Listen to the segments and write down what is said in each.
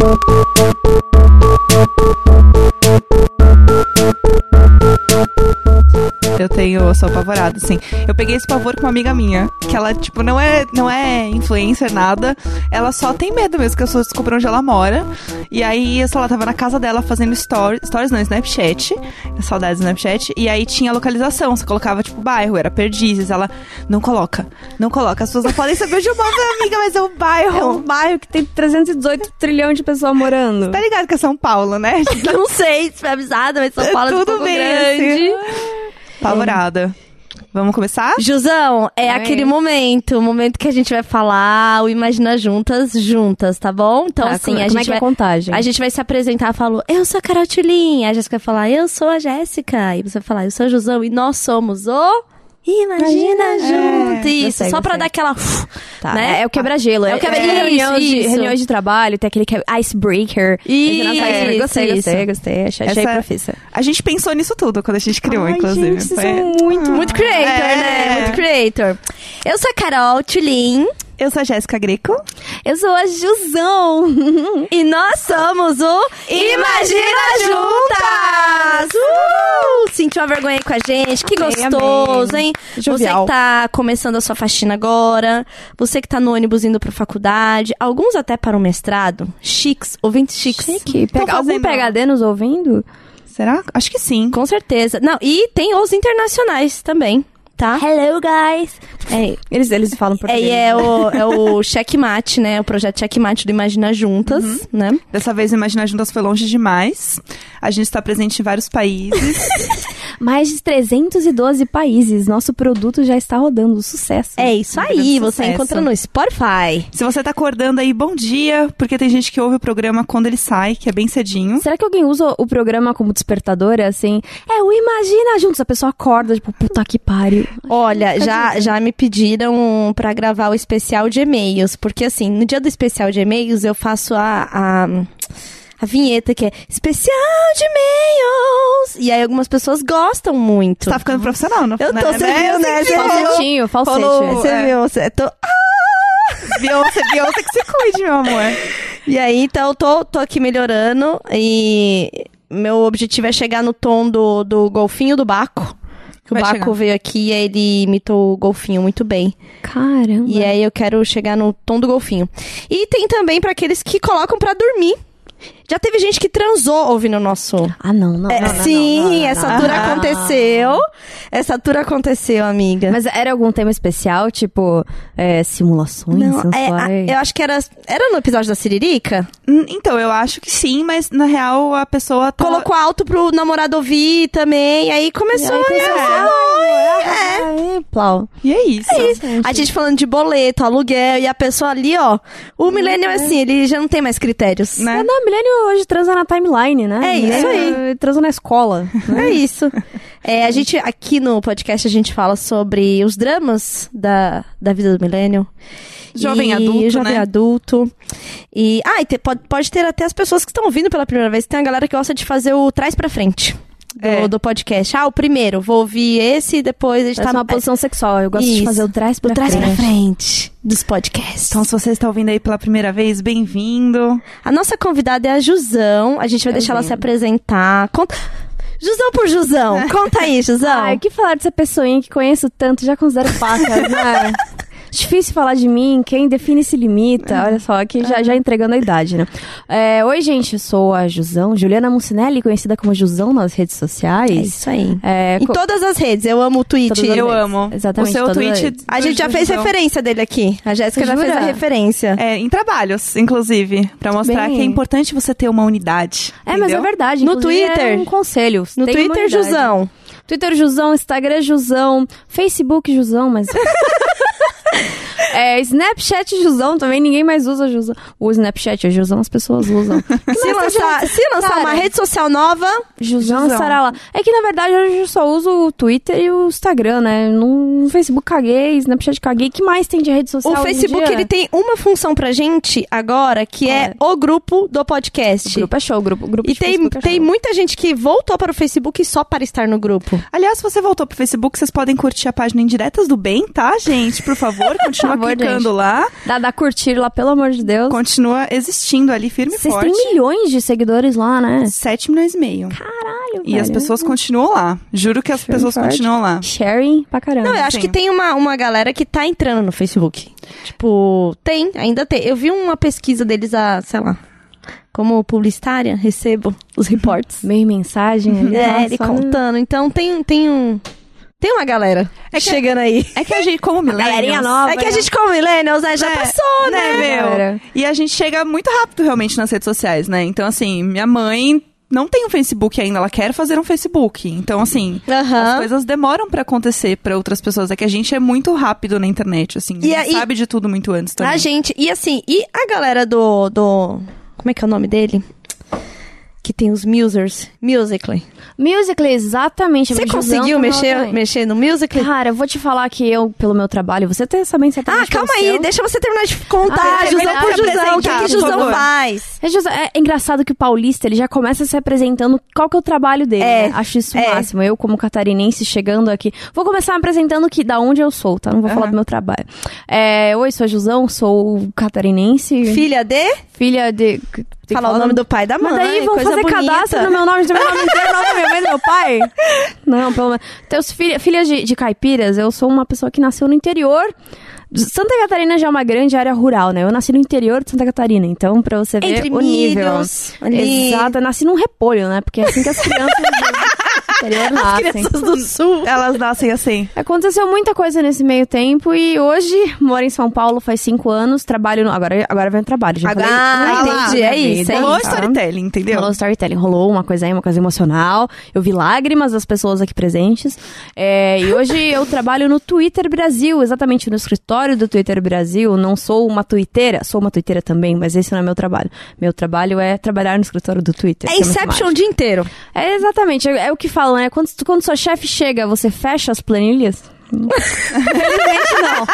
Eu tenho, eu sou apavorada, assim. Eu peguei esse pavor com uma amiga minha, que ela, tipo, não é, não é influencer, nada. Ela só tem medo mesmo, que eu só descobri onde ela mora. E aí, eu sei lá, tava na casa dela fazendo stories, stories não, Snapchat. Saudades do Snapchat. E aí tinha localização, você colocava, tipo, bairro, era Perdizes. Ela, não coloca, não coloca. As pessoas não podem saber onde eu moro, amiga, mas é o bairro. É um bairro que tem 318 trilhões de pessoas morando. Tá ligado que é São Paulo, né? Não sei se foi avisada, mas São É Paulo é um tudo pouco bem, grande. Apavorada. Vamos começar? Jusão, é aquele momento, o momento que a gente vai falar o Imagina Juntas, juntas, tá bom? Então, Tá, assim, como, a gente é que é vai... a contagem? A gente vai se apresentar, falou, eu sou a Carol Tulin. A Jéssica vai falar, eu sou a Jéssica. E você vai falar, eu sou a Jusão. E nós somos o... Imagina, Imagina. Junto. É, Isso, gostei, só pra dar aquela... Tá, né? É o quebra-gelo. É o quebra-gelo, reunião de, isso. reuniões de trabalho, tem aquele que é icebreaker. Isso, icebreaker. Gostei, gostei, gostei. Achei, achei profissa. A gente pensou nisso tudo quando a gente criou, Ai, inclusive. gente, Foi- muito... Muito creator, É. né? Muito creator. Eu sou a Carol Tulin. Eu sou a Jéssica Greco. Eu sou a Jusão. e nós somos o Imagina Juntas! Uh! Sentiu uma vergonha aí com a gente? Que Amei, gostoso, amei. hein? Jovial. Você que tá começando a sua faxina agora, você que tá no ônibus indo pra faculdade, alguns até para o mestrado, chiques, ouvintes chiques. Chique. Pega, algum PHD nos ouvindo? Será? Acho que sim. Com certeza. Não, e tem os internacionais também, tá? Hello, guys! É, Eles, eles falam é, português. e é o, é o Checkmate, né? O projeto Checkmate do Imagina Juntas, né? Dessa vez, o Imaginar Juntas foi longe demais. A gente está presente em vários países. Mais de 312 países. Nosso produto já está rodando. Sucesso. É isso aí, você sucesso. encontra no Spotify. Se você tá acordando aí, bom dia, porque tem gente que ouve o programa quando ele sai, que é bem cedinho. Será que alguém usa o programa como despertador? É assim, é o Imagina Juntos. A pessoa acorda, tipo, puta que pariu. Olha, já, já me pediram pra gravar o especial de e-mails, porque assim, no dia do especial de e-mails eu faço a, a, a vinheta que é especial de e-mails. E aí algumas pessoas gostam muito. Você tá ficando profissional, não? Eu tô, você viu, né? Você Falsetinho, falsete. Falou. Você É. viu, você tô... Beyoncé, Beyoncé que se cuide, meu amor. E aí, então, eu tô, tô aqui melhorando e meu objetivo é chegar no tom do, do golfinho do Baco. O Vai Baco chegar. veio aqui e ele imitou o golfinho muito bem. Caramba. E aí eu quero chegar no tom do golfinho. E tem também pra aqueles que colocam pra dormir. Já teve gente que transou ouvindo o nosso. Ah, não, não, É, não, não, sim, não, não, não, essa não. tour Ah. aconteceu. Essa tour aconteceu, amiga. Mas era algum tema especial, tipo, é, simulações Não, é, a- eu acho que era, era no episódio da Siririca. Hum, Então, eu acho que sim, mas na real a pessoa tá... Colocou alto pro namorado ouvir também. Aí começou E aí começou a. a- É. Plau. E é isso. A gente falando de boleto, aluguel, e a pessoa ali, ó. O millennial, assim, ele já não tem mais critérios. Né? É, não, milênio hoje transa na timeline, né? É isso aí. É, Transa na escola. É isso. É, a gente, aqui no podcast, a gente fala sobre os dramas da, da vida do millennial. Jovem E- adulto, jovem né? adulto. E, ah, e te- pode, pode ter até as pessoas que estão ouvindo pela primeira vez. Tem a galera que gosta de fazer o trás pra frente. Do, É. do podcast. Ah, o primeiro, vou ouvir esse e depois a gente Essa tá é uma posição sexual. Eu gosto de Isso. fazer o trás pra do trás pra frente. frente dos podcasts. Então, se você está ouvindo aí pela primeira vez, bem-vindo. A nossa convidada é a Jusão. A gente vai deixar ela se apresentar. Conta... Jusão por Jusão. Conta aí, Jusão. Ai, o que falar dessa pessoinha que conheço tanto, já considero paca, né? Difícil falar de mim, quem define se limita. Olha só, aqui já, já entregando a idade, né? É, Oi, gente, eu sou a Jusão, Juliana Mucinelli, conhecida como Jusão nas redes É sociais. isso aí. É, Em co- todas as redes. Eu amo o tweet. Eu redes. amo. Exatamente, O seu tweet. A gente já fez Jusão. referência dele aqui. A Jéssica já fez a referência. É, em trabalhos, inclusive, pra mostrar Bem- que é importante você ter uma unidade. É, mas é entendeu? verdade. No inclusive, Twitter. É um conselho. No Tem Twitter. Jusão. Twitter Jusão, Instagram Jusão, Facebook Jusão, mas. é, Snapchat Jusão também, ninguém mais usa Jusão. O Snapchat é Jusão, as pessoas usam. Se lançar, se lançar Cara. uma rede social nova, Jusão, Jusão. estará lá. É que na verdade hoje eu só uso o Twitter e o Instagram, né? No, Facebook caguei, Snapchat caguei. O que mais tem de rede social? o Facebook dia? ele tem uma função pra gente agora, que é, é? o grupo do podcast. O grupo é show, o grupo, o grupo E tem, Facebook é tem muita gente que voltou para o Facebook só para estar no grupo. Aliás, se você voltou pro Facebook, vocês podem curtir a página Indiretas do Bem, tá, gente? Por favor, continua favor, clicando gente. lá, Dá, dá curtir lá, pelo amor de Deus. continua existindo ali firme e Vocês forte. têm milhões de seguidores lá, né? 7 milhões e meio. Caralho, E as velho. pessoas continuam lá. Juro que as Firme pessoas forte. continuam lá. Sharing pra caramba. Não, eu acho Sim. que tem uma, uma galera que tá entrando no Facebook. Tipo, tem, ainda tem. Eu vi uma pesquisa deles a, sei lá, como publicitária, recebo os reportes. Meio mensagem ali. É, tá, ele no- contando. Então tem, tem um. Tem uma galera É chegando aí. É que a gente, como millennials... nova. É que a gente, como millennials, né, já É, passou, né? né, meu? galera? E a gente chega muito rápido realmente nas redes sociais, né? Então, assim, minha mãe não tem um Facebook ainda, ela quer fazer um Facebook. Então, assim, as coisas demoram pra acontecer pra outras pessoas. É que a gente é muito rápido na internet, assim. E a gente aí- sabe de tudo muito antes também. A gente. E assim, e a galera do. do como é que é o nome dele? Que tem os musers. Musically. Musical.ly, exatamente. Você Jusão conseguiu mexer, mexer no Musically? Cara, eu vou te falar que eu, pelo meu trabalho, você até também você Ah, calma aí, deixa você terminar de contar, Ah, Jusão por Jusão. O que, que Jusão faz? É, justo- é engraçado que o paulista, ele já começa se apresentando qual que é o trabalho dele, É, né? Acho isso o é. máximo. Eu, como catarinense, chegando aqui... Vou começar me apresentando que da onde eu sou, tá? Não vou falar Aham. do meu trabalho. É, Oi, sou a Jusão, sou catarinense, Filha de? filha de... tem Falar o nome do pai da mãe. Mas daí vão fazer bonita. cadastro no meu nome, do meu nome inteiro, nome da minha mãe do meu pai? Não, pelo menos. Então, os filha, filhas de, de caipiras, eu sou uma pessoa que nasceu no interior. Santa Catarina já é uma grande área rural, né? Eu nasci no interior de Santa Catarina, então pra você ver Entre o nível. milhos, ali. Exato, nasci num repolho, né? Porque é assim que as crianças interior nascem. Crianças do sul. Elas nascem assim. Aconteceu muita coisa nesse meio tempo e hoje moro em São Paulo faz cinco anos, trabalho no... Agora, agora vem o trabalho, já Agora- falei. Ah, entendi, da é isso, é Rolou tá? storytelling, entendeu? Rolou storytelling, rolou uma coisa aí, uma coisa emocional. Eu vi lágrimas das pessoas aqui presentes. É, e hoje eu trabalho no Twitter Brasil, exatamente no escritório do Twitter Brasil. Não sou uma twitteira, sou uma twitteira também, mas esse não é meu trabalho. Meu trabalho é trabalhar no escritório do Twitter. É muito Inception o dia inteiro. É exatamente, é, é o que né? Quando, quando sua chefe chega, você fecha as planilhas? Infelizmente não.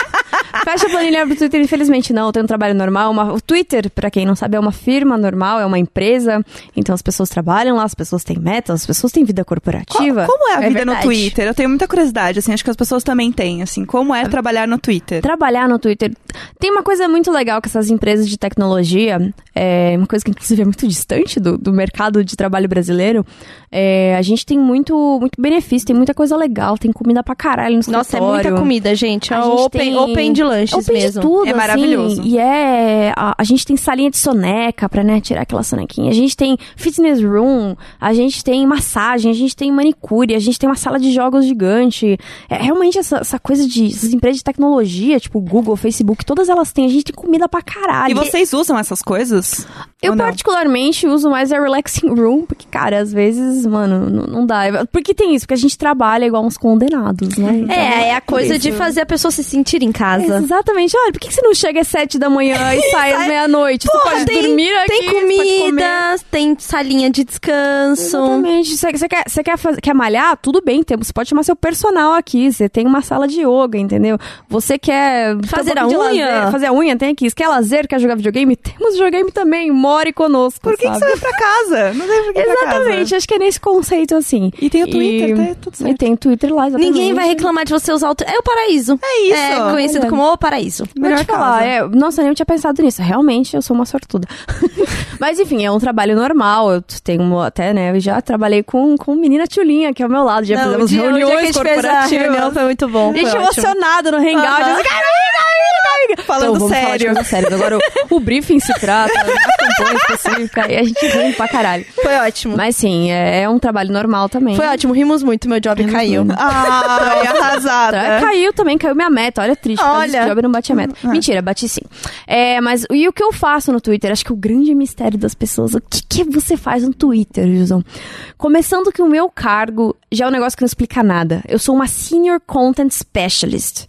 Fecha a planilha pro Twitter, infelizmente não. Eu tenho um trabalho normal. uma- o Twitter, pra quem não sabe, é uma firma normal, é uma empresa. Então as pessoas trabalham lá, as pessoas têm metas, as pessoas têm vida corporativa. Co- Como é a vida no verdade. Twitter? Eu tenho muita curiosidade, assim, acho que as pessoas também têm, assim, como é trabalhar no Twitter? Trabalhar no Twitter. Tem uma coisa muito legal que essas empresas de tecnologia, é uma coisa que inclusive é muito distante do, do mercado de trabalho brasileiro. é, a gente tem muito, muito benefício, tem muita coisa legal, tem comida pra caralho no Nossa, é escritório. muita comida, gente. É A gente open, tem- open de lanches Open mesmo. de tudo, É assim, maravilhoso. E é. A, a gente tem salinha de soneca pra, né, tirar aquela sonequinha. A gente tem fitness room, a gente tem massagem, a gente tem manicure, a gente tem uma sala de jogos gigante. É realmente essa, essa coisa de. Essas empresas de tecnologia, tipo Google, Facebook, todas elas têm. A gente tem comida pra caralho. E vocês usam essas coisas? Eu particularmente uso mais a relaxing room, porque, cara, às vezes, mano, não, não dá. Porque tem isso, porque a gente trabalha igual uns condenados, né? Então, É, é a por coisa de fazer a pessoa se sentir em casa. Exatamente. Olha, por que que você não chega às sete da manhã e sai às meia-noite? Você pode tem, dormir aqui, tem comida, tem salinha de descanso. Exatamente. Você, você quer, você quer, faz- quer malhar? Tudo bem, tem, você pode chamar seu personal aqui. Você tem uma sala de yoga, entendeu? Você quer Fazer um a unha? lazer, fazer a unha, tem aqui. Você quer lazer, quer jogar videogame? Temos videogame também. More conosco. Por que, que você vai pra casa? Não deve ir pra casa. Exatamente, acho que é nesse conceito assim. E tem o Twitter, tá tudo certo. E tem o Twitter lá, exatamente. Ninguém vai reclamar de você usar o... É o paraíso. É isso. É conhecido Verdade. como o paraíso. Vou Melhor te falar, é, nossa, eu nem tinha pensado nisso. Realmente, eu sou uma sortuda. Mas enfim, é um trabalho normal. Eu tenho até, né? Eu já trabalhei com, com menina Tchulinha aqui ao meu lado. Já Não, fizemos dia- o dia que a reuniões gente fez a corporativas. reunião foi muito bom. A gente ótimo. emocionado no hangout. Aham. assim, "Caralho, caralho, caralho." Falando então, sério. séria. Agora o, o briefing se trata campanha específica e a gente ri pra caralho. Foi ótimo. Mas sim, é, é um trabalho normal também. Foi ótimo, rimos muito, meu job caiu. Ai, arrasada. Tá, Caiu também, caiu minha meta. Olha, triste. Olha. desse job não bati a meta. Mentira, bati sim. É, mas e o que eu faço no Twitter? Acho que o grande mistério das pessoas, o que, que você faz no Twitter, Jusão? Começando que o meu cargo já é um negócio que não explica nada. Eu sou uma Senior Content Specialist.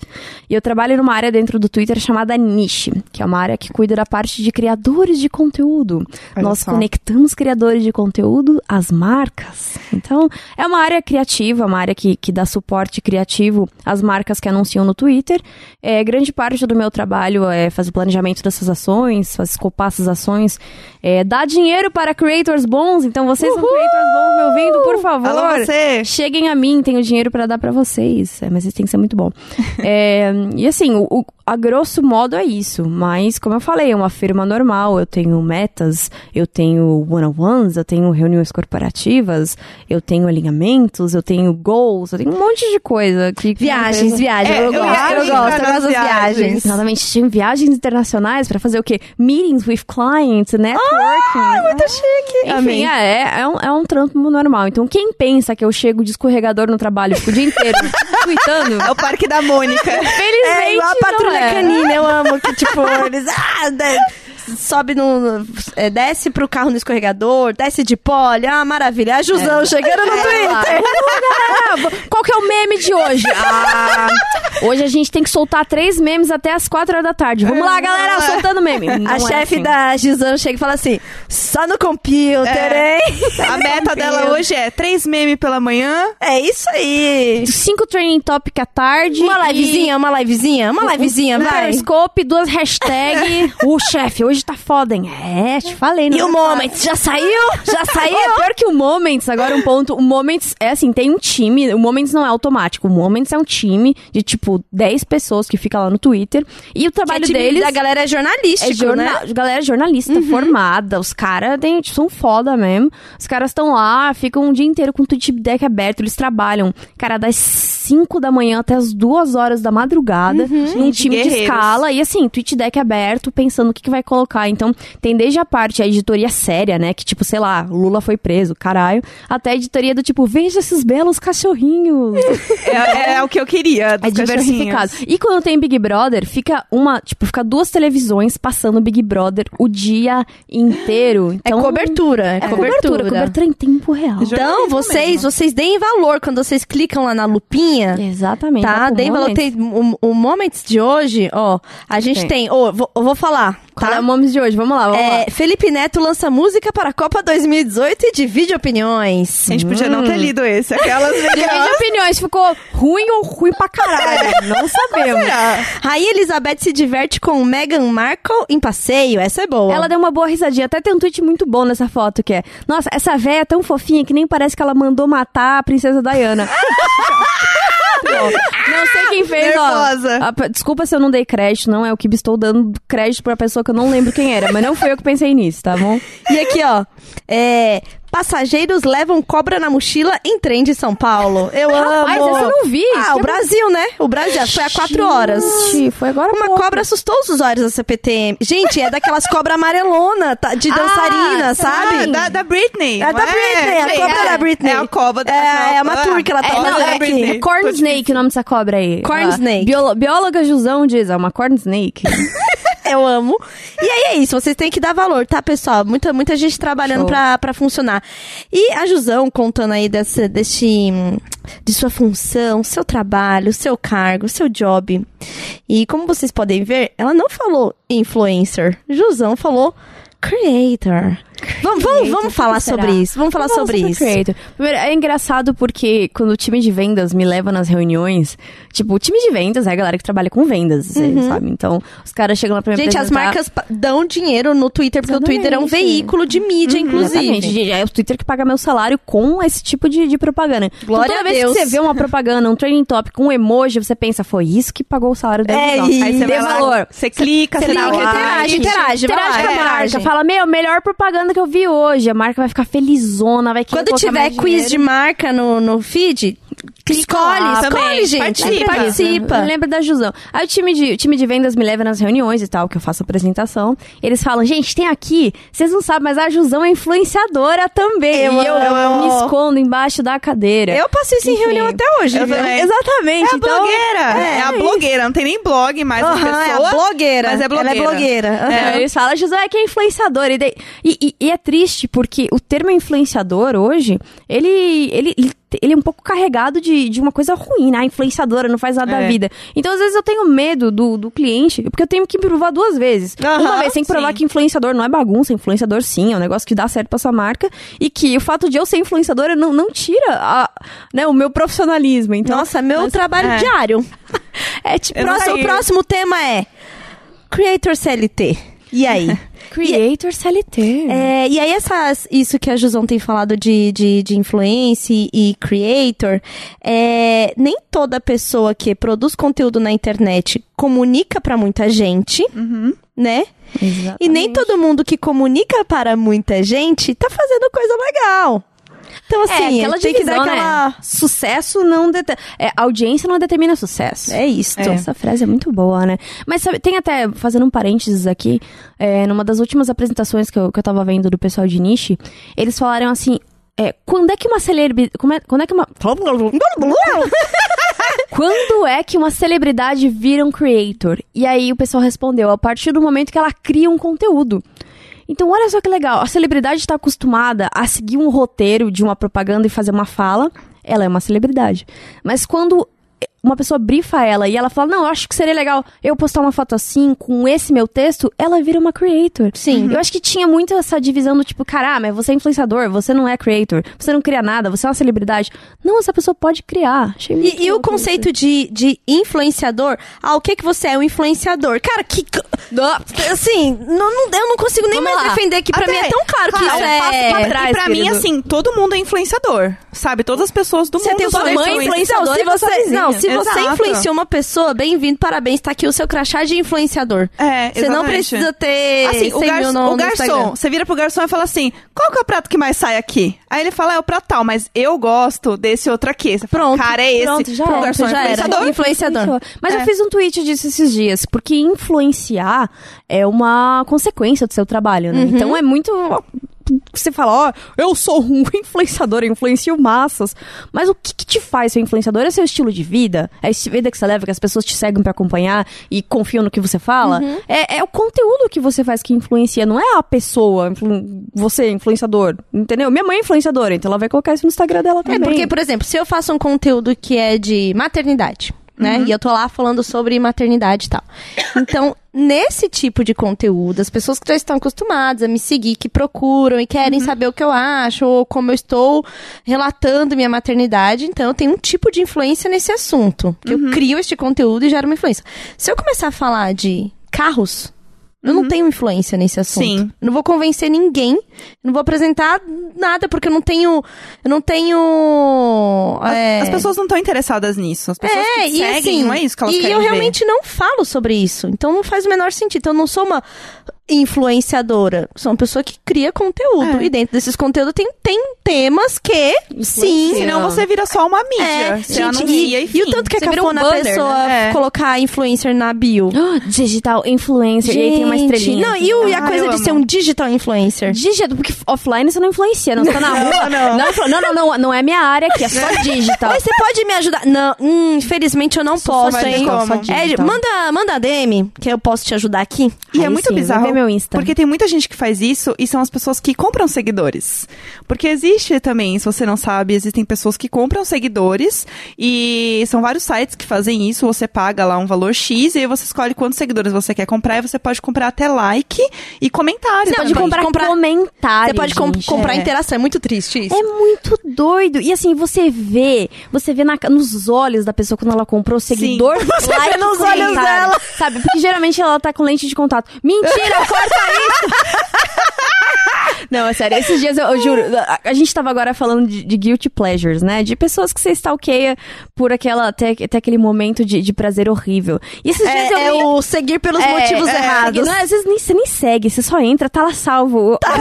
E eu trabalho numa área dentro do Twitter chamada Niche, que é uma área que cuida da parte de criadores de conteúdo. Olha Nós só. conectamos criadores de conteúdo às marcas. Então, é uma área criativa, uma área que, que dá suporte criativo às marcas que anunciam no Twitter. É, grande parte do meu trabalho é fazer o planejamento dessas ações, fazer escopar essas ações, é, dar dinheiro para creators bons. Então, vocês são creators bons me ouvindo, por favor. Alô, você! Cheguem a mim, tenho dinheiro pra dar pra vocês. É, mas isso tem que ser muito bom. É, e assim, o, o- a grosso modo é isso. Mas, como eu falei, é uma firma normal. Eu tenho metas, eu tenho one-on-ones, eu tenho reuniões corporativas, eu tenho alinhamentos, eu tenho goals, eu tenho um monte de coisa. Que, Viagens, viagens. É, eu, eu gosto, eu gosto, eu gosto das viagens. viagens. Exatamente, tinha viagens internacionais pra fazer o quê? Meetings with clients, networking. Ai, muito chique. Enfim, Amém. é, é, um, é um trampo normal. Então, quem pensa que eu chego de escorregador no trabalho fico o dia inteiro tweetando, É o Parque da Mônica. felizmente É igual a patrulha é. canina, eu amo que, tipo, eles. Ah, sobe no. é, desce pro carro no escorregador, desce de pole. Ah, maravilha. A Jusão chegando no É, Twitter. qual que é o meme de hoje? Ah, hoje a gente tem que soltar três memes até as quatro horas da tarde. Vamos lá, galera, soltando meme. Não a é chefe assim. da Gisão chega e fala assim: só no computer, É. hein? A meta dela hoje é três memes pela manhã. É isso aí. Cinco training topic à tarde. Uma e- livezinha, uma livezinha, uma livezinha, um vai. Periscope, duas hashtags. o chefe, hoje tá foda, hein? É, te falei, não E o Moment, já saiu? Já saiu? É, pior que o Moments, agora um ponto. O Moments é assim, tem um time. O Moments não é automático. O Moments é um time de tipo 10 pessoas que fica lá no Twitter. E o trabalho é time deles. da galera é jornalístico, É jorna né? galera jornalista formada, os caras são foda mesmo. Os caras estão lá, ficam o dia inteiro com o tweet deck aberto, eles trabalham, cara, das 5 da manhã até as 2 horas da madrugada, num Gente, time de guerreiros. escala, e assim, tweet deck aberto, pensando o que, que vai colocar. Então, tem desde a parte, a editoria séria, né, que tipo, sei lá, Lula foi preso, caralho, até a editoria do tipo, veja esses belos cachorrinhos. É, é o que eu queria. É diversificado. E quando tem Big Brother, fica uma, tipo, fica duas televisões passando Big Brother o dia inteiro. É Então, cobertura, é É cobertura. cobertura, cobertura em tempo real. Então, vocês, mesmo. vocês deem valor quando vocês clicam lá na lupinha. Exatamente. Tá, pro deem valor. momento. Tem, o, o Moments de hoje, ó, a gente Tem. tem. Ô, vou- eu vou falar. Qual tá? é o momento de hoje? Vamos lá, vamos lá. É, Felipe Neto lança música para a Copa 2018 e divide opiniões. A gente podia não ter lido esse. Aquelas Divide opiniões, ficou ruim ou ruim pra caralho? Não sabemos. Rainha Elizabeth se diverte com Meghan Markle em passeio. Essa é boa. Ela deu uma boa risadinha. Até tem um tweet muito bom nessa foto que é: Nossa, essa véia é tão fofinha que nem parece que ela mandou matar a princesa Diana. Não sei quem fez, ó. Nervosa. A pe- desculpa se eu não dei crédito, não é o que estou dando crédito pra pessoa que eu não lembro quem era, mas não foi eu que pensei nisso, tá bom? E aqui, ó. É, passageiros levam cobra na mochila em trem de São Paulo. Eu Rapaz, amo. essa eu não vi. Ah, Que o Brasil, né? O Brasil. Foi há quatro horas. Gente, Foi agora Uma pouco. cobra assustou os usuários da CPTM. Gente, é daquelas cobras amarelona, tá? de dançarina, Ah, sabe? Ah, da, da Britney. É da Britney, a Gente, cobra é, da Britney. É a cobra da É, é uma tour que ela tá É, não, fazendo é, aqui. é corn snake o nome dessa cobra aí. Corn A snake. biolo- bióloga Jusão diz, é uma corn snake. Eu amo. E aí é isso, vocês têm que dar valor, tá, pessoal? Muita, muita gente trabalhando pra, pra funcionar. E a Jusão contando aí desse, hum, de sua função, seu trabalho, seu cargo, seu job. E como vocês podem ver, ela não falou influencer. Jusão falou creator. Vamos, vamos, vamos falar sobre isso. Vamos falar sobre isso. creator. Primeiro, é engraçado porque quando o time de vendas me leva nas reuniões, tipo, o time de vendas é a galera que trabalha com vendas, vocês sabe? Então, os caras chegam lá pra me Uhum. Gente, as apresentar- marcas pa- dão dinheiro no Twitter, porque o Twitter é um Exatamente. veículo de mídia, inclusive. Exatamente. É o Twitter que paga meu salário com esse tipo de, de propaganda. Glória então, toda a vez Deus. que você vê uma propaganda, um training topic, um emoji, você pensa, foi isso que pagou o salário dela. É isso. Aí você lá, valor. Você clica, Você você clica, interage, interage, Interage lá, com a marca. interage. Fala, meu, melhor propaganda que eu vi hoje. A marca vai ficar felizona, vai querer Quando tiver quiz de dinheiro. marca no, no feed, Clica escolhe, lá escolhe, também. gente. Participa. Participa. Lembra da Jusão. Aí o time, de, o time de vendas me leva nas reuniões e tal, que eu faço apresentação. Eles falam, gente, tem aqui, vocês não sabem, mas a Jusão é influenciadora também. Eu e eu amo. me escondo embaixo da cadeira. Eu passei isso em reunião até hoje. Eu também. Exatamente. É a então, blogueira. É, a blogueira. Não tem nem blog mais a Aham, é pessoa. a blogueira. Mas é blogueira. Ela é blogueira. Aham. É, eles falam, José é que é influenciador. E, daí- e- e- e é triste porque o termo influenciador hoje, ele, ele ele é um pouco carregado de, de uma coisa ruim, né? A influenciadora não faz nada da É. vida. Então, às vezes, eu tenho medo do, do cliente, porque eu tenho que provar duas vezes. Aham, uma vez tem que provar sim. que influenciador não é bagunça, influenciador sim, é um negócio que dá certo pra sua marca. E que o fato de eu ser influenciadora não, não tira a- né, o meu profissionalismo. Então, Nossa, meu mas- trabalho é. diário. é tipo. Próximo, o próximo tema é Creator CLT. E aí? Creator CLT. É, e aí, essas, isso que a Jusão tem falado de, de, de influence e creator, é, nem toda pessoa que produz conteúdo na internet comunica pra muita gente, né? E nem todo mundo que comunica para muita gente tá fazendo coisa legal. Então, É, assim, aquela tem que dar divisão, aquela. né? Sucesso não... Det... É, audiência não determina sucesso. É isso. Essa frase é muito boa, né? Mas sabe, tem até, fazendo um parênteses aqui, é, numa das últimas apresentações que eu, que eu tava vendo do pessoal de niche, eles falaram assim, é, quando é que uma celebridade... Quando é que uma... Quando é que uma celebridade vira um creator? E aí o pessoal respondeu, a partir do momento que ela cria um conteúdo. Então, olha só que legal. A celebridade está acostumada a seguir um roteiro de uma propaganda e fazer uma fala. Ela é uma celebridade. Mas quando uma pessoa brifa ela e ela fala, não, eu acho que seria legal eu postar uma foto assim, com esse meu texto, ela vira uma creator. Sim. Eu acho que tinha muito essa divisão do tipo, caramba, mas você é influenciador, você não é creator, você não cria nada, você é uma celebridade. Não, essa pessoa pode criar. Achei muito E, e o conceito de, de influenciador? Ah, o que que você é um influenciador? Cara, que. Assim, não, não- eu não consigo nem Vamos mais lá. defender que pra Até- mim é tão claro que Claro, isso um passo é. pra trás, e pra mim, assim, todo mundo é influenciador. Sabe? Todas as pessoas do Você mundo tem são sua mãe influenciadores. influenciadora Não, se você- você. Não, se você Exato. influenciou uma pessoa, bem-vindo, parabéns. Tá aqui o seu crachá de influenciador. É, Você não exatamente. precisa ter. Assim, o, 100 gar- mil no, o garçom, você vira pro garçom e fala assim: qual que é o prato que mais sai aqui? Aí ele fala, é o prato tal, mas eu gosto desse outro aqui. Você fala, Pronto, cara, é esse. Pronto, já garçom já é era. influenciador. Influenciador. Mas É. eu fiz um tweet disso esses dias, porque influenciar é uma consequência do seu trabalho, né? Então é muito. Você fala, ó, eu sou um influenciador, eu influencio massas. Mas o que, que te faz ser influenciador? É seu estilo de vida? É esse vida que você leva, que as pessoas te seguem pra acompanhar e confiam no que você fala? É, é o conteúdo que você faz que influencia, não é a pessoa, influ- você, influenciador, entendeu? Minha mãe é influenciadora, então ela vai colocar isso no Instagram dela também. É porque, por exemplo, se eu faço um conteúdo que é de maternidade, né? Uhum. E eu tô lá falando sobre maternidade e tal. Então, nesse tipo de conteúdo, as pessoas que já estão acostumadas a me seguir, que procuram e querem Uhum. saber o que eu acho, ou como eu estou relatando minha maternidade, então eu tenho um tipo de influência nesse assunto. Que Uhum. eu crio este conteúdo e gero uma influência. Se eu começar a falar de carros. Eu não tenho influência nesse assunto. Uhum. Sim. Eu não vou convencer ninguém. Não vou apresentar nada, porque eu não tenho. Eu não tenho. As, é, as pessoas não estão interessadas nisso. As pessoas é, que e seguem, assim, não é isso que elas e querem eu ver. realmente não falo sobre isso. Então não faz o menor sentido. Então eu não sou uma influenciadora. Sou uma pessoa que cria conteúdo. É. E dentro desses conteúdos tem, tem temas que. Sim. Senão você vira só uma mídia. É, você gente, anuncia e, e, e o tanto que é Você um cafona a banner, pessoa né? É. colocar influencer na bio. Ah, Digital influencer, e aí tem uma Gente, estrelinha. Não, e, o- e a Ah, coisa de amo. ser um digital influencer? Digital, porque offline você não influencia, não. Você tá na rua. não. Não, não, não, não, não é minha área aqui, é só digital. Oi, você pode me ajudar? Não, hum, infelizmente eu não Só posso, hein? Só digital. Ed, manda, manda a DM, que eu posso te ajudar aqui. E é Aí muito sim, bizarro. Meu Insta. Porque tem muita gente que faz isso e são as pessoas que compram seguidores. Porque existe também, se você não sabe, existem pessoas que compram seguidores e são vários sites que fazem isso. Você paga lá um valor X e aí você escolhe quantos seguidores você quer comprar e você pode comprar até like e comentário. Você pode comprar, comprar- comentário. Você pode com- gente. comprar é. interação, é muito triste isso. É muito doido. E assim, você vê, você vê na- nos olhos da pessoa quando ela comprou o seguidor. Você like, vê nos olhos dela. Sabe? Porque geralmente ela tá com lente de contato. Mentira, corta isso! Não, é sério, esses dias eu, eu juro, a, a gente tava agora falando de, de guilty pleasures, né? De pessoas que você stalkeia por aquela, até, até aquele momento de, de prazer horrível. E esses dias eu É, é o seguir pelos É, motivos é, errados. Não, às vezes nem, você nem segue, você só entra, tá lá salvo. Tá.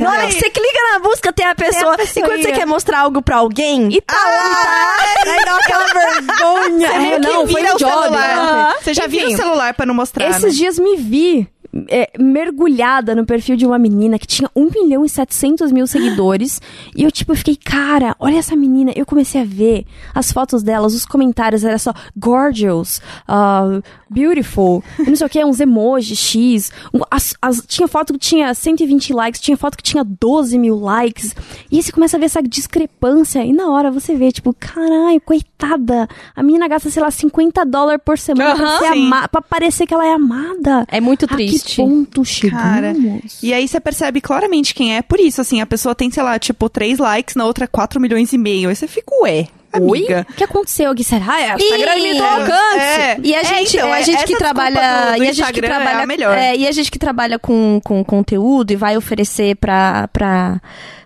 Na hora que você clica na busca, tem a pessoa. pessoinha. e quando você quer mostrar algo pra alguém. E tá lá. Aí dá aquela vergonha. Você É, não, foi o job. celular. Aham. Você já Enfim, o celular pra não mostrar, Esses né? dias me vi é, mergulhada no perfil de uma menina que tinha 1 milhão e 700 mil seguidores. e eu, tipo, fiquei, cara, olha essa menina. Eu comecei a ver as fotos delas, os comentários, era só gorgeous, uh, beautiful, não sei o que, uns emojis, X. as- as- tinha foto que tinha 120 likes, tinha foto que tinha 12 mil likes. E aí você começa a ver essa discrepância. E na hora você vê, tipo, caralho, coitada. A menina gasta, sei lá, 50 dólares por semana pra, sim. ama- pra parecer que ela é amada. É muito A que triste. ponto chegamos? Cara, E aí você percebe claramente quem é por isso, assim, a pessoa tem, sei lá, tipo, 3 likes, na outra 4 milhões e meio. Aí você fica, ué, Oi? amiga. O que aconteceu? O que será? É, o Instagram limitou o alcance. É. E a É, gente, então, a é- gente que trabalha, do- do e a gente que é trabalha, melhor. é, e a gente que trabalha com, com conteúdo e vai oferecer pra para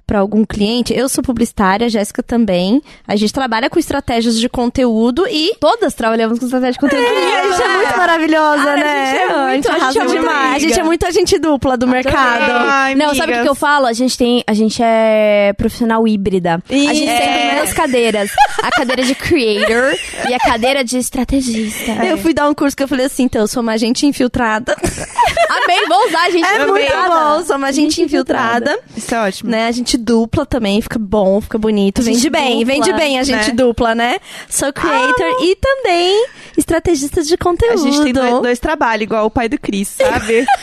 para algum cliente. Eu sou publicitária, a Jéssica também. A gente trabalha com estratégias de conteúdo e Todas trabalhamos com estratégia de conteúdo. a gente é muito maravilhosa, Cara, né? a gente é muito- a gente é muito demais. A gente é muito agente dupla do mercado. Ai, Não, sabe o que, eu falo? A gente tem, a gente é profissional híbrida. A gente É. tem duas cadeiras. A cadeira de creator e a cadeira de estrategista. Eu fui dar um curso que eu falei assim, então, eu sou uma agente infiltrada. Amei, vou usar, gente. É muito bom, sou uma agente infiltrada. Isso é ótimo. né? A gente dupla também, fica bom, fica bonito. A gente Vende bem, dupla, vende bem a gente né? dupla, né? Sou creator e também estrategista de A conteúdo. gente tem dois, dois trabalhos, igual o pai do Cris, sabe?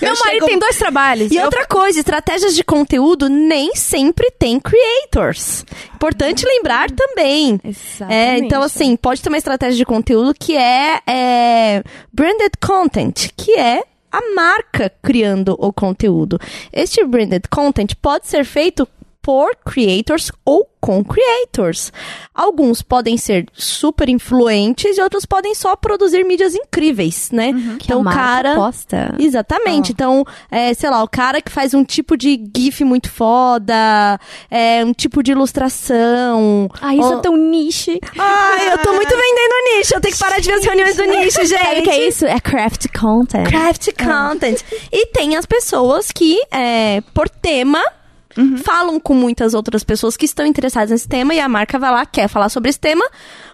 Meu Eu marido chego- tem dois trabalhos. E Eu- outra coisa, estratégias de conteúdo nem sempre tem creators. Importante lembrar também. É, Exatamente. então, assim, pode ter uma estratégia de conteúdo que é, é branded content, que é a marca criando o conteúdo. Este branded content pode ser feito por creators ou com creators. Alguns podem ser super influentes e outros podem só produzir mídias incríveis, né? que Então, a o cara. posta. Exatamente. Ó. Então, é, sei lá, o cara que faz um tipo de GIF muito foda, é, um tipo de ilustração. Ah, isso Ó- é tão niche. Ai, eu tô muito vendendo nicho. Eu tenho que parar de ver as reuniões do nicho, gente. Sabe o que é isso? É craft content. Craft content. E tem as pessoas que, é, por tema, falam com muitas outras pessoas que estão interessadas nesse tema e a marca vai lá, quer falar sobre esse tema,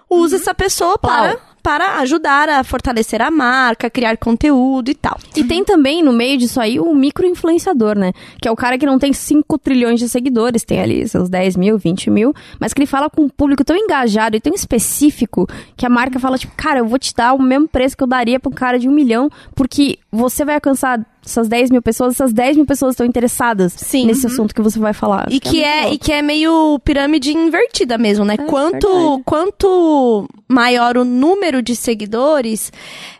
usa essa pessoa para, para ajudar a fortalecer a marca, criar conteúdo e tal. E tem também, no meio disso aí, o micro-influenciador, né? Que é o cara que não tem 5 trilhões de seguidores, tem ali seus 10 mil, 20 mil, mas que ele fala com um público tão engajado e tão específico que a marca fala, tipo, cara, eu vou te dar o mesmo preço que eu daria pra um cara de um milhão, porque você vai alcançar essas 10 mil pessoas, essas 10 mil pessoas estão interessadas Sim. nesse assunto que você vai falar. E que, é, e que é meio pirâmide invertida mesmo, né? É, quanto, verdade. quanto maior o número de seguidores,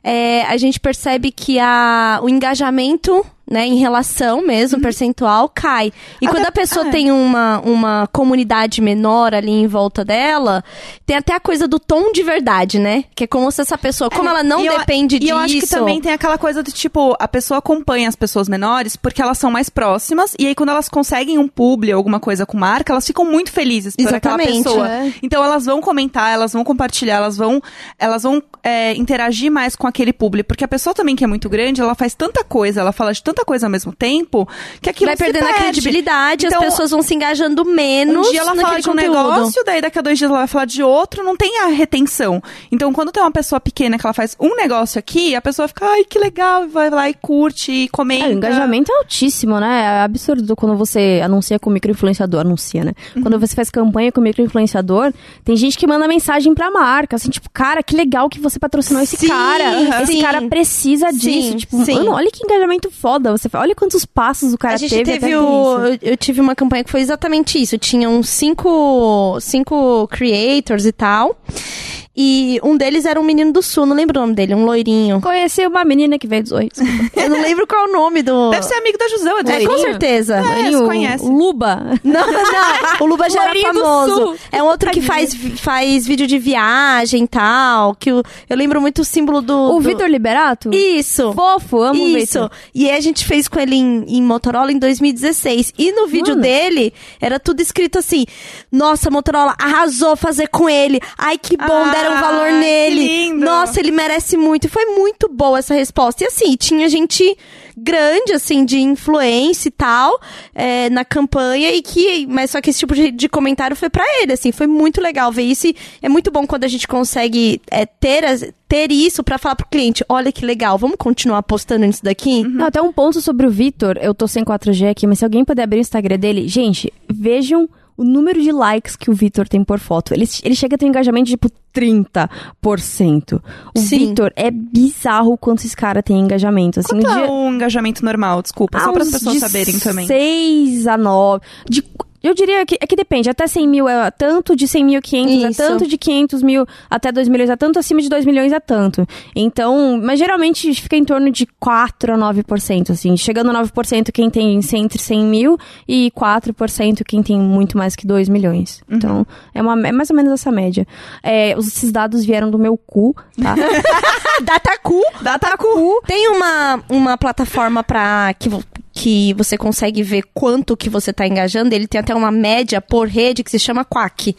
é, a gente percebe que a, o engajamento, né, em relação mesmo, percentual, cai. E Até- quando a pessoa é. tem uma, uma comunidade menor ali em volta dela, tem até a coisa do tom de verdade, né? Que é como se essa pessoa, como ela não E eu- depende e disso. eu acho que também tem aquela coisa do tipo, a pessoa acompanha as pessoas menores porque elas são mais próximas, e aí quando elas conseguem um publi ou alguma coisa com marca, elas ficam muito felizes por aquela Exatamente, pessoa. é. Então elas vão comentar, elas vão compartilhar, elas vão, elas vão é, interagir mais com aquele publi, porque a pessoa também que é muito grande, ela faz tanta coisa, ela fala de tanta coisa ao mesmo tempo, que aquilo vai se perdendo a perde. credibilidade, Então, as pessoas vão se engajando menos Um dia ela fala de um conteúdo. negócio, daí daqui a dois dias ela vai falar de outro, não tem a retenção. Então, quando tem uma pessoa pequena que ela faz um negócio aqui, a pessoa fica, ai, que legal, e vai lá e curte, e comenta. É, o engajamento é altíssimo, né? É absurdo quando você anuncia com microinfluenciador, anuncia, né? Quando você faz campanha com microinfluenciador, tem gente que manda mensagem pra marca, assim, tipo, cara, que legal que você patrocinou esse Sim, cara. Esse sim. cara precisa Sim, disso. Tipo, sim. mano, olha que engajamento foda. Você fala, olha quantos passos o cara a gente teve, teve o, eu, eu tive uma campanha que foi exatamente isso. Tinham cinco, cinco creators e tal. E um deles era um menino do sul, não lembro o nome dele, um loirinho. Conheci uma menina que veio dos oito. Eu não lembro qual é o nome do. Deve ser amigo da Jusão, é É, com certeza. É, se conhece. Luba. Não, não. O Luba já era famoso. Sul. É um outro que faz, faz vídeo de viagem e tal. Que o- eu lembro muito o símbolo do. O do- Vitor Liberato? Isso. Fofo, amo o Isso. Vitor. E aí a gente fez com ele em, em Motorola em 2016. E no vídeo Mano. dele, era tudo escrito assim: Nossa, Motorola arrasou fazer com ele. Ai, que bom, Ah, deram valor Ai, que nele. lindo. Nossa, ele merece muito. E foi muito boa essa resposta. E assim, tinha gente grande, assim, de influência e tal, é, na campanha, e que. Mas só que esse tipo de, de comentário foi pra ele, assim, foi muito legal ver isso. E é muito bom quando a gente consegue é, ter, as- ter isso pra falar pro cliente: olha que legal, vamos continuar apostando nisso daqui? Não, até um ponto sobre o Vitor. Eu tô sem 4G aqui, mas se alguém puder abrir o Instagram dele, gente, vejam o número de likes que o Vitor tem por foto. Ele, ele chega a ter um engajamento de tipo 30%. O. Vitor é bizarro o quanto esse cara tem engajamento. Assim, Quanto é dia- o engajamento normal? Desculpa, só Ah, para as pessoas saberem também. 6 a 9. De, eu diria que, é que depende. Até 100 mil é tanto, de 100 mil 500 é Isso. tanto, de 500 mil até 2 milhões é tanto, acima de 2 milhões é tanto. Então, mas geralmente fica em torno de 4 a 9%, assim. Chegando a 9% quem tem entre 100 mil e 4% quem tem muito mais que 2 milhões. Uhum. Então, é, uma, é mais ou menos essa média. É, esses dados vieram do meu cu, tá? Dataku. Dataku. Tem uma, uma plataforma pra que, que você consegue ver quanto que você tá engajando. Ele tem até uma média por rede que se chama Quack.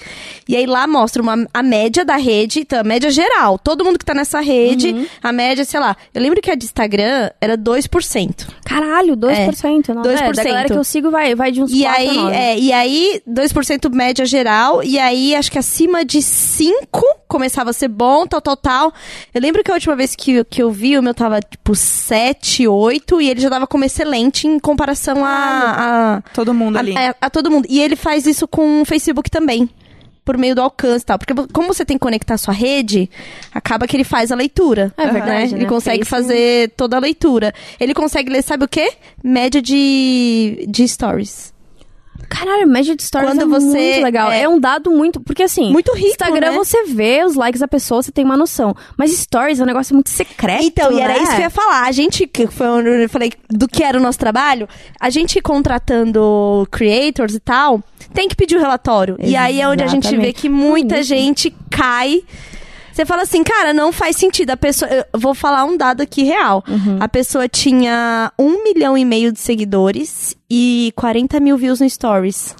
E aí lá mostra uma, a média da rede, então, a média geral. Todo mundo que tá nessa rede, a média, sei lá. Eu lembro que a de Instagram era 2%. Caralho, 2%. Não, 2%. É, da galera que eu sigo vai, vai de uns E 4 a aí, 9. é, e aí, 2% média geral, e aí acho que acima de 5 começava a ser bom, tal, tal, tal. Eu lembro que a última vez que, que eu vi, o meu tava tipo 7, 8, e ele já tava como excelente em comparação a, a, Todo mundo a, ali. a- a todo mundo. E ele faz isso com o Facebook também. Por meio do alcance e tal. Porque como você tem que conectar a sua rede, acaba que ele faz a leitura. É verdade, Ele né? consegue Porque isso- fazer toda a leitura. Ele consegue ler, sabe o quê? Média de, de stories. Caralho, de stories Quando é você- muito legal. é- É... um dado muito... Porque assim... Muito rico, Instagram né? você vê os likes da pessoa, você tem uma noção. Mas stories é um negócio muito secreto, Então, e era né? isso que eu ia falar. A gente, que foi onde eu falei do que era o nosso trabalho, a gente contratando creators e tal, tem que pedir o relatório. E aí é onde a gente vê Exatamente. que muita Hum, gente cai. Você fala assim, cara, não faz sentido. A pessoa. Eu vou falar um dado aqui real. Uhum. A pessoa tinha um milhão e meio de seguidores e 40 mil views no Stories.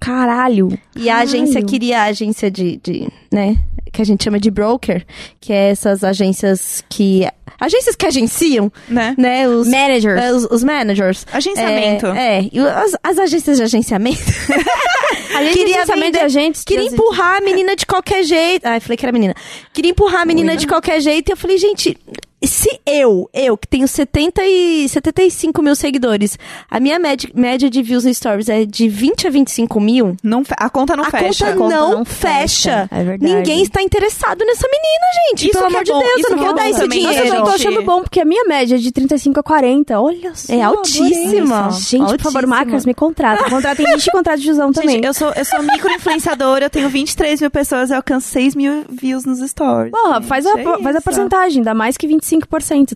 Caralho. E a agência queria a agência de, de, né, que a gente chama de broker, que é essas agências que agências que agenciam, Né? né, os Managers. é, os, os managers. Agenciamento. É, é, as, as agências de agenciamento. A gente queria pensamento vender- de agentes... Queria de- empurrar a menina de qualquer jeito. Ai, falei que era menina. Queria empurrar a menina de qualquer jeito. E eu falei, gente, se eu, eu, que tenho 70 e 75 mil seguidores, a minha média, média de views no stories é de 20 a 25 mil, Não, a conta não a fecha. conta, conta não, não fecha. fecha. É verdade. Ninguém está interessado nessa menina, gente. Isso Pelo é amor de bom, Deus, isso eu não que vou é dar bom esse também. Nossa, eu dinheiro. tô achando bom, porque a minha média é de 35 a 40. Olha só. É altíssima. Gente, por favor, Altíssima. marcas, me contratam. Contratem gente e contrato de Jusão também. Gente, eu sou, eu sou micro-influenciadora, eu tenho 23 mil pessoas, eu alcanço 6 mil views nos stories. Porra, faz a, é faz a isso. porcentagem, dá mais que 25%,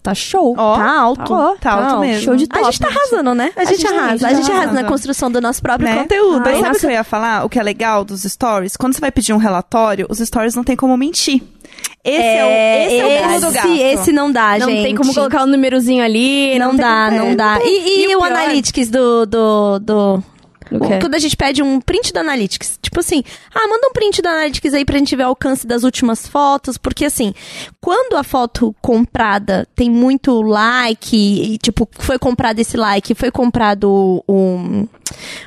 tá show. Ó, Tá alto. Tá, ó, tá alto mesmo. Show de A gente tá top. arrasando, né? A, gente, gente- arrasa. a gente arrasa arrasa. na construção do nosso próprio né? conteúdo. Mas hein? sabe o que eu ia falar? O que é legal dos stories? Quando você vai pedir um relatório, os stories não tem como mentir. Esse é, o, esse é o pulo do esse, gato. esse não dá, Não gente. tem como colocar um númerozinho ali. Não, tem dá, não É, dá. E, e E o o Analytics do. do, do... Quando a gente pede um print do Analytics, tipo assim, ah, manda um print do Analytics aí pra gente ver o alcance das últimas fotos, porque assim, quando a foto comprada tem muito like, e tipo, foi comprado esse like, foi comprado o,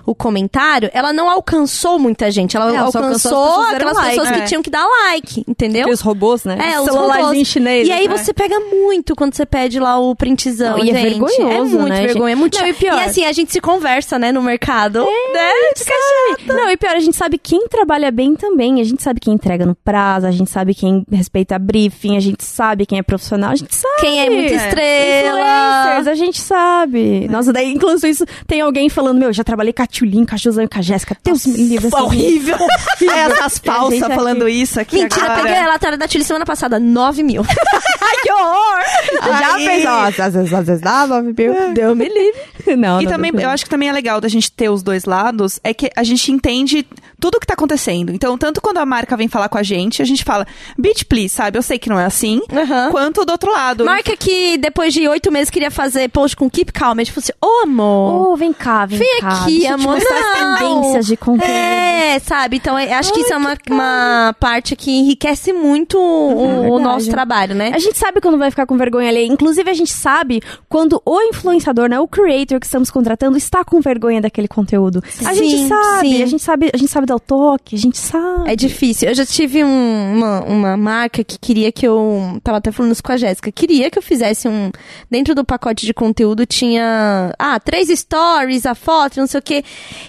o, comentário, ela não alcançou muita gente, ela, É, ela alcançou alcançou pessoas aquelas like. pessoas que É. tinham que dar like, entendeu? Os robôs, né? É, os celulares chinês. E aí né? você pega muito quando você pede lá o printzão, Não, e é gente. vergonhoso, É muito né, vergonha, é muito Não, e pior- E assim, a gente se conversa, né, no mercado. Né? Fica chato. Não, e pior, a gente sabe quem trabalha bem também. A gente sabe quem entrega no prazo, a gente sabe quem respeita briefing, a gente sabe quem é profissional, a gente sabe. Quem é muita estrela. Influencers, a gente sabe. Nossa, daí, inclusive, isso, tem alguém falando, meu, já trabalhei com a Tulin, com a José com a Jéssica. Deus me livre. Assim, horrível. É, essas falsas aqui- falando isso aqui Mentira, agora. peguei a relatório da Tilly semana passada, 9 mil. Ai, que horror! Já Aí- fez, ó, às vezes, às vezes dava, viu? Deu me livre. Não, E não, também, eu acho que também é legal da gente ter os dois lados, é que a gente entende tudo o que tá acontecendo. Então, tanto quando a marca vem falar com a gente, a gente fala, bitch, please, sabe? Eu sei que não é assim. Aham. Quanto do outro lado. Marca que depois de oito meses queria fazer post com Keep Calm. A gente falou assim, ô amor. Ô, vem cá, vem, Vem cá. aqui, amor. Não. tendências de conteúdo. É, É, sabe? Então, eu acho que isso é uma, uma parte que enriquece muito o, o verdade. nosso trabalho, né? A gente sabe quando vai ficar com vergonha alheia. Inclusive, a gente sabe quando o influenciador, né, o creator que estamos contratando, está com vergonha daquele conteúdo. A Sim, gente sabe, sim. a gente sabe, a gente sabe dar o toque, a gente sabe. É difícil. Eu já tive um- uma, uma marca que queria que eu. Tava até falando isso com a Jéssica. Queria que eu fizesse um. Dentro do pacote de conteúdo tinha. Ah, três stories, a foto, não sei o quê.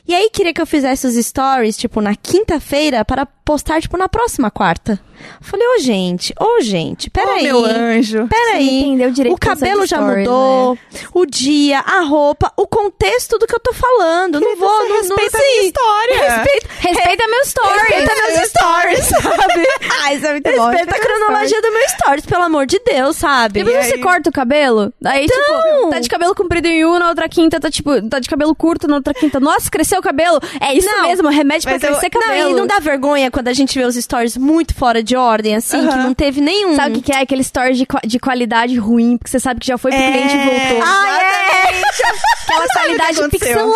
E aí queria que eu fizesse os stories, tipo, na quinta-feira, para postar, tipo, na próxima quarta. Falei, ô gente, ô gente, Ô, peraí. meu anjo. Peraí. entendeu direito O cabelo já stories, mudou, o dia, a roupa, o contexto do que eu tô falando. não vou, não, respeita não, a minha sim. história. Respeita, Respeita meu story. Respeita meus stories, sabe? Ah, isso é muito bom. Respeita a cronologia do meu stories, pelo amor de Deus, sabe? Depois E você aí? corta o cabelo, aí, Então! tipo, tá de cabelo comprido em uma, na outra quinta tá, tipo, tá de cabelo curto, na outra quinta. Nossa, cresceu o cabelo. É isso Não, mesmo, remédio pra mas eu- crescer Não, cabelo. e não dá vergonha quando a gente vê os stories muito fora de ordem, assim, que não teve nenhum. Sabe o que, que é? Aquele story de, de qualidade ruim, porque você sabe que já foi pro É. cliente e voltou. Ah, é! Aquela qualidade pixelada.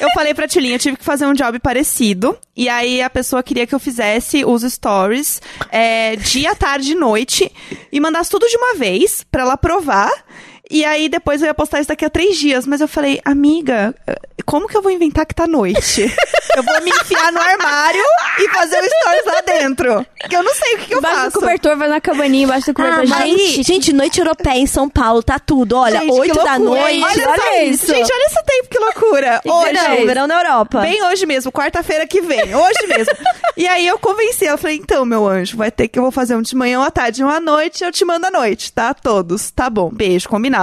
Eu falei pra Tilinha, eu tive que fazer um job parecido. E aí a pessoa queria que eu fizesse os stories é, dia, tarde e noite. E mandasse tudo de uma vez pra ela provar. E aí depois eu ia postar isso daqui a três dias. Mas eu falei, amiga, como que eu vou inventar que tá noite? eu vou me enfiar no armário e fazer o stories lá dentro. Que eu não sei o que, que eu Embaixo do faço. cobertor, vai na cabaninha, embaixo do cobertor. Ah, gente, aí, gente, noite europeia em São Paulo, tá tudo. Olha, Gente, 8 da noite. Olha, Olha, só isso. Gente, olha esse tempo, que loucura. Hoje. verão, verão na Europa. Bem hoje mesmo, quarta-feira que vem, hoje mesmo. e aí eu convenci, ela falei, então, meu anjo, vai ter que eu vou fazer um de manhã, um à tarde, um à noite, eu te mando à noite, tá? Todos, tá bom, beijo, combinado.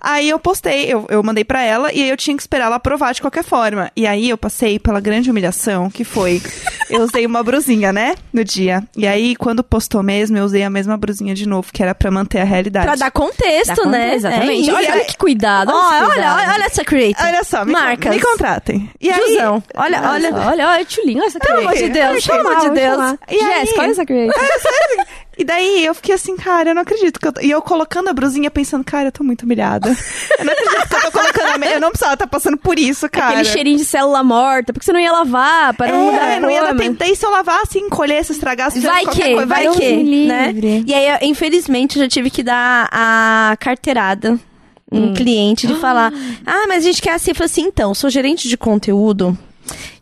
Aí eu postei, eu, eu mandei pra ela e aí eu tinha que esperar ela aprovar de qualquer forma. E aí eu passei pela grande humilhação, que foi, eu usei uma brusinha, né, no dia. E aí, quando postou mesmo, eu usei a mesma brusinha de novo, que era pra manter a realidade. Pra dar contexto, conta, né? Exatamente. É olha, olha que cuidado. Olha, olha, cuidado. olha, olha essa creator. Olha só, me, Marcas. me contratem. E aí, Tiozão. Olha, olha. Olha, olha, tchulinho, olha essa Pelo amor de creator. Deus, Vou pelo amor chamar, de vou Deus. chamar. E aí? Jéssica, olha essa creator. E daí eu fiquei assim, cara, eu não acredito que eu tô... E eu colocando a brusinha pensando, cara, eu tô muito humilhada. Eu não acredito que eu tô colocando a... Eu não precisava estar passando por isso, cara. Aquele cheirinho de célula morta, porque você não ia lavar, para não mudar É, a não ia. Daí se eu lavasse, encolhesse, estragasse, Vai que, coisa, vai que, me né? livre. E aí, eu, infelizmente, eu já tive que dar a carteirada um cliente de falar, ah, mas a gente quer assim. Eu falei assim, então, sou gerente de conteúdo,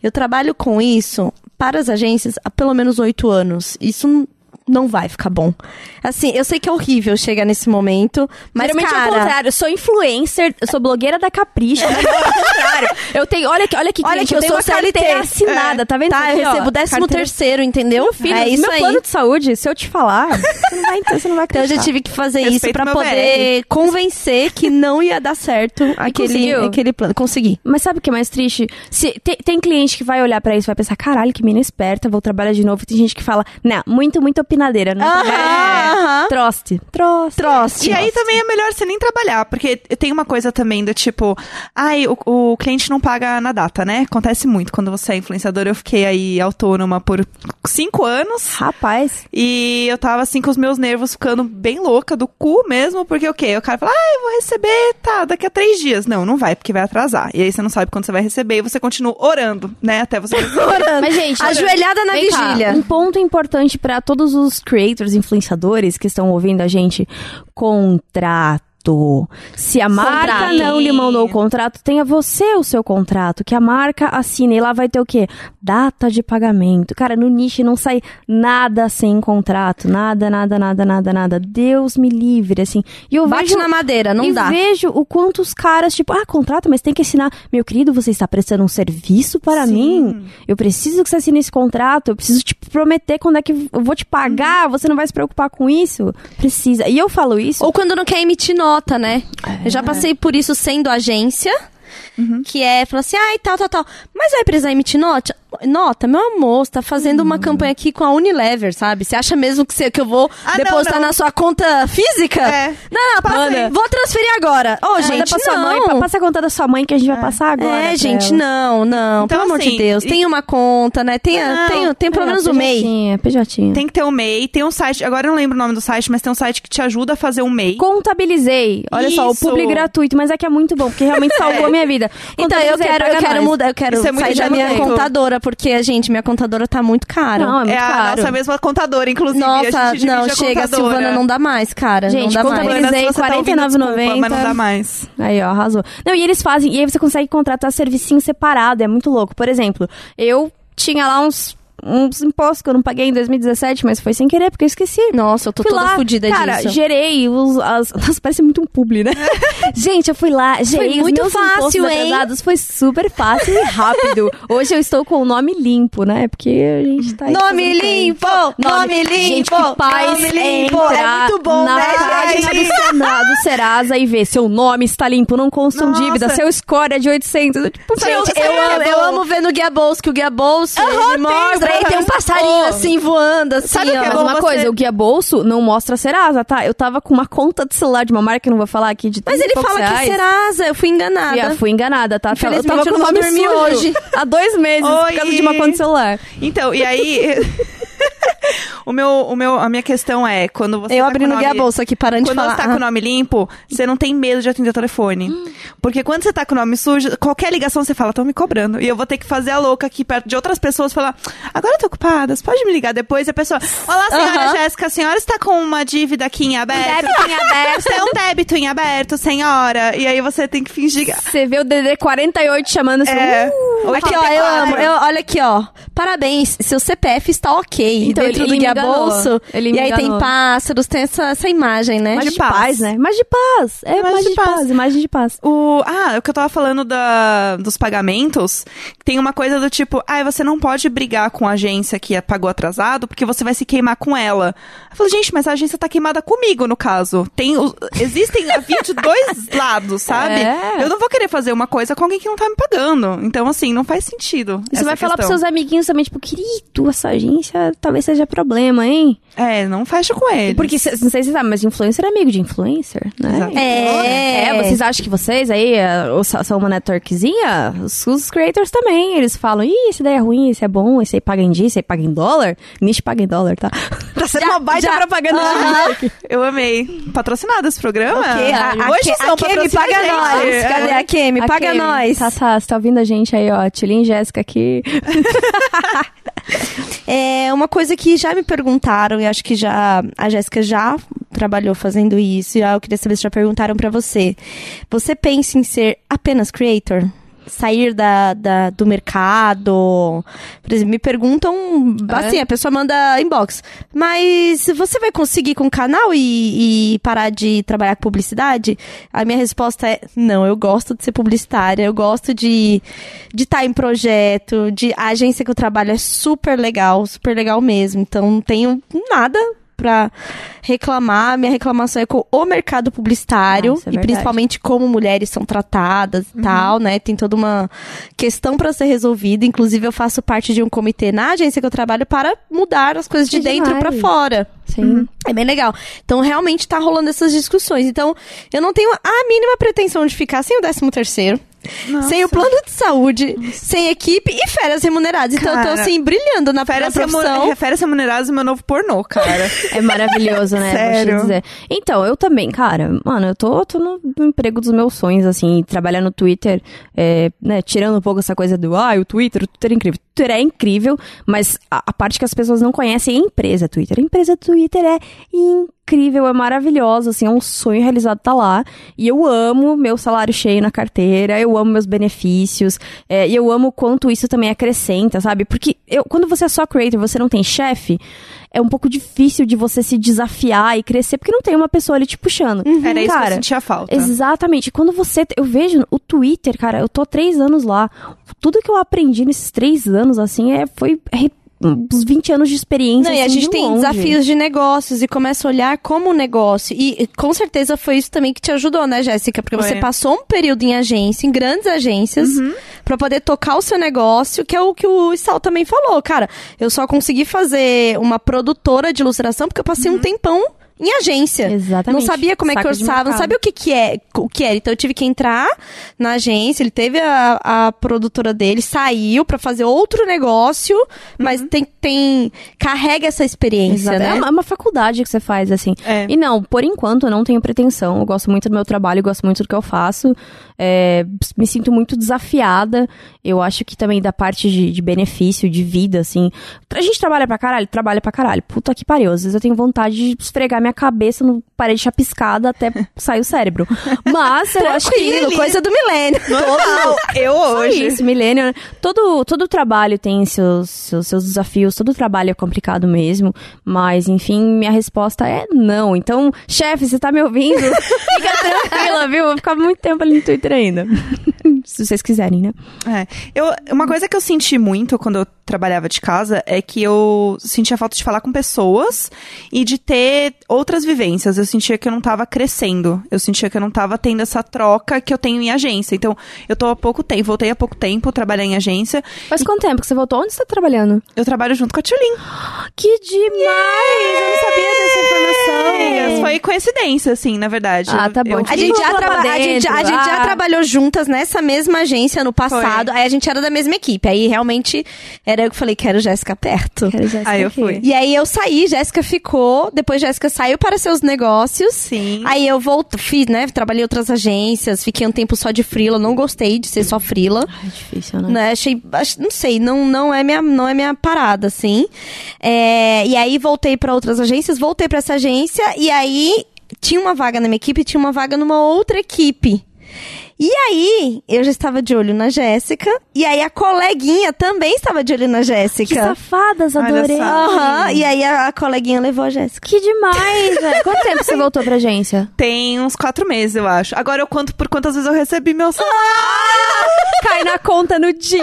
eu trabalho com isso para as agências há pelo menos oito anos. Isso não vai ficar bom. Assim, eu sei que é horrível chegar nesse momento, mas, Geralmente é o cara... contrário. Eu sou influencer, eu sou blogueira da Capricho. é o contrário. Eu tenho, olha, que- olha que Olha cliente, que eu, eu tenho sou uma carteira CLT. assinada, É. tá vendo? Tá, isso eu ó? recebo décimo Carteira- terceiro, entendeu? Meu filho, é isso meu aí. plano de saúde, se eu te falar, você não vai, você não vai Então eu já acreditar. tive que fazer isso Respeito pra meu poder convencer que não ia dar certo aquele, conseguiu? aquele plano. Consegui. Mas sabe o que é mais triste? Se, tem, tem cliente que vai olhar pra isso e vai pensar, caralho, que mina esperta, vou trabalhar de novo. Tem gente que fala, não, muito, muito opinadeira. Não Aham, aham. Troste. Troste. Troste. E aí também é melhor você nem trabalhar, porque tem uma coisa também do tipo, ai, o, o cliente não paga na data, né? Acontece muito quando você é influenciador. Eu fiquei aí autônoma por cinco anos. Rapaz. E eu tava assim com os meus nervos ficando bem louca do cu mesmo, porque o quê? O cara fala, ah, eu vou receber, tá, daqui a três dias. Não, não vai, porque vai atrasar. E aí você não sabe quando você vai receber e você continua orando, né? Até você. Orando. Mas, gente, Ajoelhada na Vem cá, vigília. um ponto importante pra todos os creators, influenciadores que estão ouvindo a gente: contrato. Se a marca não lhe mandou o contrato, tenha você o seu contrato, que a marca assine. E lá vai ter o quê? Data de pagamento. Cara, no nicho não sai nada sem contrato. Nada, nada, nada, nada, nada. Deus me livre, assim. E eu Bate vejo na madeira, não e dá. vejo o quanto os caras, tipo, ah, contrato, mas tem que assinar. Meu querido, você está prestando um serviço para Sim. mim? Eu preciso que você assine esse contrato, eu preciso te prometer quando é que eu vou te pagar, você não vai se preocupar com isso? Precisa. E eu falo isso. Ou quando não quer emitir nota, né? Eu já passei por isso sendo agência. Que é, falou assim, ai, tal, tal, tal. Mas vai precisar emitir nota? Nota, meu amor, você tá fazendo uma campanha aqui com a Unilever, sabe? Você acha mesmo que, você, que eu vou Ah, não, depositar não. na sua conta física? É. Não, não, passa. Vou transferir agora. Ô, Manda gente, pra sua não. mãe, passa a conta da sua mãe que a gente vai passar agora. É, gente, ela. não, não. Então, Pelo amor de assim, Deus. e- Tem uma conta, né? Tem, a- Não, tem, tem pelo É, menos o MEI. PJ, PJ. Tem que ter o MEI, tem um site, agora eu não lembro o nome do site, mas tem um site que te ajuda a fazer o MEI. Contabilizei. Olha só, o Isso. publi gratuito, mas é que é muito bom, porque realmente salvou a minha vida. Então, eu quero, eu quero mudar, eu quero Isso é sair da minha momento. contadora contadora, porque, gente, minha contadora tá muito cara. Não, é muito É a caro. nossa mesma contadora, inclusive. a Nossa, gente não, a chega, contadora. Silvana, não dá mais, cara. Gente, não dá contadora- mais. Silvana, se Economizei você tá ouvindo, desculpa, 49,90. Mas não dá mais. Aí, ó, arrasou. Não, e eles fazem, e aí você consegue contratar servicinho separado, é muito louco. Por exemplo, eu tinha lá uns, uns impostos que eu não paguei em 2017, mas foi sem querer, porque eu esqueci. Nossa, eu tô Fui toda lá, fodida cara, disso. gerei os. As, nossa, parece muito um publi, né? Gente, eu fui lá, gerei os muito fácil, hein? Foi super fácil e rápido. Hoje eu estou com o nome limpo, né? Porque a gente tá Nome limpo! coisa. Nome limpo! Gente, paz nome limpo! É muito bom, na né, página gente? do Senado, do Serasa e ver seu nome está limpo, não constam dívida, seu score é de 800. Eu, Tipo, Gente, eu é amo, eu amo ver no Guia Bolso, que o Guia Bolso, Aham, ele mostra, aí tem um passarinho Oh. assim voando, assim, Sabe o que é ó. Mas bom uma você- coisa, o guia bolso não mostra Serasa, tá? Eu tava com uma conta de celular de uma marca que eu não vou falar aqui de Mas 30 ele fala que é reais. Serasa, eu fui enganada. Fui, fui enganada, tá? Eu tava com eu o não nome sujo hoje. há dois meses por Oi. causa de uma conta de celular. Então, e aí... o meu, o meu, a minha questão é, quando você Eu tá abri no o Guia nome- Bolso aqui, parando de Quando falar. você tá ah, com o nome limpo, você não tem medo de atender o telefone. Porque quando você tá com o nome sujo, qualquer ligação você fala, estão me cobrando. E eu vou ter que fazer a louca aqui perto de outras pessoas falar, agora eu tô ocupada, você pode me ligar depois? E a pessoa, olá, senhora Aham. Jéssica, a senhora está com uma dívida aqui em aberto? Débito em aberto. Tem um débito em aberto, senhora. E aí você tem que fingir. Você vê o DD 48 chamando assim. É. "Uh". Ou Aqui, ó, eu 84. amo. Eu, olha aqui, ó. Parabéns, seu CPF está ok. Então, Dentro ele do me Guia. Bolso. Ele e aí tem enganou. pássaros, tem essa, essa imagem, né? Imagem de paz, paz. né? Imagem de paz. É Imagem imagem de de paz. paz. Imagem de paz. O, ah, o que eu tava falando da, dos pagamentos, tem uma coisa do tipo, ah, você não pode brigar com a agência que pagou atrasado, porque você vai se queimar com ela. Eu falei, gente, mas a agência tá queimada comigo, no caso. Tem, o- existem a via de dois lados, sabe? É. Eu não vou querer fazer uma coisa com alguém que não tá me pagando. Então, assim, não faz sentido. E você essa vai falar pros questão. seus amiguinhos também, tipo, querido, essa agência talvez seja problema, hein? É, não fecha com eles. Porque, não sei se você sabe, mas influencer é amigo de influencer, né? Exato. É. É, vocês acham que vocês aí é, são uma networkzinha? Os, os creators também, eles falam, ih, esse daí é ruim, esse é bom, esse aí paga em dia, esse aí paga em dólar. Niche paga em dólar, tá? Tá sendo uma baita já- propaganda nicho aqui. Eu amei. Patrocinado esse programa? Ok, a, a, Hoje a, são a Kemi paga gente. nós. É. Cadê a Kemi? Paga Kemi, nós. Tá, tá, você tá ouvindo a gente aí, ó, Tilin e Jéssica aqui. É uma coisa que já me perguntaram, e acho que já a Jéssica já trabalhou fazendo isso, e eu queria saber se já perguntaram pra você. Você pensa em ser apenas creator? Sair da, da- do mercado? Por exemplo, me perguntam, assim, a pessoa manda inbox. Mas você vai conseguir com o canal e, e parar de trabalhar com publicidade? A minha resposta é, não, eu gosto de ser publicitária, eu gosto de de estar em projeto, de a agência que eu trabalho é super legal, super legal mesmo. Então não tenho nada pra reclamar. Minha reclamação é com o mercado publicitário Ah, é e principalmente como mulheres são tratadas Uhum. e tal, né? Tem toda uma questão pra ser resolvida. Inclusive eu faço parte de um comitê na agência que eu trabalho para mudar as coisas de Que dentro pra demais. fora. Sim. É bem legal. Então, realmente tá rolando essas discussões. Então, eu não tenho a mínima pretensão de ficar sem o 13 terceiro. Nossa. Sem o plano de saúde, sem equipe e férias remuneradas. Então eu tô Cara, assim, brilhando na, na Férias, remu- profissão. férias remuneradas é meu novo pornô, cara. É maravilhoso, né? Sério. dizer. Então, eu também, cara, mano, eu tô, tô no, no emprego dos meus sonhos, assim, trabalhar no Twitter, é, né, tirando um pouco essa coisa do, ah, o Twitter, o Twitter é incrível. O Twitter é incrível, mas a, a parte que as pessoas não conhecem é a empresa Twitter. A empresa Twitter é incrível, é maravilhosa, assim, é um sonho realizado tá lá. E eu amo meu salário cheio na carteira, eu amo meus benefícios, é, e eu amo o quanto isso também acrescenta, sabe? Porque eu, quando você é só creator, você não tem chefe, é um pouco difícil de você se desafiar e crescer, porque não tem uma pessoa ali te puxando. Era isso que eu Cara, sentia falta. Exatamente. Quando você. Eu vejo o Twitter, cara, eu tô há três anos lá. Tudo que eu aprendi nesses três anos, assim, é, foi é, uns 20 anos de experiência. Não, e a assim, gente de tem longe. desafios de negócios e começa a olhar como um negócio. E com certeza foi isso também que te ajudou, né, Jéssica? Porque você Foi. passou um período em agência, em grandes agências, pra poder tocar o seu negócio, que é o que o Sal também falou. Cara, eu só consegui fazer uma produtora de ilustração porque eu passei um tempão em agência. Exatamente. Não sabia como é que Saco orçava, não sabia o que que é, o que era. Então eu tive que entrar na agência, ele teve a, a produtora dele, saiu pra fazer outro negócio, mas tem, tem carrega essa experiência, Exato. né? É uma, é uma faculdade que você faz, assim. É. E não, por enquanto eu não tenho pretensão. Eu gosto muito do meu trabalho, gosto muito do que eu faço. É, me sinto muito desafiada. Eu acho que também da parte de, de benefício, de vida, assim. A gente trabalha pra caralho? Trabalha pra caralho. Puta que pariu. Às vezes eu tenho vontade de esfregar minha cabeça no parede chapiscada até sair o cérebro. Mas eu acho que. Coisa do milênio. Normal. Eu hoje. isso, milênio. Todo, todo trabalho tem seus, seus, seus desafios, todo trabalho é complicado mesmo. Mas, enfim, minha resposta é não. Então, chefe, você tá me ouvindo? Fica tranquila, viu? Vou ficar muito tempo ali no Twitter ainda. Se vocês quiserem, né? É. Eu, uma coisa que eu senti muito quando eu trabalhava de casa é que eu sentia falta de falar com pessoas e de ter outras vivências. Eu sentia que eu não tava crescendo. Eu sentia que eu não tava tendo essa troca que eu tenho em agência. Então, eu tô há pouco tempo, voltei há pouco tempo a trabalhar em agência. Faz quanto tempo que você voltou? Onde você tá trabalhando? Eu trabalho junto com a Tulin. Que demais! Eu não sabia dessa informação. Foi coincidência, assim, na verdade. Ah, tá bom. eu- A gente, já traba- a, gente, a gente já trabalhou juntas nessa mesma agência no passado. Aí a gente era da mesma equipe. Aí realmente era eu que falei, quero Jéssica perto. Quero já Aí eu aqui. fui. E aí eu saí, Jéssica ficou. Depois Jéssica saiu para seus negócios. Sim. Aí eu voltei, fiz, né? Trabalhei em outras agências, fiquei um tempo só de frila, não gostei de ser só frila. É difícil, né? Né, achei, ach- não sei, não, não é minha, não é minha parada, assim. É, e aí voltei para outras agências, voltei para essa agência e aí tinha uma vaga na minha equipe, e tinha uma vaga numa outra equipe. E aí, eu já estava de olho na Jéssica, e aí a coleguinha também estava de olho na Que Jéssica. safadas, Olha adorei. Aham, e aí a, a coleguinha levou a Jéssica. Que demais, velho. Quanto tempo você voltou pra agência? Tem uns quatro meses, eu acho. Agora eu conto por quantas vezes eu recebi meu salário. Cai na conta no dia.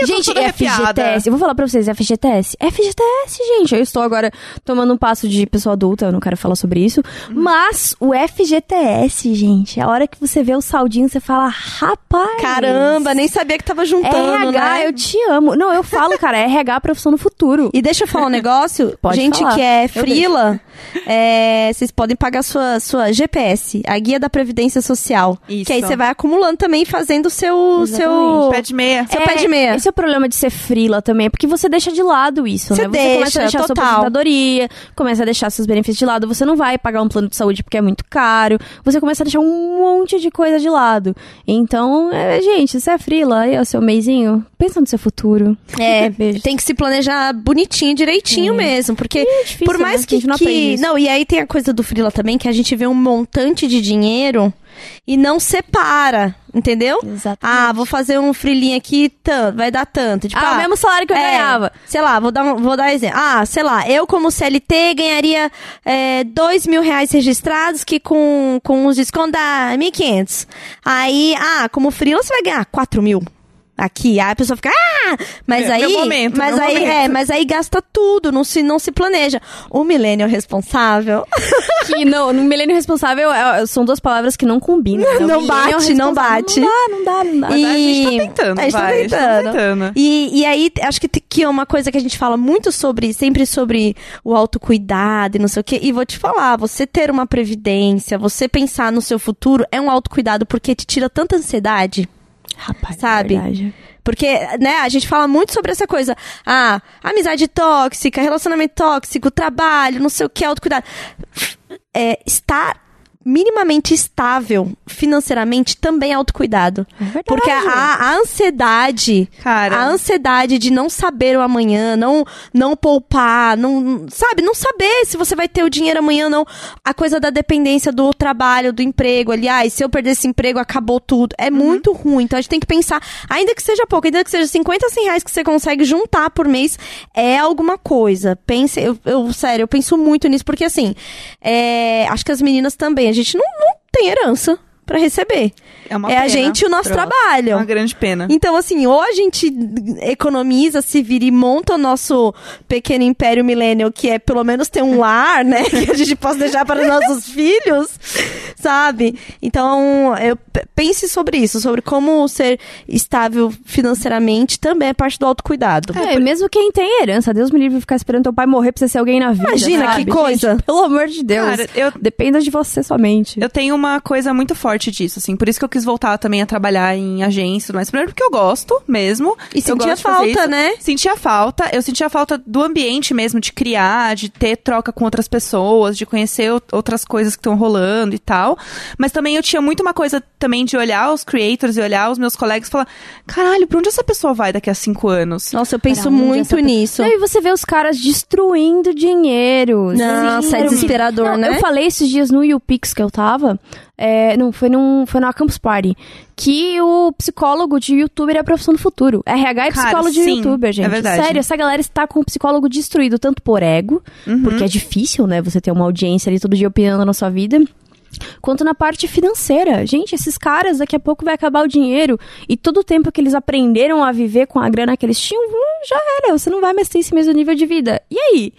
tô gente, arrepiada. FGTS. Eu vou falar pra vocês, FGTS. FGTS, gente. Eu estou agora tomando um passo de pessoa adulta, eu não quero falar sobre isso. Mas o FGTS, gente, é a hora que você vê o saldinho, você fala, rapaz. Caramba, nem sabia que tava juntando, RH, né? eu te amo. Não, eu falo, cara, RH profissão no futuro. E deixa eu falar um negócio. Pode Gente falar. que é frila, é, vocês podem pagar sua, sua GPS, a guia da Previdência Social. Isso. Que aí você vai acumulando também, fazendo o seu... seu... Pé de meia. Seu pé de meia. Esse é o problema de ser frila também, é porque você deixa de lado isso, Você né? Você começa deixa, a deixar sua total. aposentadoria, começa a deixar seus benefícios de lado, você não vai pagar um plano de saúde porque é muito caro, você começa a deixar um monte de coisa de lado. Então, é, gente, você é frila, aí é o seu meizinho, pensa no seu futuro. É, Beijo. tem que se planejar bonitinho, direitinho mesmo, porque É difícil, por mais né? Que, não que- não, e aí tem a coisa do frila também que a gente vê um montante de dinheiro e não separa, entendeu? Exatamente. Ah, vou fazer um frilinho aqui, tanto, vai dar tanto. Tipo, Ah, o mesmo salário que eu é, ganhava. Sei lá, vou dar, um, vou dar exemplo. Ah, sei lá, eu como CLT ganharia é, dois mil reais registrados, que com, com os descontos dá 1.500. Aí, ah, como freelancer você vai ganhar 4 mil. Aqui, aí a pessoa fica, ah! Mas É, aí, meu momento, mas meu aí, momento. é, mas aí gasta tudo, não se, não se planeja. O milênio responsável Que no, no milênio responsável é- são duas palavras que não combinam. né? Não milênio bate, não bate. Não dá, não dá, não dá. Mas a gente tá E- tentando, a gente tá vai. A gente tá tentando. tentando. E, e aí, acho que, que é uma coisa que a gente fala muito sobre, sempre sobre o autocuidado e não sei o quê. E vou te falar, você ter uma previdência, você pensar no seu futuro é um autocuidado porque te tira tanta ansiedade. Rapaz, Sabe? é verdade. Porque, né, a gente fala muito sobre essa coisa. Ah, amizade tóxica, relacionamento tóxico, trabalho, não sei o que, autocuidado. É, estar minimamente estável financeiramente também é autocuidado. É verdade. Porque a, a ansiedade, Cara. a ansiedade de não saber o amanhã, não não poupar, não, sabe, não saber se você vai ter o dinheiro amanhã ou não. A coisa da dependência do trabalho, do emprego, aliás, se eu perder esse emprego, acabou tudo. É muito ruim. Então a gente tem que pensar, ainda que seja pouco, ainda que seja 50, 100 reais que você consegue juntar por mês, é alguma coisa. Pense, eu, eu sério, eu penso muito nisso, porque assim, é, acho que as meninas também, a gente não, não tem herança pra receber. É, uma É a pena. gente e o nosso trabalho. É uma grande pena. Então, assim, ou a gente economiza, se vira e monta o nosso pequeno império millennial, que é pelo menos ter um lar, né? Que a gente possa deixar para os nossos filhos, sabe? Então, eu pense sobre isso, sobre como ser estável financeiramente também é parte do autocuidado. É, mesmo quem tem herança, Deus me livre de ficar esperando teu pai morrer pra você ser alguém na vida. Imagina sabe? que coisa. Gente, pelo amor de Deus. Cara, eu- Dependa de você somente. Eu tenho uma coisa muito forte parte disso, assim. Por isso que eu quis voltar também a trabalhar em agência, mas primeiro porque eu gosto mesmo. E sentia falta, né? Sentia falta. Eu sentia falta do ambiente mesmo, de criar, de ter troca com outras pessoas, de conhecer outras coisas que estão rolando e tal. Mas também eu tinha muito uma coisa também de olhar os creators e olhar os meus colegas e falar: caralho, pra onde essa pessoa vai daqui a cinco anos? Nossa, eu penso muito nisso. Não, e você vê os caras destruindo dinheiro. Nossa, é Dinheiro. desesperador, Não, né? Eu falei esses dias no YouPix que eu tava. É, não, foi, num, foi na Campus Party. Que o psicólogo de youtuber é a profissão do futuro. RH é Cara, psicólogo de sim, youtuber, gente. é verdade. Sério, essa galera está com o psicólogo destruído, tanto por ego, Uhum. porque é difícil, né? Você ter uma audiência ali todo dia opinando na sua vida. Quanto na parte financeira. Gente, esses caras, daqui a pouco vai acabar o dinheiro. E todo o tempo que eles aprenderam a viver com a grana que eles tinham, hum, já era. Você não vai mais ter esse mesmo nível de vida. E aí?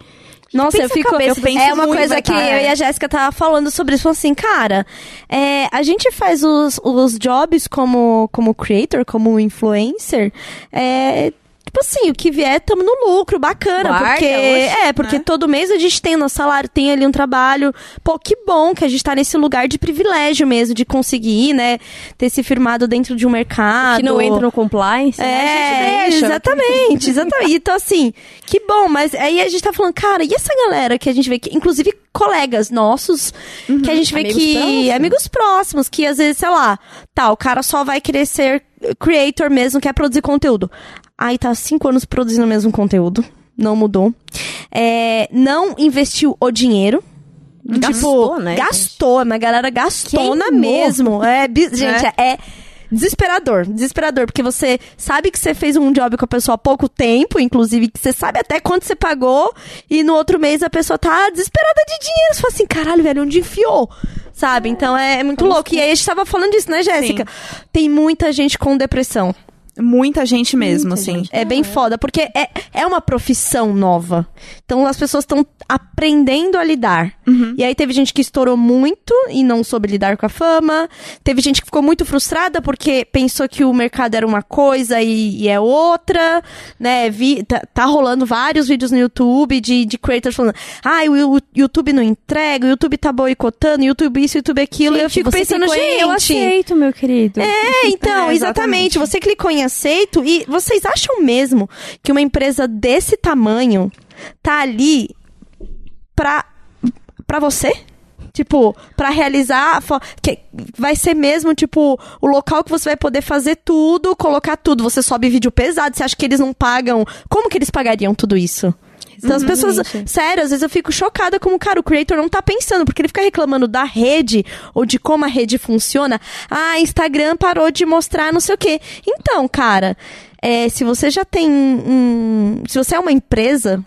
Nossa, Pensa eu fico. cabeça eu é uma coisa que tá? eu e a Jéssica tava falando sobre isso. Assim, cara, é, a gente faz os, os jobs como, como creator, como influencer. É. Tipo assim, o que vier, tamo no lucro, bacana. Guarda, porque. oxe, é, porque né? todo mês a gente tem nosso salário, tem ali um trabalho. Pô, que bom que a gente tá nesse lugar de privilégio mesmo, de conseguir, né? Ter se firmado dentro de um mercado. Que não entra no compliance. né? É, A gente deixa. exatamente, exatamente. Então, assim, que bom, mas aí a gente tá falando, cara, e essa galera que a gente vê que, inclusive colegas nossos, que a gente vê Amigos que. próximos. Amigos próximos, que às vezes, sei lá, tá, o cara só vai querer ser creator mesmo, quer produzir conteúdo. Aí tá cinco anos produzindo o mesmo conteúdo, não mudou. É, não investiu o dinheiro. Gastou, tipo, né, Gastou, mas a galera gastona Queimou. mesmo. É, bi- gente, é. Desesperador, desesperador, porque você sabe que você fez um job com a pessoa há pouco tempo, inclusive, que você sabe até quanto você pagou, e no outro mês a pessoa tá desesperada de dinheiro. Você fala assim, caralho, velho, onde enfiou? Sabe? Então é, é muito louco. E aí a gente tava falando disso, né, Jéssica? Tem muita gente com depressão. Muita gente mesmo, Muita assim. gente. É bem foda, porque é, é uma profissão nova. Então as pessoas estão aprendendo a lidar. E aí teve gente que estourou muito e não soube lidar com a fama. Teve gente que ficou muito frustrada porque pensou que o mercado era uma coisa e, e é outra, né? Vi, tá, tá rolando vários vídeos no YouTube de, de creators falando: ah, o, o YouTube não entrega, o YouTube tá boicotando, o YouTube isso, o YouTube aquilo. e eu Gente, fico pensando, gente. Eu aceito, meu querido. É, então, É, exatamente. exatamente. Você clicou em aceito e vocês acham mesmo que uma empresa desse tamanho tá ali pra, pra você? Tipo, pra realizar, que vai ser mesmo, tipo, o local que você vai poder fazer tudo, colocar tudo. Você sobe vídeo pesado, você acha que eles não pagam? Como que eles pagariam tudo isso? Então as pessoas, sério, às vezes eu fico chocada como, cara, o creator não tá pensando, porque ele fica reclamando da rede ou de como a rede funciona. Ah, Instagram parou de mostrar não sei o quê. Então, cara, é, se você já tem um. Se você é uma empresa.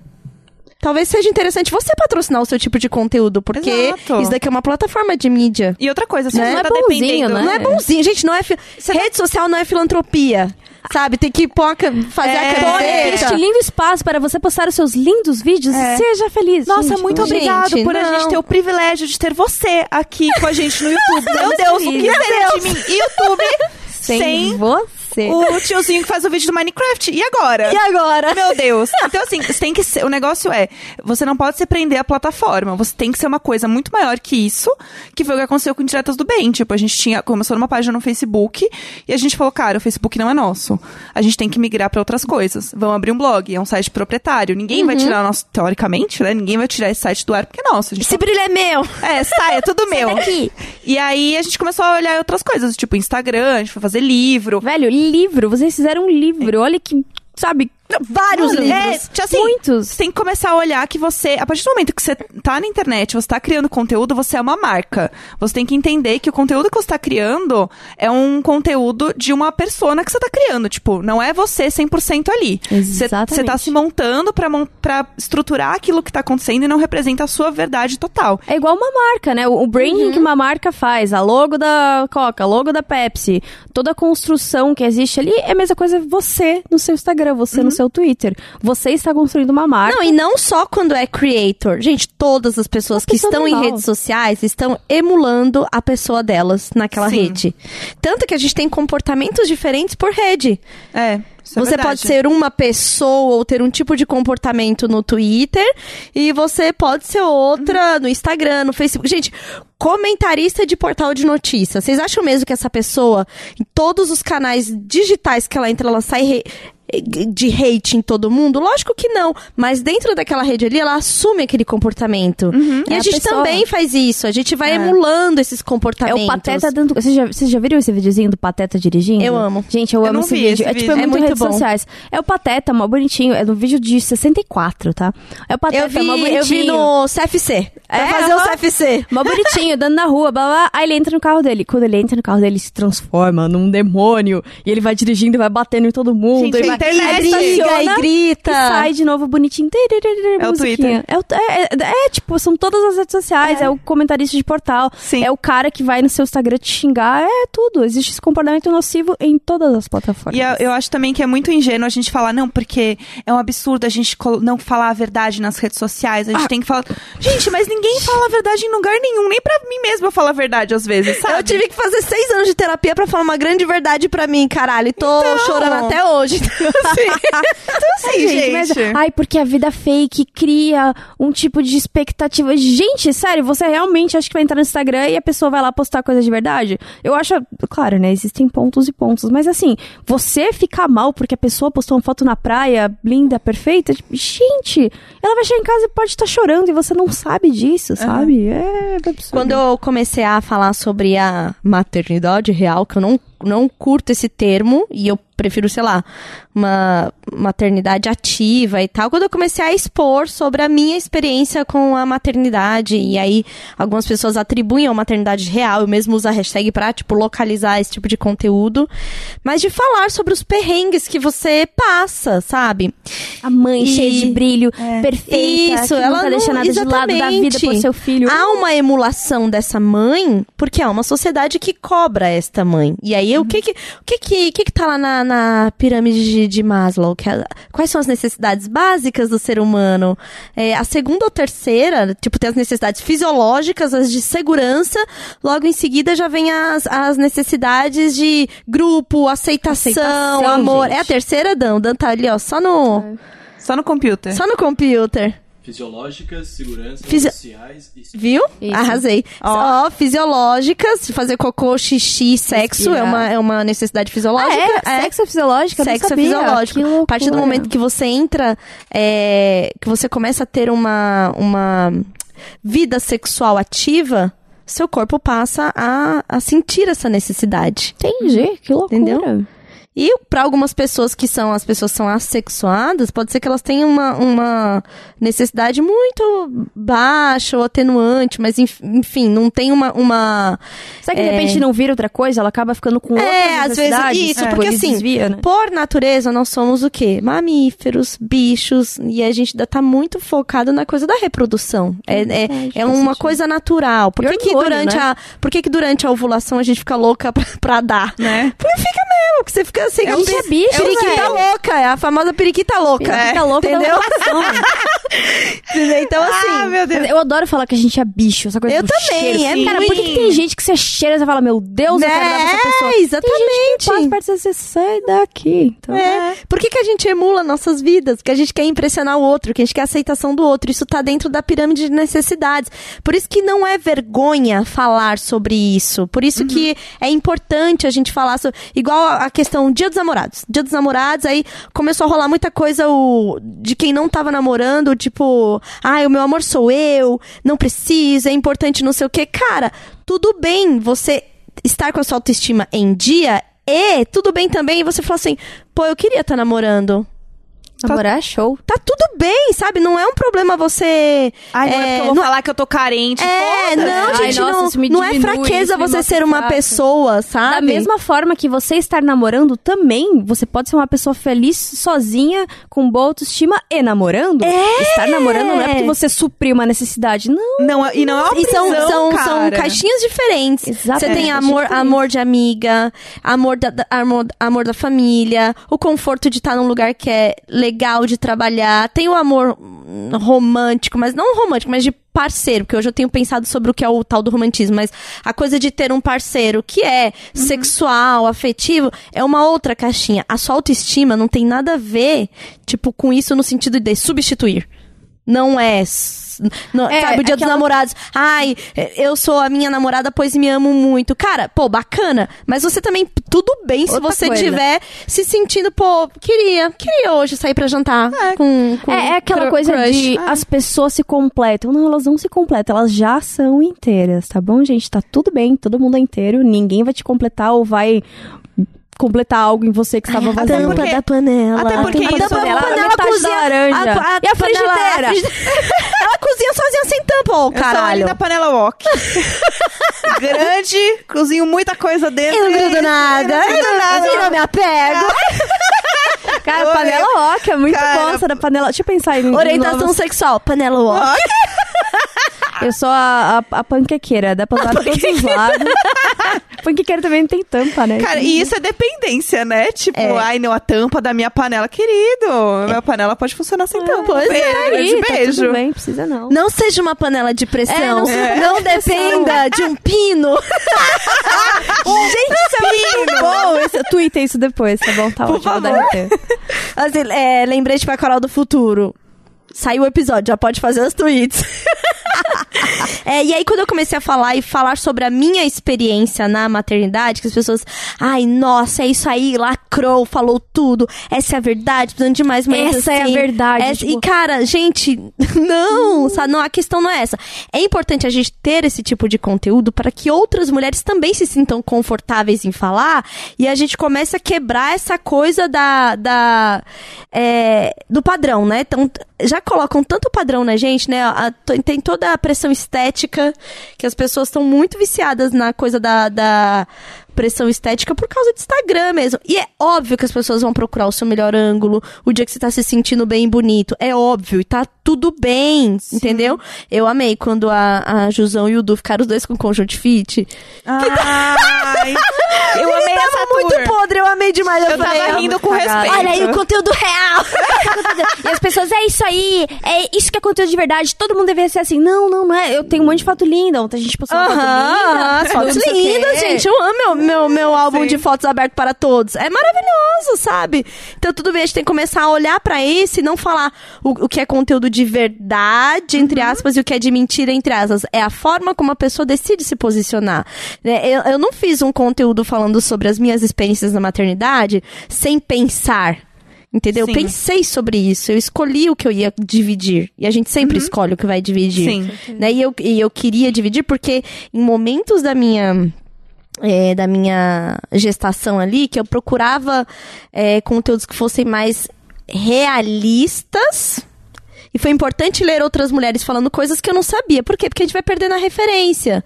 Talvez seja interessante você patrocinar o seu tipo de conteúdo, porque Exato. isso daqui é uma plataforma de mídia. E outra coisa, você Né? não Não é tá bonzinho, dependendo... né? Não é bonzinho, gente, não é. fi- Rede social não é filantropia. Sabe? Tem que pôr a ca- fazer É, a Este lindo espaço para você postar os seus lindos vídeos É. e seja feliz. Nossa, gente. muito gente, obrigado por a não. gente ter o privilégio de ter você aqui com a gente no YouTube. Meu Deus, o que seria de mim? YouTube sem, sem você. O tiozinho que faz o vídeo do Minecraft. E agora? E agora? Meu Deus. Então, assim, tem que ser. O negócio é: você não pode se prender à plataforma. Você tem que ser uma coisa muito maior que isso, que foi o que aconteceu com Indiretas do Bem. Tipo, a gente tinha. Começou numa página no Facebook e a gente falou, cara, o Facebook não é nosso. A gente tem que migrar pra outras coisas. Vamos abrir um blog, é um site proprietário. Ninguém vai tirar nosso. Teoricamente, né? Ninguém vai tirar esse site do ar porque é nosso. Esse brilho é meu. é, sai, é tudo meu. daqui. E aí a gente começou a olhar outras coisas, tipo Instagram, a gente foi fazer livro. Velho, livro. Vocês fizeram um livro. Olha que, sabe... Vários livros. É, tipo assim, Muitos. Você tem que começar a olhar que você, a partir do momento que você tá na internet, você tá criando conteúdo, você é uma marca. Você tem que entender que o conteúdo que você tá criando é um conteúdo de uma persona que você tá criando. Tipo, não é você 100% ali. Exatamente. Você tá se montando pra, pra estruturar aquilo que tá acontecendo e não representa a sua verdade total. É igual uma marca, né? O o branding que uma marca faz, a logo da Coca, a logo da Pepsi, toda a construção que existe ali é a mesma coisa você no seu Instagram, você no seu Twitter. Você está construindo uma marca. Não, e não só quando é creator. Gente, todas as pessoas Uma que pessoa estão em normal. redes sociais estão emulando a pessoa delas naquela Sim. rede. Tanto que a gente tem comportamentos diferentes por rede. É. isso é você verdade. pode ser uma pessoa ou ter um tipo de comportamento no Twitter e você pode ser outra no Instagram, no Facebook. Gente, comentarista de portal de notícias. Vocês acham mesmo que essa pessoa, em todos os canais digitais que ela entra, ela sai re- de hate em todo mundo? Lógico que não. Mas dentro daquela rede ali, ela assume aquele comportamento. E É a a gente pessoa. também faz isso. A gente vai É. emulando esses É comportamentos. o Pateta dando. Vocês já, vocês já viram esse videozinho do Pateta dirigindo? Eu amo. Gente, eu, Eu amo esse vídeo. esse é tipo, vídeo. é É muito, muito redes bom. sociais. É o Pateta, mó bonitinho. É no vídeo de 64, tá? É o Pateta, Eu vi, mó bonitinho. eu vi no CFC. Pra É, fazer o. CFC. Mó bonitinho, dando na rua, blá, blá. Aí ele entra no carro dele. Quando ele entra no carro dele, ele se transforma num demônio. E ele vai dirigindo, vai batendo em todo mundo. Gente, e internet. Briga estaciona e grita. E sai de novo bonitinho. É o musiquinha. É, o- é, é, é, tipo, são todas as redes sociais. É, o comentarista de portal. Sim. É o cara que vai no seu Instagram te xingar. É tudo. Existe esse comportamento nocivo em todas as plataformas. E eu, eu acho também que é muito ingênuo a gente falar, não, porque é um absurdo a gente não falar a verdade nas redes sociais. A gente tem que falar. Gente, mas ninguém fala a verdade em lugar nenhum. Nem pra mim mesma eu falo a verdade às vezes, sabe? Eu tive que fazer seis anos de terapia pra falar uma grande verdade pra mim, caralho. E tô Então. chorando até hoje. Então, assim, Então, assim, gente. mas- ai, porque a vida fake cria um tipo de expectativa. Gente, sério, você realmente acha que vai entrar no Instagram e a pessoa vai lá postar coisa de verdade? Eu acho, claro, né? Existem pontos e pontos, mas assim, você ficar mal porque a pessoa postou uma foto na praia, linda, perfeita, tipo, gente, ela vai chegar em casa e pode estar chorando e você não sabe disso, sabe? É absurdo. Quando eu comecei a falar sobre a maternidade real, que eu não, não curto esse termo, e eu prefiro, sei lá, uma maternidade ativa e tal, quando eu comecei a expor sobre a minha experiência com a maternidade, e aí algumas pessoas atribuem a maternidade real, eu mesmo uso a hashtag pra, tipo, localizar esse tipo de conteúdo, mas de falar sobre os perrengues que você passa, sabe? a mãe E- cheia de brilho, perfeita, Isso, ela nunca deixa não- nada de lado da vida exatamente. por seu filho. Há uma emulação dessa mãe, porque há uma sociedade que cobra esta mãe. E aí, o que que, o que que, o que que tá lá na, na pirâmide de, de Maslow? Que é- quais são as necessidades básicas do ser humano? É, a segunda ou terceira, tipo, tem as necessidades fisiológicas, as de segurança, logo em seguida já vem as, as necessidades de grupo, aceitação, Aceitação, amor. gente. É a terceira, Dan? Dan tá ali, ó, só no, Só no computer. só no computer. Fisiológicas, segurança, Fisio- sociais e Viu? Isso. Arrasei. Ó, fisiológicas, fazer cocô, xixi, sexo é uma, é uma necessidade Ah, fisiológica. é? Sexo é fisiológico? Sexo é fisiológico. A partir do momento que você entra, é, que você começa a ter uma, uma vida sexual ativa, seu corpo passa a, a sentir essa necessidade. Entendi, que loucura. Entendeu? E para algumas pessoas que são as pessoas que são assexuadas, pode ser que elas tenham uma, uma necessidade muito baixa ou atenuante, mas enf- enfim, não tem uma. uma Será que de É. repente não vira outra coisa? Ela acaba ficando com outras É, às vezes isso, Tipo, porque assim, desvia, né? por natureza, nós somos o quê? Mamíferos, bichos, e a gente ainda tá muito focado na coisa da reprodução. É, é, é faz uma coisa natural. Por que, que durante né? a, por que, que durante a ovulação a gente fica louca pra, pra dar? Né? Porque fica mesmo, porque você fica assim, É um bicho, periquita velho. louca, é a famosa periquita louca. Fica louca da entendeu? ovulação. Então, assim. Ah, meu Deus. Eu adoro falar que a gente é bicho, essa coisa Eu também, cheiro. é Cara, por que, que tem gente que você cheira e você fala, meu Deus, eu quero dar pra essa pessoa? É, exatamente. Tem gente que passa você, sai daqui. Então, É. Por que, que a gente emula nossas vidas? Porque a gente quer impressionar o outro, que a gente quer a aceitação do outro. Isso tá dentro da pirâmide de necessidades. Por isso que não é vergonha falar sobre isso. Por isso que é importante a gente falar sobre. Igual a a questão Dia dos Namorados. Dia dos Namorados, aí começou a rolar muita coisa o, de quem não tava namorando, tipo, ai, o meu amor sou eu, não preciso, é importante não sei o quê. Cara, tudo bem você estar com a sua autoestima em dia e tudo bem também você falar assim, pô, eu queria estar namorando. Namorar é show. Tá tudo bem, sabe? Não é um problema você. Ai, não é, porque eu vou não- falar que eu tô carente. É, foda-se. não, Ai, gente, nossa, não, não é fraqueza você ser uma fraca. pessoa, sabe? Da mesma forma que você estar namorando também, você pode ser uma pessoa feliz sozinha, com boa autoestima e namorando. É! Estar namorando não é porque você supriu uma necessidade. Não. Não, e não é uma E são, prisão, são, são caixinhas diferentes. Exatamente, Você tem caixinhas amor, diferentes. amor de amiga, amor da, da- amor, amor da família, o conforto de estar num lugar que é legal de trabalhar. Tem o amor romântico, mas não romântico, mas de parceiro, porque hoje eu tenho pensado sobre o que é o tal do romantismo, mas a coisa de ter um parceiro que é sexual, afetivo, é uma outra caixinha. A sua autoestima não tem nada a ver, tipo, com isso no sentido de substituir. Não é. Não, É, sabe, o dia dos aquela- namorados. Ai, eu sou a minha namorada, pois me amo muito. Cara, pô, bacana. Mas você também, tudo bem se Outra você coisa. tiver se sentindo, pô, queria, queria hoje sair pra jantar com, com É, é aquela coisa crush. de as pessoas se completam. Não, elas não se completam, elas já são inteiras, tá bom, gente? Tá tudo bem, todo mundo é inteiro, ninguém vai te completar ou vai completar algo em você que estava A vazio. tampa porque- da panela. até porque a isso- tampa da ela- panela metade cozinha. da laranja. E a panela- frigideira? a frigideira- ela cozinha sozinha sem tampa, ô Eu sou ali caralho. da panela wok. Grande, cozinho muita coisa dentro. Eu não grudo nada. Eu não grudo Eu nada. não me apego. Cara, panela rock, é muito cara, bom essa da panela. Deixa eu pensar aí. em Orientação sexual, panela wok. Eu sou a, a, a panquequeira, dá pra usar de todos os lados. panquequeira também não tem tampa, né? Cara, e isso é dependência, né? Tipo, É. ai, não, a tampa da minha panela. Querido, minha panela pode funcionar sem tampa. pois é, beijo, Aí, tá beijo. tudo bem, precisa não. Não seja uma panela de pressão. É, não seja não dependa de um pino. Gente, isso é Bom, esse, tuita isso depois, tá bom? Tá Por ótimo, favor. Assim, é, lembrete pra Coral do Futuro. Saiu o episódio, já pode fazer os tweets. É, e aí, quando eu comecei a falar e falar sobre a minha experiência na maternidade, que as pessoas, ai, nossa, é isso aí, lacrou, falou tudo, essa é a verdade, precisando de mais mulheres Essa é a assim. verdade, Essa- tipo- E, cara, gente, não, sabe, não, a questão não é essa. É importante a gente ter esse tipo de conteúdo para que outras mulheres também se sintam confortáveis em falar e a gente comece a quebrar essa coisa da, da é, do padrão, né? Então, já colocam tanto padrão na gente, né? A- tem toda a pressão estética, que as pessoas estão muito viciadas na coisa da, da pressão estética por causa do Instagram mesmo. E é óbvio que as pessoas vão procurar o seu melhor ângulo, o dia que você tá se sentindo bem e bonito. É óbvio, e tá tudo bem, entendeu? Eu amei quando a, a Jusão e o Du ficaram os dois com conjuntivite. Ai, eu amei Tava essa muito tour. podre, eu amei demais. Eu, Eu falei, tava "Ah, rindo com cagada. respeito. Olha aí o conteúdo real. E as pessoas, é isso aí, é isso que é conteúdo de verdade, todo mundo deveria ser assim. Não, não, não é. Eu tenho um monte de foto linda. Ontem a gente postou uma foto Aham, linda. fotos lindas, gente. Eu amo meu, meu, meu álbum de fotos aberto para todos. É maravilhoso, sabe? Então, tudo bem, a gente tem que começar a olhar pra isso e não falar o, o que é conteúdo de verdade, entre aspas, e o que é de mentira, entre aspas. É a forma como a pessoa decide se posicionar. né? Eu, eu não fiz um conteúdo falando sobre as minhas experiências na maternidade sem pensar. Entendeu? Sim. Pensei sobre isso, eu escolhi o que eu ia dividir. E a gente sempre escolhe o que vai dividir Sim. né? E eu, e eu queria dividir porque em momentos da minha é, da minha gestação ali, que eu procurava é, conteúdos que fossem mais realistas. E foi importante ler outras mulheres falando coisas que eu não sabia. Por quê? Porque a gente vai perdendo a referência.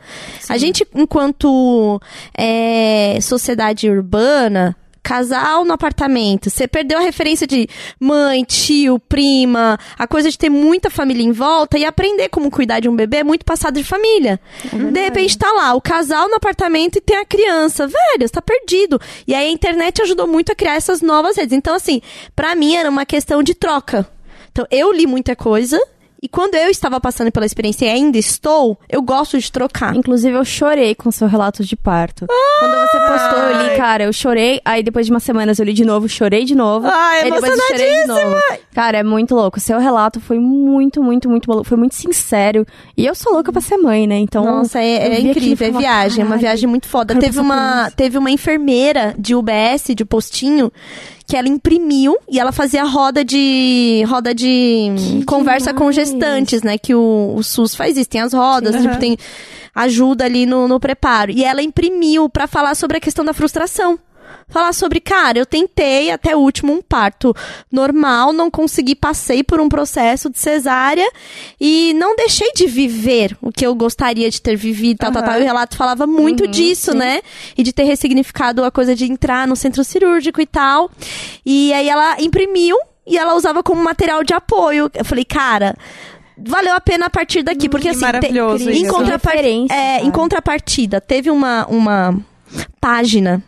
A gente, enquanto é, sociedade urbana, casal no apartamento, você perdeu a referência de mãe, tio, prima, a coisa de ter muita família em volta e aprender como cuidar de um bebê é muito passado de família. de repente tá lá, o casal no apartamento e tem a criança. Velho, você tá perdido. E aí a internet ajudou muito a criar essas novas redes. Então, assim, pra mim era uma questão de troca. Então, eu li muita coisa. E quando eu estava passando pela experiência e ainda estou, eu gosto de trocar. Inclusive, eu chorei com seu relato de parto. Quando você postou, eu li, cara, eu chorei. Aí depois de umas semanas eu li de novo, chorei de novo. Ai, aí depois eu chorei de novo. Cara, é muito louco. Seu relato foi muito, muito, muito maluco. Foi muito sincero. E eu sou louca pra ser mãe, né? Então. Nossa, é, é incrível, é viagem, é uma "Caralho, viagem muito foda. Teve uma, isso." teve uma enfermeira de UBS, de postinho, que ela imprimiu e ela fazia roda de roda de conversa com demais. gestantes, né? Que o, o SUS faz isso, tem as rodas, tipo, tem ajuda ali no, no preparo. E ela imprimiu pra falar sobre a questão da frustração. Falar sobre, cara, eu tentei até o último um parto normal, não consegui, passei por um processo de cesárea e não deixei de viver o que eu gostaria de ter vivido, tal, tal, Aham. tal. E o relato falava muito disso, né? E de ter ressignificado a coisa de entrar no centro cirúrgico e tal. E aí ela imprimiu e ela usava como material de apoio. Eu falei, cara, valeu a pena a partir daqui, porque que assim, te- maravilhoso em, isso. contrapar- Referência, é, em contrapartida, teve uma, uma página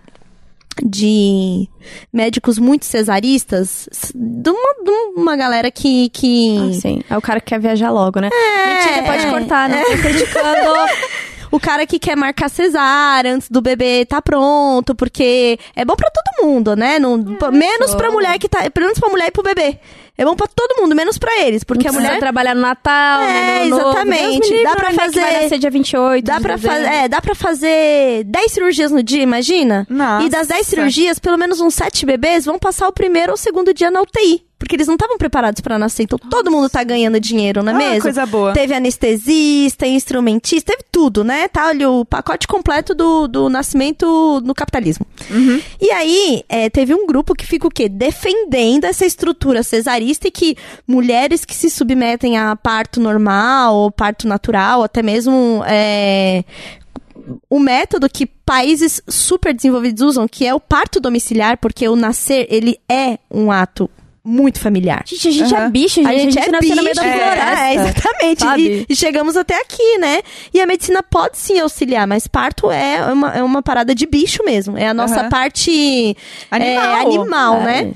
de médicos muito cesaristas de uma, de uma galera que, que Ah, sim. É o cara que quer viajar logo, né? Mentira, pode é. cortar, não tô criticando. o cara que quer marcar cesárea antes do bebê tá pronto, porque é bom pra todo mundo, né? Não, p- menos pra mulher que tá, menos pra mulher e pro bebê. É bom pra todo mundo, menos pra eles, porque a mulher trabalhar no Natal, É, né, no Novo. exatamente. Livre, Dá pra né, que fazer- Vai nascer dia 28 Dá pra, dezembro. fa- é, dá pra fazer 10 cirurgias no dia, imagina? Nossa. E das 10 cirurgias, pelo menos uns 7 bebês vão passar o primeiro ou segundo dia na UTI. Porque eles não estavam preparados pra nascer. Então todo mundo tá ganhando dinheiro, não é Ah, mesmo? coisa boa. Teve anestesista, instrumentista, teve tudo, né? Tá ali o pacote completo do, do nascimento no capitalismo. Uhum. E aí, é, teve um grupo que fica o quê? Defendendo essa estrutura cesarista e que mulheres que se submetem a parto normal, ou parto natural, até mesmo é, o método que países super desenvolvidos usam, que é o parto domiciliar, porque o nascer, ele é um ato muito familiar. Gente, a gente é Aham. bicho, gente. A gente, é nasceu no meio bicho, da é, floresta. é, exatamente. E, e chegamos até aqui, né? E a medicina pode sim auxiliar, mas parto é uma, é uma parada de bicho mesmo. É a nossa Aham. parte Animal. é, animal, É. né?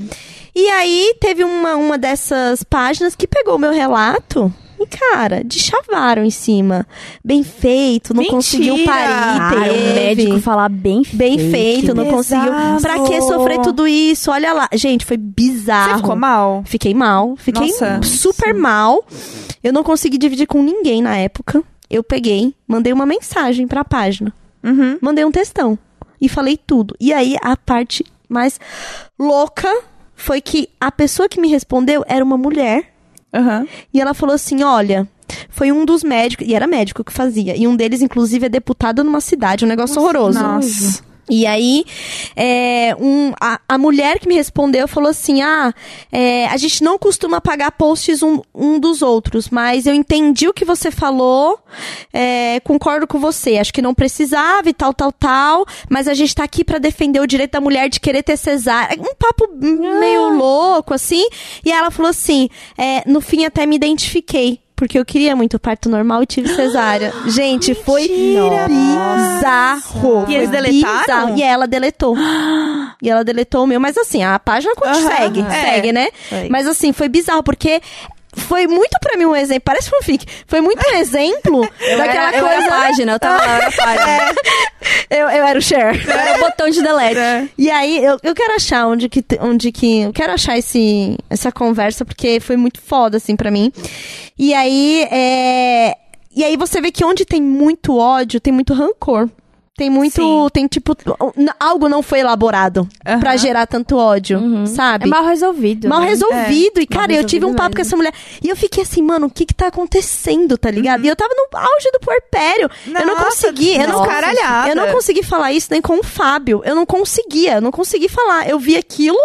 E aí teve uma, uma dessas páginas que pegou o meu relato. E, cara, chavaram em cima. Bem feito, não Mentira! conseguiu parir. Cara, o teve. médico falar bem feito. Bem feito, não pesado. conseguiu. Pra que sofrer tudo isso? Olha lá. Gente, foi bizarro. Você ficou mal? Fiquei mal. Fiquei Nossa. super mal. Eu não consegui dividir com ninguém na época. Eu peguei, mandei uma mensagem pra página. Uhum. Mandei um textão. E falei tudo. E aí, a parte mais louca foi que a pessoa que me respondeu era uma mulher. Aham. E ela falou assim: olha. Foi um dos médicos, e era médico que fazia. E um deles, inclusive, é deputado numa cidade, um negócio horroroso. Nossa. E aí, é, um, a, a mulher que me respondeu falou assim: Ah, é, a gente não costuma pagar posts um, um dos outros, mas eu entendi o que você falou, é, concordo com você. Acho que não precisava e tal, tal, tal, mas a gente tá aqui pra defender o direito da mulher de querer ter cesárea. Um papo meio louco, assim. E ela falou assim: é, No fim, até me identifiquei. Porque eu queria muito parto normal e tive cesárea. Gente, foi bizarro. E eles Foi deletaram? bizarro. E ela deletou. e ela deletou o meu. Mas assim, a página Aham, segue, é. segue, né? Segue. Mas assim, foi bizarro, porque foi muito pra mim um exemplo. Parece fanfic. Foi muito um exemplo Eu daquela era, eu coisa. era a página, eu tava lá, eu era a página. Eu, eu era o share. Eu era o botão de delete. É. E aí, eu, eu quero achar onde que, onde que. Eu quero achar esse, essa conversa, porque foi muito foda, assim, pra mim. E aí, é. E aí você vê que onde tem muito ódio, tem muito rancor. Tem muito. Sim. Tem tipo. Algo não foi elaborado Aham. pra gerar tanto ódio, É sabe? mal resolvido. Mal né? resolvido. E, cara, Mal eu tive um resolvido papo com mesmo. essa mulher. E eu fiquei assim, mano, o que que tá acontecendo, tá ligado? E eu tava no auge do puerpério. eu não Nossa, consegui. Eu não, descaralhada. eu não consegui falar isso nem com o Fábio. Eu não conseguia. Eu não consegui falar. Eu vi aquilo,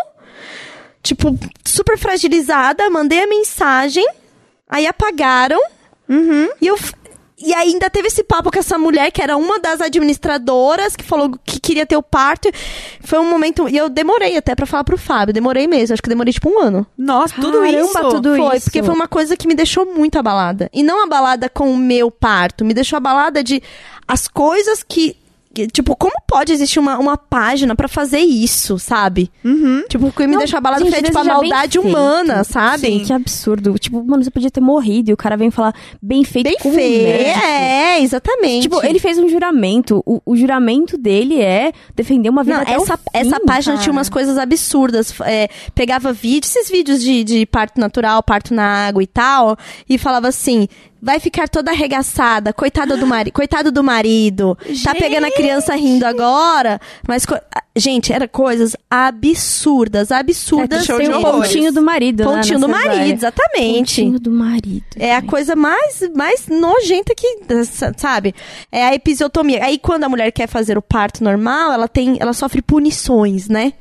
tipo, super fragilizada. Mandei a mensagem. Aí apagaram. Uhum. E eu. E ainda teve esse papo com essa mulher, que era uma das administradoras, que falou que queria ter o parto. Foi um momento. E eu demorei até pra falar pro Fábio. Demorei mesmo. Acho que eu demorei tipo um ano. Nossa, tudo Caramba, isso. tudo foi, isso. porque foi uma coisa que me deixou muito abalada. E não abalada com o meu parto. Me deixou abalada de as coisas que. Tipo, como pode existir uma, uma página pra fazer isso, sabe? Uhum. Tipo, o que me Não, deixou abalada gente, foi, tipo, a bem maldade feito. humana, sabe? Sim. Que absurdo. Tipo, mano, você podia ter morrido e o cara vem falar bem feito Bem com o feio. médico. É, exatamente. Tipo, ele fez um juramento. O, o juramento dele é defender uma vida Não, até o essa, fim, essa página cara. tinha umas coisas absurdas. É, pegava vídeos, esses vídeos de, de parto natural, parto na água e tal, e falava assim: vai ficar toda arregaçada, coitada do marido, coitado do marido, tá pegando a criança rindo agora, mas co- gente, era coisas absurdas, absurdas. show Tem de horrores. pontinho do marido, né, Pontinho do nessa marido, exatamente. Pontinho do marido. É a gente. coisa mais, mais nojenta que, sabe? É a episiotomia. Aí quando a mulher quer fazer o parto normal, ela tem, ela sofre punições, né?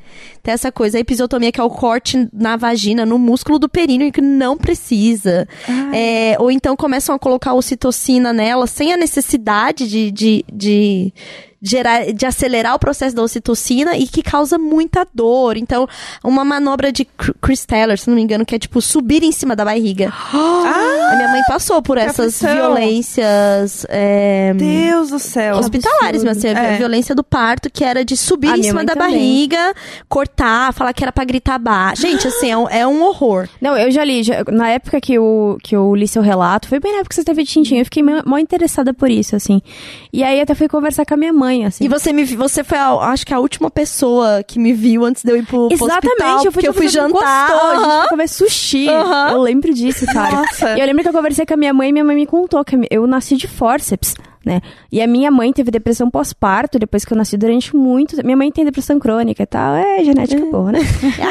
Tem essa coisa, a episiotomia que é o corte na vagina, no músculo do períneo que não precisa. É, ou então começam a colocar ocitocina nela sem a necessidade de, de, de gerar, de acelerar o processo da ocitocina e que causa muita dor. Então, uma manobra de Chris Taylor, se não me engano, que é tipo subir em cima da barriga. A minha mãe passou por essas aflição. violências é, Deus do céu. hospitalares, mas assim, a É. violência do parto, que era de subir A em cima da também. barriga, cortar, falar que era pra gritar baixo. Gente, assim, é um, é um horror. Não, eu já li. já- na época que eu, que eu li seu relato, foi bem na época que você teve tintinho. Eu fiquei mó interessada por isso, assim. E aí até fui conversar com a minha mãe, assim. E você me você foi, a, acho que a última pessoa que me viu antes de eu ir pro, pro Exatamente, hospital, eu fui, porque eu tipo, fui jantar. Gostou, a gente foi comer sushi. Aham. Eu lembro disso, cara. Nossa. E eu lembro que eu conversei com a minha mãe e minha mãe me contou que eu nasci de fórceps, né? E a minha mãe teve depressão pós-parto depois que eu nasci durante muito. Minha mãe tem depressão crônica e tal. É genética boa, né?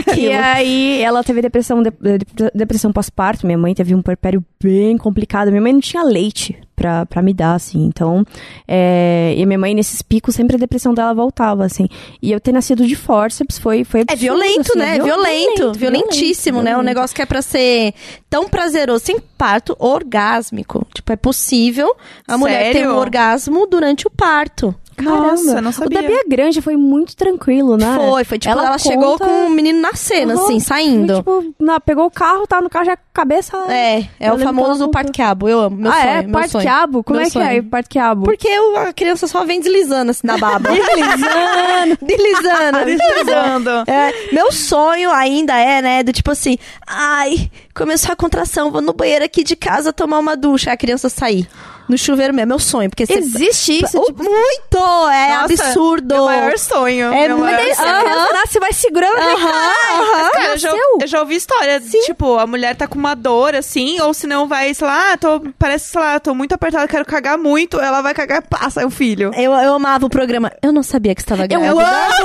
É. E aí ela teve depressão, de- de- depressão pós-parto. Minha mãe teve um puerpério bem complicado. Minha mãe não tinha leite pra, pra me dar, assim. Então, é, e a minha mãe, nesses picos, sempre a depressão dela voltava, assim. E eu ter nascido de fórceps foi, foi É absurdo, violento, assim, né? É violento, violentíssimo, né? Um negócio que é pra ser tão prazeroso, sem parto orgásmico. Tipo, é possível a mulher ter Sério? um orgasmo durante o parto. Nossa, não O sabia. da Bia Grande foi muito tranquilo, né? Foi, foi tipo, ela, Ela chegou conta- com o menino nascendo, Uhum. assim, saindo. Foi, tipo, na- pegou o carro, tava no carro, já com a cabeça... É, é Eu o famoso parto-quiabo. Eu amo, meu ah, sonho, é? sonho. quiabo? Como Meu é que é sonho. parte quiabo? Porque o- a criança só vem deslizando assim na baba. deslizando. deslizando. Deslizando. É, meu sonho ainda é, né, do tipo assim, ai, começou a contração, vou no banheiro aqui de casa tomar uma ducha, aí a criança sair. No chuveiro mesmo, é meu sonho, porque você... Existe isso, tipo... Muito! É Nossa, absurdo! Meu maior sonho. É meu Mas Se a criança nasce, vai segurando... né? Aham, aham. Cara, eu já, eu já ouvi história, tipo, a mulher tá com uma dor, assim, ou se não vai, sei lá, ah, tô, parece, sei lá, tô muito apertada, quero cagar muito, ela vai cagar, passa, é o filho. Eu, eu amava o programa. Eu não sabia que estava Eu grávida. amo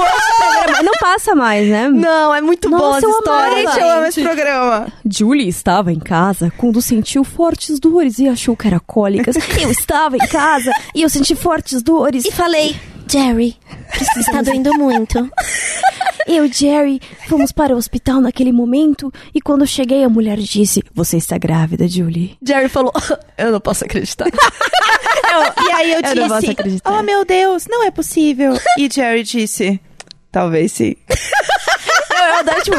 esse programa. Não passa mais, né? Não, é muito bom Nossa, as eu histórias. Gente, eu amo esse programa. Julie estava em casa quando sentiu fortes dores e achou que era cólicas. Eu estava em casa e eu senti fortes dores. E falei, Jerry, está doendo muito. Eu e Jerry fomos para o hospital naquele momento e quando cheguei a mulher disse: Você está grávida, Julie. Jerry falou, eu não posso acreditar. Eu- e aí eu, Eu não posso disse, acreditar. Oh, meu Deus, não é possível. E Jerry disse, talvez sim. Tipo,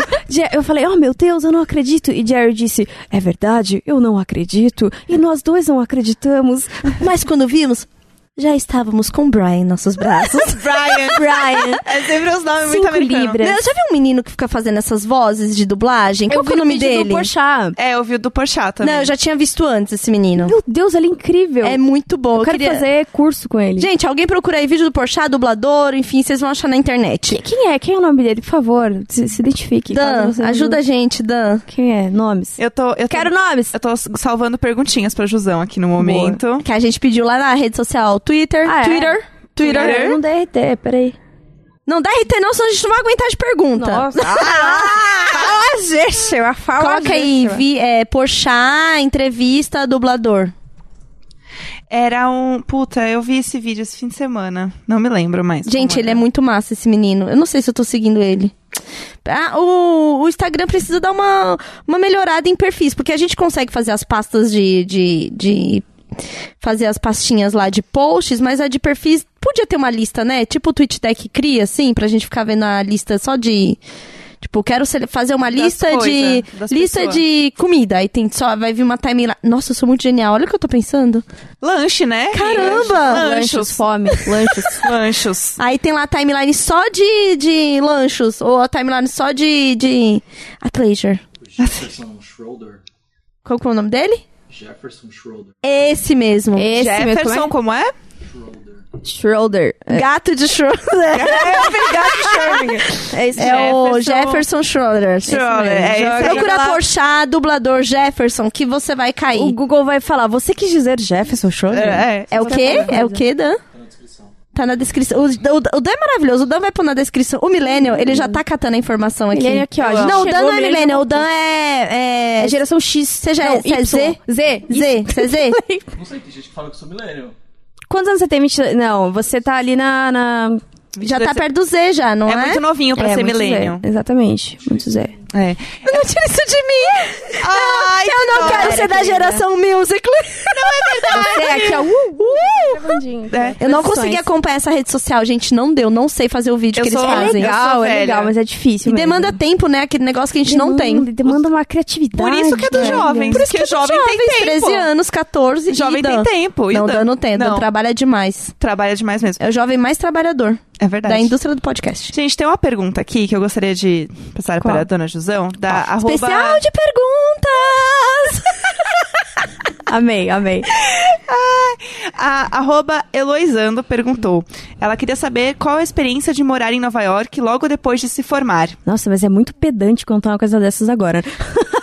eu falei, oh meu Deus, eu não acredito. E Jerry disse, é verdade, eu não acredito. E nós dois não acreditamos. mas quando vimos, já estávamos com o Brian em nossos braços. Brian. Brian. É sempre os nomes muito americanos. libras. Já viu um menino que fica fazendo essas vozes de dublagem? Qual eu que é vi o nome dele? do Porchat. É, eu vi o do Porchat também. Não, eu já tinha visto antes esse menino. Meu Deus, ele é incrível. É muito bom. eu quero queria- fazer curso com ele. Gente, alguém procura aí vídeo do Porchat, dublador, enfim, vocês vão achar na internet. Quem é? Quem é o nome dele? Por favor, se, se identifique. Dan, você não- ajuda a gente, Dan. Quem é? Nomes. Eu tô, eu tô, Quero nomes. eu tô salvando perguntinhas pra Jusão aqui no momento. Que a gente pediu lá na rede social, Twitter, Ah, é? Twitter, Twitter. Twitter. Não dá RT, peraí. Não dá RT não, senão a gente não vai aguentar de pergunta. Nossa. Ah, gente, eu falo. Coloca aí, vi, é, Porchat, entrevista, dublador. Era um. Puta, eu vi esse vídeo esse fim de semana. Não me lembro mais. Gente, ele é muito massa, esse menino. Eu não sei se eu tô seguindo ele. Ah, o, o Instagram precisa dar uma, uma melhorada em perfis, porque a gente consegue fazer as pastas de, de, de fazer as pastinhas lá de posts, mas a de perfis podia ter uma lista, né? Tipo o TweetDeck cria, assim, pra gente ficar vendo a lista só de. Tipo, quero fazer uma Das lista de. coisa, das Lista pessoas. de comida. Aí tem só, vai vir uma timeline. Nossa, eu sou muito genial. Olha o que eu tô pensando. Lanche, né? Caramba! Lanchos, Lanchos. fome, lanchos. Lanchos. Aí tem lá a timeline só de, de lanchos, ou a timeline só de, de athleisure. Schroeder. Qual que é o nome dele? Jefferson Schroeder. Esse mesmo. Esse mesmo, Jefferson, como como é? Schroeder. Schroeder. É, Gato de Schroeder. é isso É o Jefferson- Jefferson Schroeder. Schroeder, é esse. Procura lá. por chá, dublador Jefferson, que você vai cair. O Google vai falar, você quis dizer Jefferson Schroeder? É, É o quê? É o quê, Dan? Tá na descrição. O, o, o Dan é maravilhoso. O Dan vai pôr na descrição. O Millennial, ele já tá catando a informação aqui. Millennial aqui, ó, Não, o Dan não é Millennial. O. Dan é... É é... geração X. Você já Não, é, você é Y. Z? Z. Z? Você é Z? Não sei, tem gente que fala que eu sou millennial. Quantos anos você tem? 20... Não, você tá ali na... na... já tá perto do Z já, não É é? muito novinho pra é, ser millennial. Exatamente, muito Z. É. Não tira isso de mim! Ai, Eu não que quero ser da geração musical. Você é aqui, ó. Uh, uh, É. Eu não consegui acompanhar essa rede social, gente. Não deu. Não sei fazer o vídeo Eu que eles sou É fazem. Eu legal, é legal, mas é difícil E mesmo. demanda tempo, né? Aquele negócio que a gente não tem. Demanda- Demanda uma criatividade. Por isso que é dos velho. jovens. Por isso que, Porque é jovem tem jovens, tempo. 13 anos, 14 Jovem tem tempo. Não, Dan- não tem. Dan Não. trabalha demais. Trabalha demais mesmo. É o jovem mais trabalhador É verdade. da indústria do podcast. Gente, tem uma pergunta aqui que eu gostaria de passar Qual? para a dona Jusão. Da arroba... Especial de perguntas! Amei, amei. A arroba Eloisando perguntou. Ela queria saber qual a experiência de morar em Nova York logo depois de se formar. Nossa, mas é muito pedante contar uma coisa dessas agora.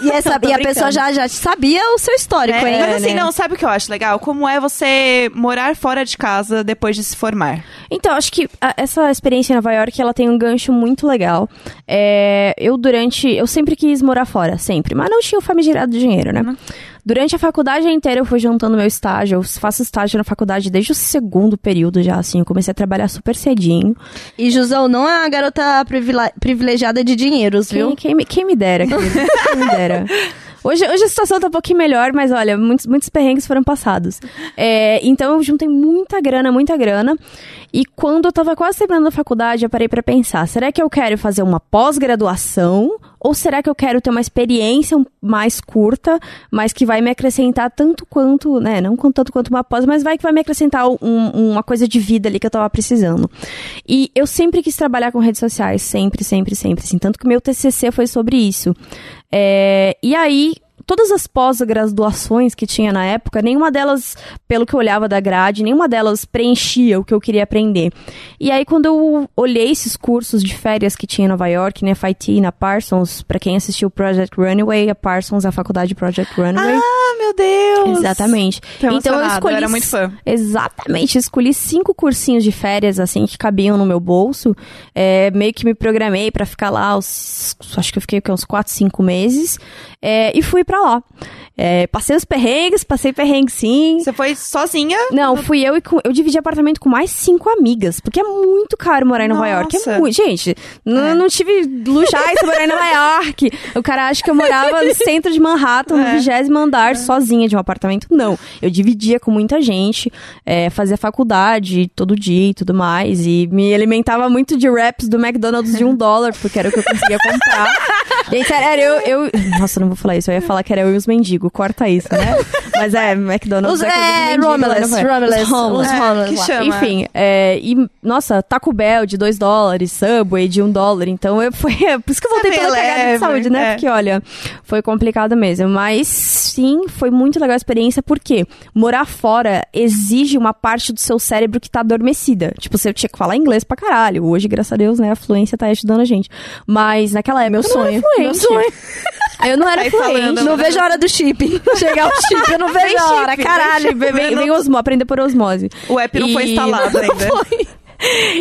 E, essa, Tô e a pessoa já, já sabia o seu histórico, É, hein? mas assim, né? não, sabe o que eu acho legal? Como é você morar fora de casa depois de se formar? Então, acho que a- essa experiência em Nova York, ela tem um gancho muito legal. É, eu durante... Eu sempre quis morar fora, sempre. Mas não tinha o famigerado dinheiro, né? Durante a faculdade inteira, eu fui juntando meu estágio. Eu faço estágio na faculdade desde o segundo período já, assim. Eu comecei a trabalhar super cedinho. E Jusão não é uma garota privile- privilegiada de dinheiros, viu? Quem, quem, me- quem me dera, quem me dera. Hoje, hoje a situação tá um pouquinho melhor, mas olha, muitos, muitos perrengues foram passados. É, então eu juntei muita grana, muita grana. E quando eu tava quase terminando a faculdade, eu parei pra pensar: será que eu quero fazer uma pós-graduação? Ou será que eu quero ter uma experiência mais curta, mas que vai me acrescentar tanto quanto, né? Não tanto quanto uma pós, mas vai que vai me acrescentar um- uma coisa de vida ali que eu tava precisando. E eu sempre quis trabalhar com redes sociais, sempre, sempre, sempre. Assim, tanto que meu TCC foi sobre isso. É, e aí, todas as pós-graduações que tinha na época, nenhuma delas, pelo que eu olhava da grade, nenhuma delas preenchia o que eu queria aprender. E aí, quando eu olhei esses cursos de férias que tinha em Nova York, na FIT, na Parsons, pra quem assistiu Project Runway, a Parsons, a faculdade Project Runway. Ah, meu Deus! Exatamente. Tô então eu escolhi. eu era muito fã. Exatamente. Escolhi cinco cursinhos de férias, assim, que cabiam no meu bolso. É, meio que me programei pra ficar lá, os, acho que eu fiquei uns quatro, cinco meses. É, e fui pra lá. É, passei os perrengues, passei perrengue sim. Você foi sozinha? Não, fui eu e com, eu dividi apartamento com mais cinco amigas, porque é muito caro morar em Nova York. É Nossa. muito, gente, não, É. não tive luxais pra morar em Nova York. O cara acha que eu morava no centro de Manhattan, no É. vigésimo andar, sozinha de um apartamento. Não, eu dividia com muita gente, é, fazia faculdade todo dia e tudo mais, e me alimentava muito de wraps do McDonald's de um dólar, porque era o que eu conseguia comprar. Gente, sério, era eu, eu... Nossa, não vou falar isso, eu ia falar que era eu e os mendigos, corta isso, né? Mas é, McDonald's Os, é é. Romeless, Os homeless. os É, homeless que chama. Enfim, é, e, nossa, Taco Bell de 2 dólares, Subway de 1 um dólar. Então, eu foi, é, por isso que eu voltei pela bem cagada de saúde, né? é. Porque, olha, foi complicado mesmo. Mas, sim, foi muito legal a experiência, porque morar fora exige uma parte do seu cérebro que tá adormecida. Tipo, você tinha que falar inglês pra caralho. Hoje, graças a Deus, né, a fluência tá ajudando a gente. Mas, naquela época, Meu sonho, meu sonho. Eu não era Aí fluente. falando, Não vejo a hora do chip. Chegar o chip, eu não vejo a hora, chip, caralho. Vem, vem, vem, osmo, aprender por osmose. O app não foi E- instalado ainda.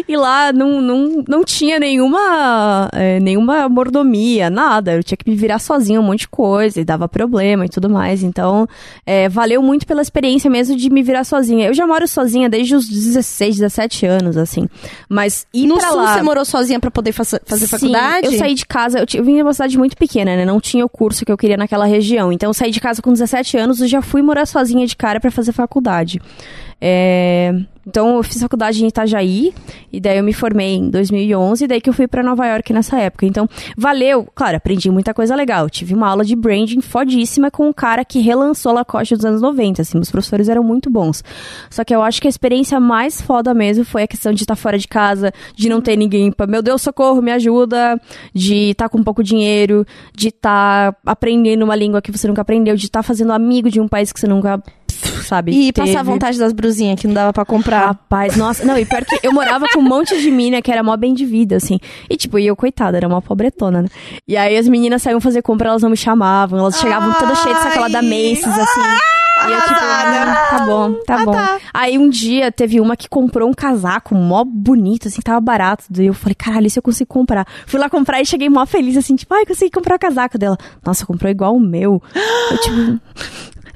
E lá não, não, não tinha nenhuma, é, nenhuma mordomia, nada. Eu tinha que me virar sozinha um monte de coisa e dava problema e tudo mais. Então, é, valeu muito pela experiência mesmo de me virar sozinha. Eu já moro sozinha desde os 16, 17 anos, assim. Mas ir No sul lá... você morou sozinha pra poder faça- fazer Sim, faculdade? Eu saí de casa, eu, eu vim de uma cidade muito pequena, né? Não tinha o curso que eu queria naquela região. Então eu saí de casa com 17 anos e já fui morar sozinha de cara pra fazer faculdade. É, Então eu fiz faculdade em Itajaí e daí eu me formei em 2011 e daí que eu fui pra Nova York nessa época. Então valeu, claro, aprendi muita coisa legal. Tive uma aula de branding fodíssima com um cara que relançou a Lacoste dos anos 90, assim, os professores eram muito bons. Só que eu acho que a experiência mais foda mesmo foi a questão de estar fora de casa, de não ter ninguém pra, meu Deus, socorro, me ajuda, de estar com pouco dinheiro, de estar aprendendo uma língua que você nunca aprendeu, de estar fazendo amigo de um país que você nunca sabe? E passar Teve- a vontade das brusinhas que não dava pra comprar. Rapaz, nossa, não, e pior que eu morava com um monte de mina que era mó bem de vida, assim. E tipo, e eu, coitada, era uma pobretona, né? E aí as meninas saíam fazer compra, elas não me chamavam, elas chegavam todas cheias de sacola da Macy's, assim. E eu, tipo, ah, tá bom, tá Ah, bom. tá. Aí um dia teve uma que comprou um casaco mó bonito, assim, que tava barato. Daí eu falei, caralho, isso eu consigo comprar. Fui lá comprar e cheguei mó feliz, assim, tipo, ai, consegui comprar o casaco dela. Nossa, comprou igual o meu. Eu, tipo,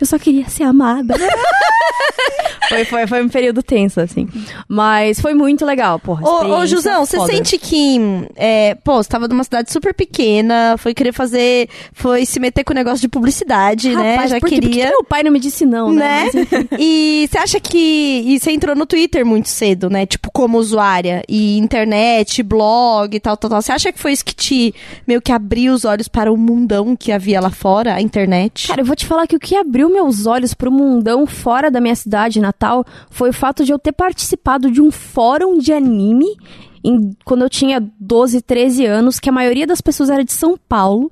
eu só queria ser amada. foi, foi, foi um período tenso, assim. Mas foi muito legal, porra. Ô, ô, Jusão, você sente que, é, pô, você tava numa cidade super pequena, foi querer fazer, foi se meter com o negócio de publicidade, né? Rapaz, Já por quê? Por que queria. que meu pai não me disse não, né? né? Mas. E você acha que. E você entrou no Twitter muito cedo, né? Tipo, como usuária. E internet, blog e tal, tal, tal. Você acha que foi isso que te meio que abriu os olhos para o mundão que havia lá fora, a internet? Cara, eu vou te falar que o que abriu meus olhos pro mundão fora da minha cidade natal foi o fato de eu ter participado de um fórum de anime em- quando eu tinha 12, 13 anos, que a maioria das pessoas era de São Paulo,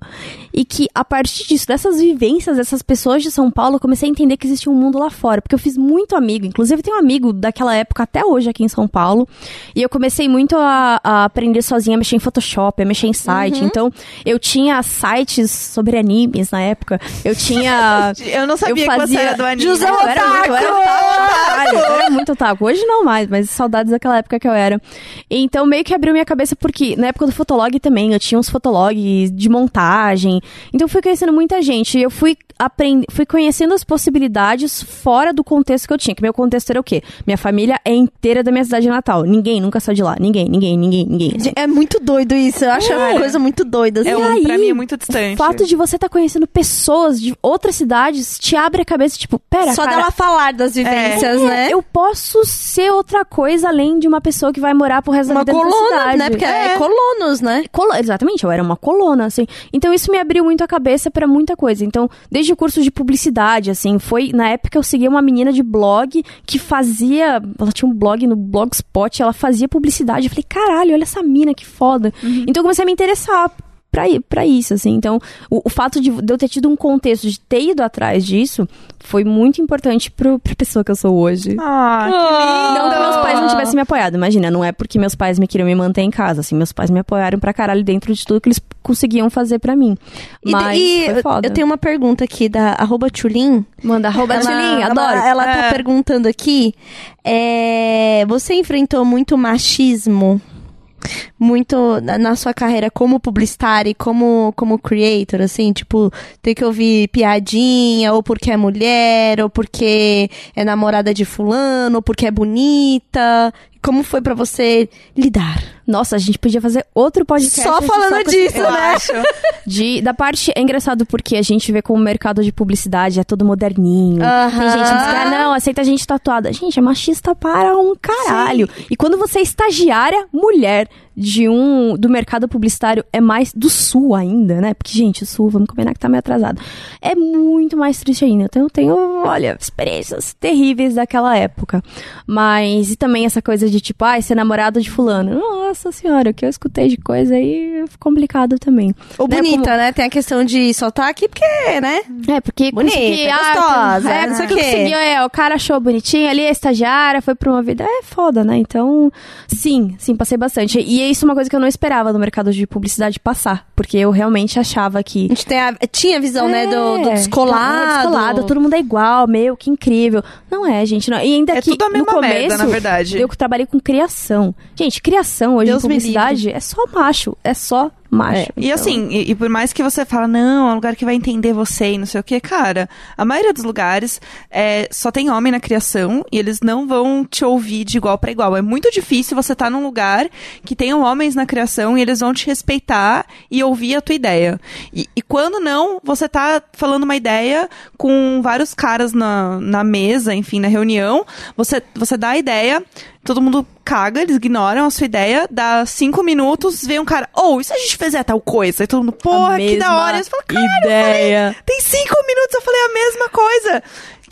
e que a partir disso, dessas vivências dessas pessoas de São Paulo, eu comecei a entender que existia um mundo lá fora, porque eu fiz muito amigo, inclusive eu tenho um amigo daquela época até hoje aqui em São Paulo, e eu comecei muito a, a aprender sozinha a mexer em Photoshop, a mexer em site, então eu tinha sites sobre animes na época, eu tinha... Eu não sabia Eu que você fazia- era do anime. Eu era muito, eu era eu era muito otaku. Hoje não mais, mas saudades daquela época que eu era. Então meio que abriu minha cabeça porque na época do Fotolog também, eu tinha uns fotologs de montagem. Então eu fui conhecendo muita gente. E eu fui aprend... fui conhecendo as possibilidades fora do contexto que eu tinha. Que meu contexto era o quê? Minha família é inteira da minha cidade natal. Ninguém nunca saiu de lá. Ninguém, ninguém, ninguém, ninguém. É muito doido isso. Eu acho uma coisa muito doida. Assim. É E um, aí, pra mim é muito distante. O fato de você estar conhecendo pessoas de outras cidades te abre a cabeça, tipo, pera, Só cara, dela falar das vivências, é, né? Eu posso ser outra coisa além de uma pessoa que vai morar pro resto Uma da vida colona, cidade. né? Porque é, colonos, né? Colo- Exatamente, eu era uma colona, assim. Então isso me abriu muito a cabeça pra muita coisa. Então, desde o curso de publicidade, assim, foi na época eu seguia uma menina de blog que fazia, ela tinha um blog no Blogspot, ela fazia publicidade. Eu falei, caralho, olha essa mina que foda. Então eu comecei a me interessar pra isso, assim. Então, o, o fato de, de eu ter tido um contexto, de ter ido atrás disso, foi muito importante pro, pra pessoa que eu sou hoje. Ah, que lindo. Não que meus pais não tivessem me apoiado, imagina, não é porque meus pais me queriam me manter em casa, assim, meus pais me apoiaram pra caralho dentro de tudo que eles conseguiam fazer pra mim. E- Mas e foi eu- foda. eu tenho uma pergunta aqui da arroba Tchulin. Manda arroba ela, Tchulin, adoro. Ela, ela tá É. perguntando aqui. é, você enfrentou muito machismo? Muito na, sua carreira como publicitária e como, como creator, assim, tipo, ter que ouvir piadinha, ou porque é mulher, ou porque é namorada de fulano, ou porque é bonita. Como foi pra você lidar? Nossa, a gente podia fazer outro podcast. Só falando com- disso, Eu né? acho. De, da parte, é engraçado porque a gente vê como o mercado de publicidade é todo moderninho. Tem gente que diz ah, não, aceita gente tatuada. Gente, é machista para um caralho. E quando você é estagiária, mulher de um, do mercado publicitário, é mais do sul ainda, né? Porque, gente, o sul, vamos combinar que tá meio atrasado. É muito mais triste ainda. Então eu tenho, olha, experiências terríveis daquela época. Mas, e também essa coisa de tipo, ai, ser namorado de fulano. Nossa senhora, o que eu escutei de coisa aí, complicado também. Ou Né, bonita, né? Tem a questão de soltar aqui porque, né? é, porque Bonita, consegui, gostosa, é, não sei o conseguiu, é, o cara achou bonitinho ali, a estagiária, foi promovida. É foda, né? Então, sim, sim, passei bastante. E isso é uma coisa que eu não esperava no mercado de publicidade passar, porque eu realmente achava que. A gente tem a- tinha a visão, né, do, do É, descolado. é descolado, todo mundo é igual, meu, que incrível. Não é, gente, não. E ainda É que tudo a no mesma começo, merda, na verdade. eu trabalhei com criação. Gente, criação hoje Deus em publicidade é só macho, é só macho. E Então, assim, e, e por mais que você fala, não, é um lugar que vai entender você e não sei o que, cara, a maioria dos lugares é, só tem homem na criação e eles não vão te ouvir de igual para igual. É muito difícil você estar num lugar que tenham homens na criação e eles vão te respeitar e ouvir a tua ideia. E, e quando não, você tá falando uma ideia com vários caras na, na mesa, enfim, na reunião, você, você dá a ideia. Todo mundo caga, eles ignoram a sua ideia, dá cinco minutos, vem um cara, ou e se a gente fizer tal coisa? E todo mundo, porra, que da hora. E você fala, ideia. tem cinco minutos, eu falei a mesma coisa.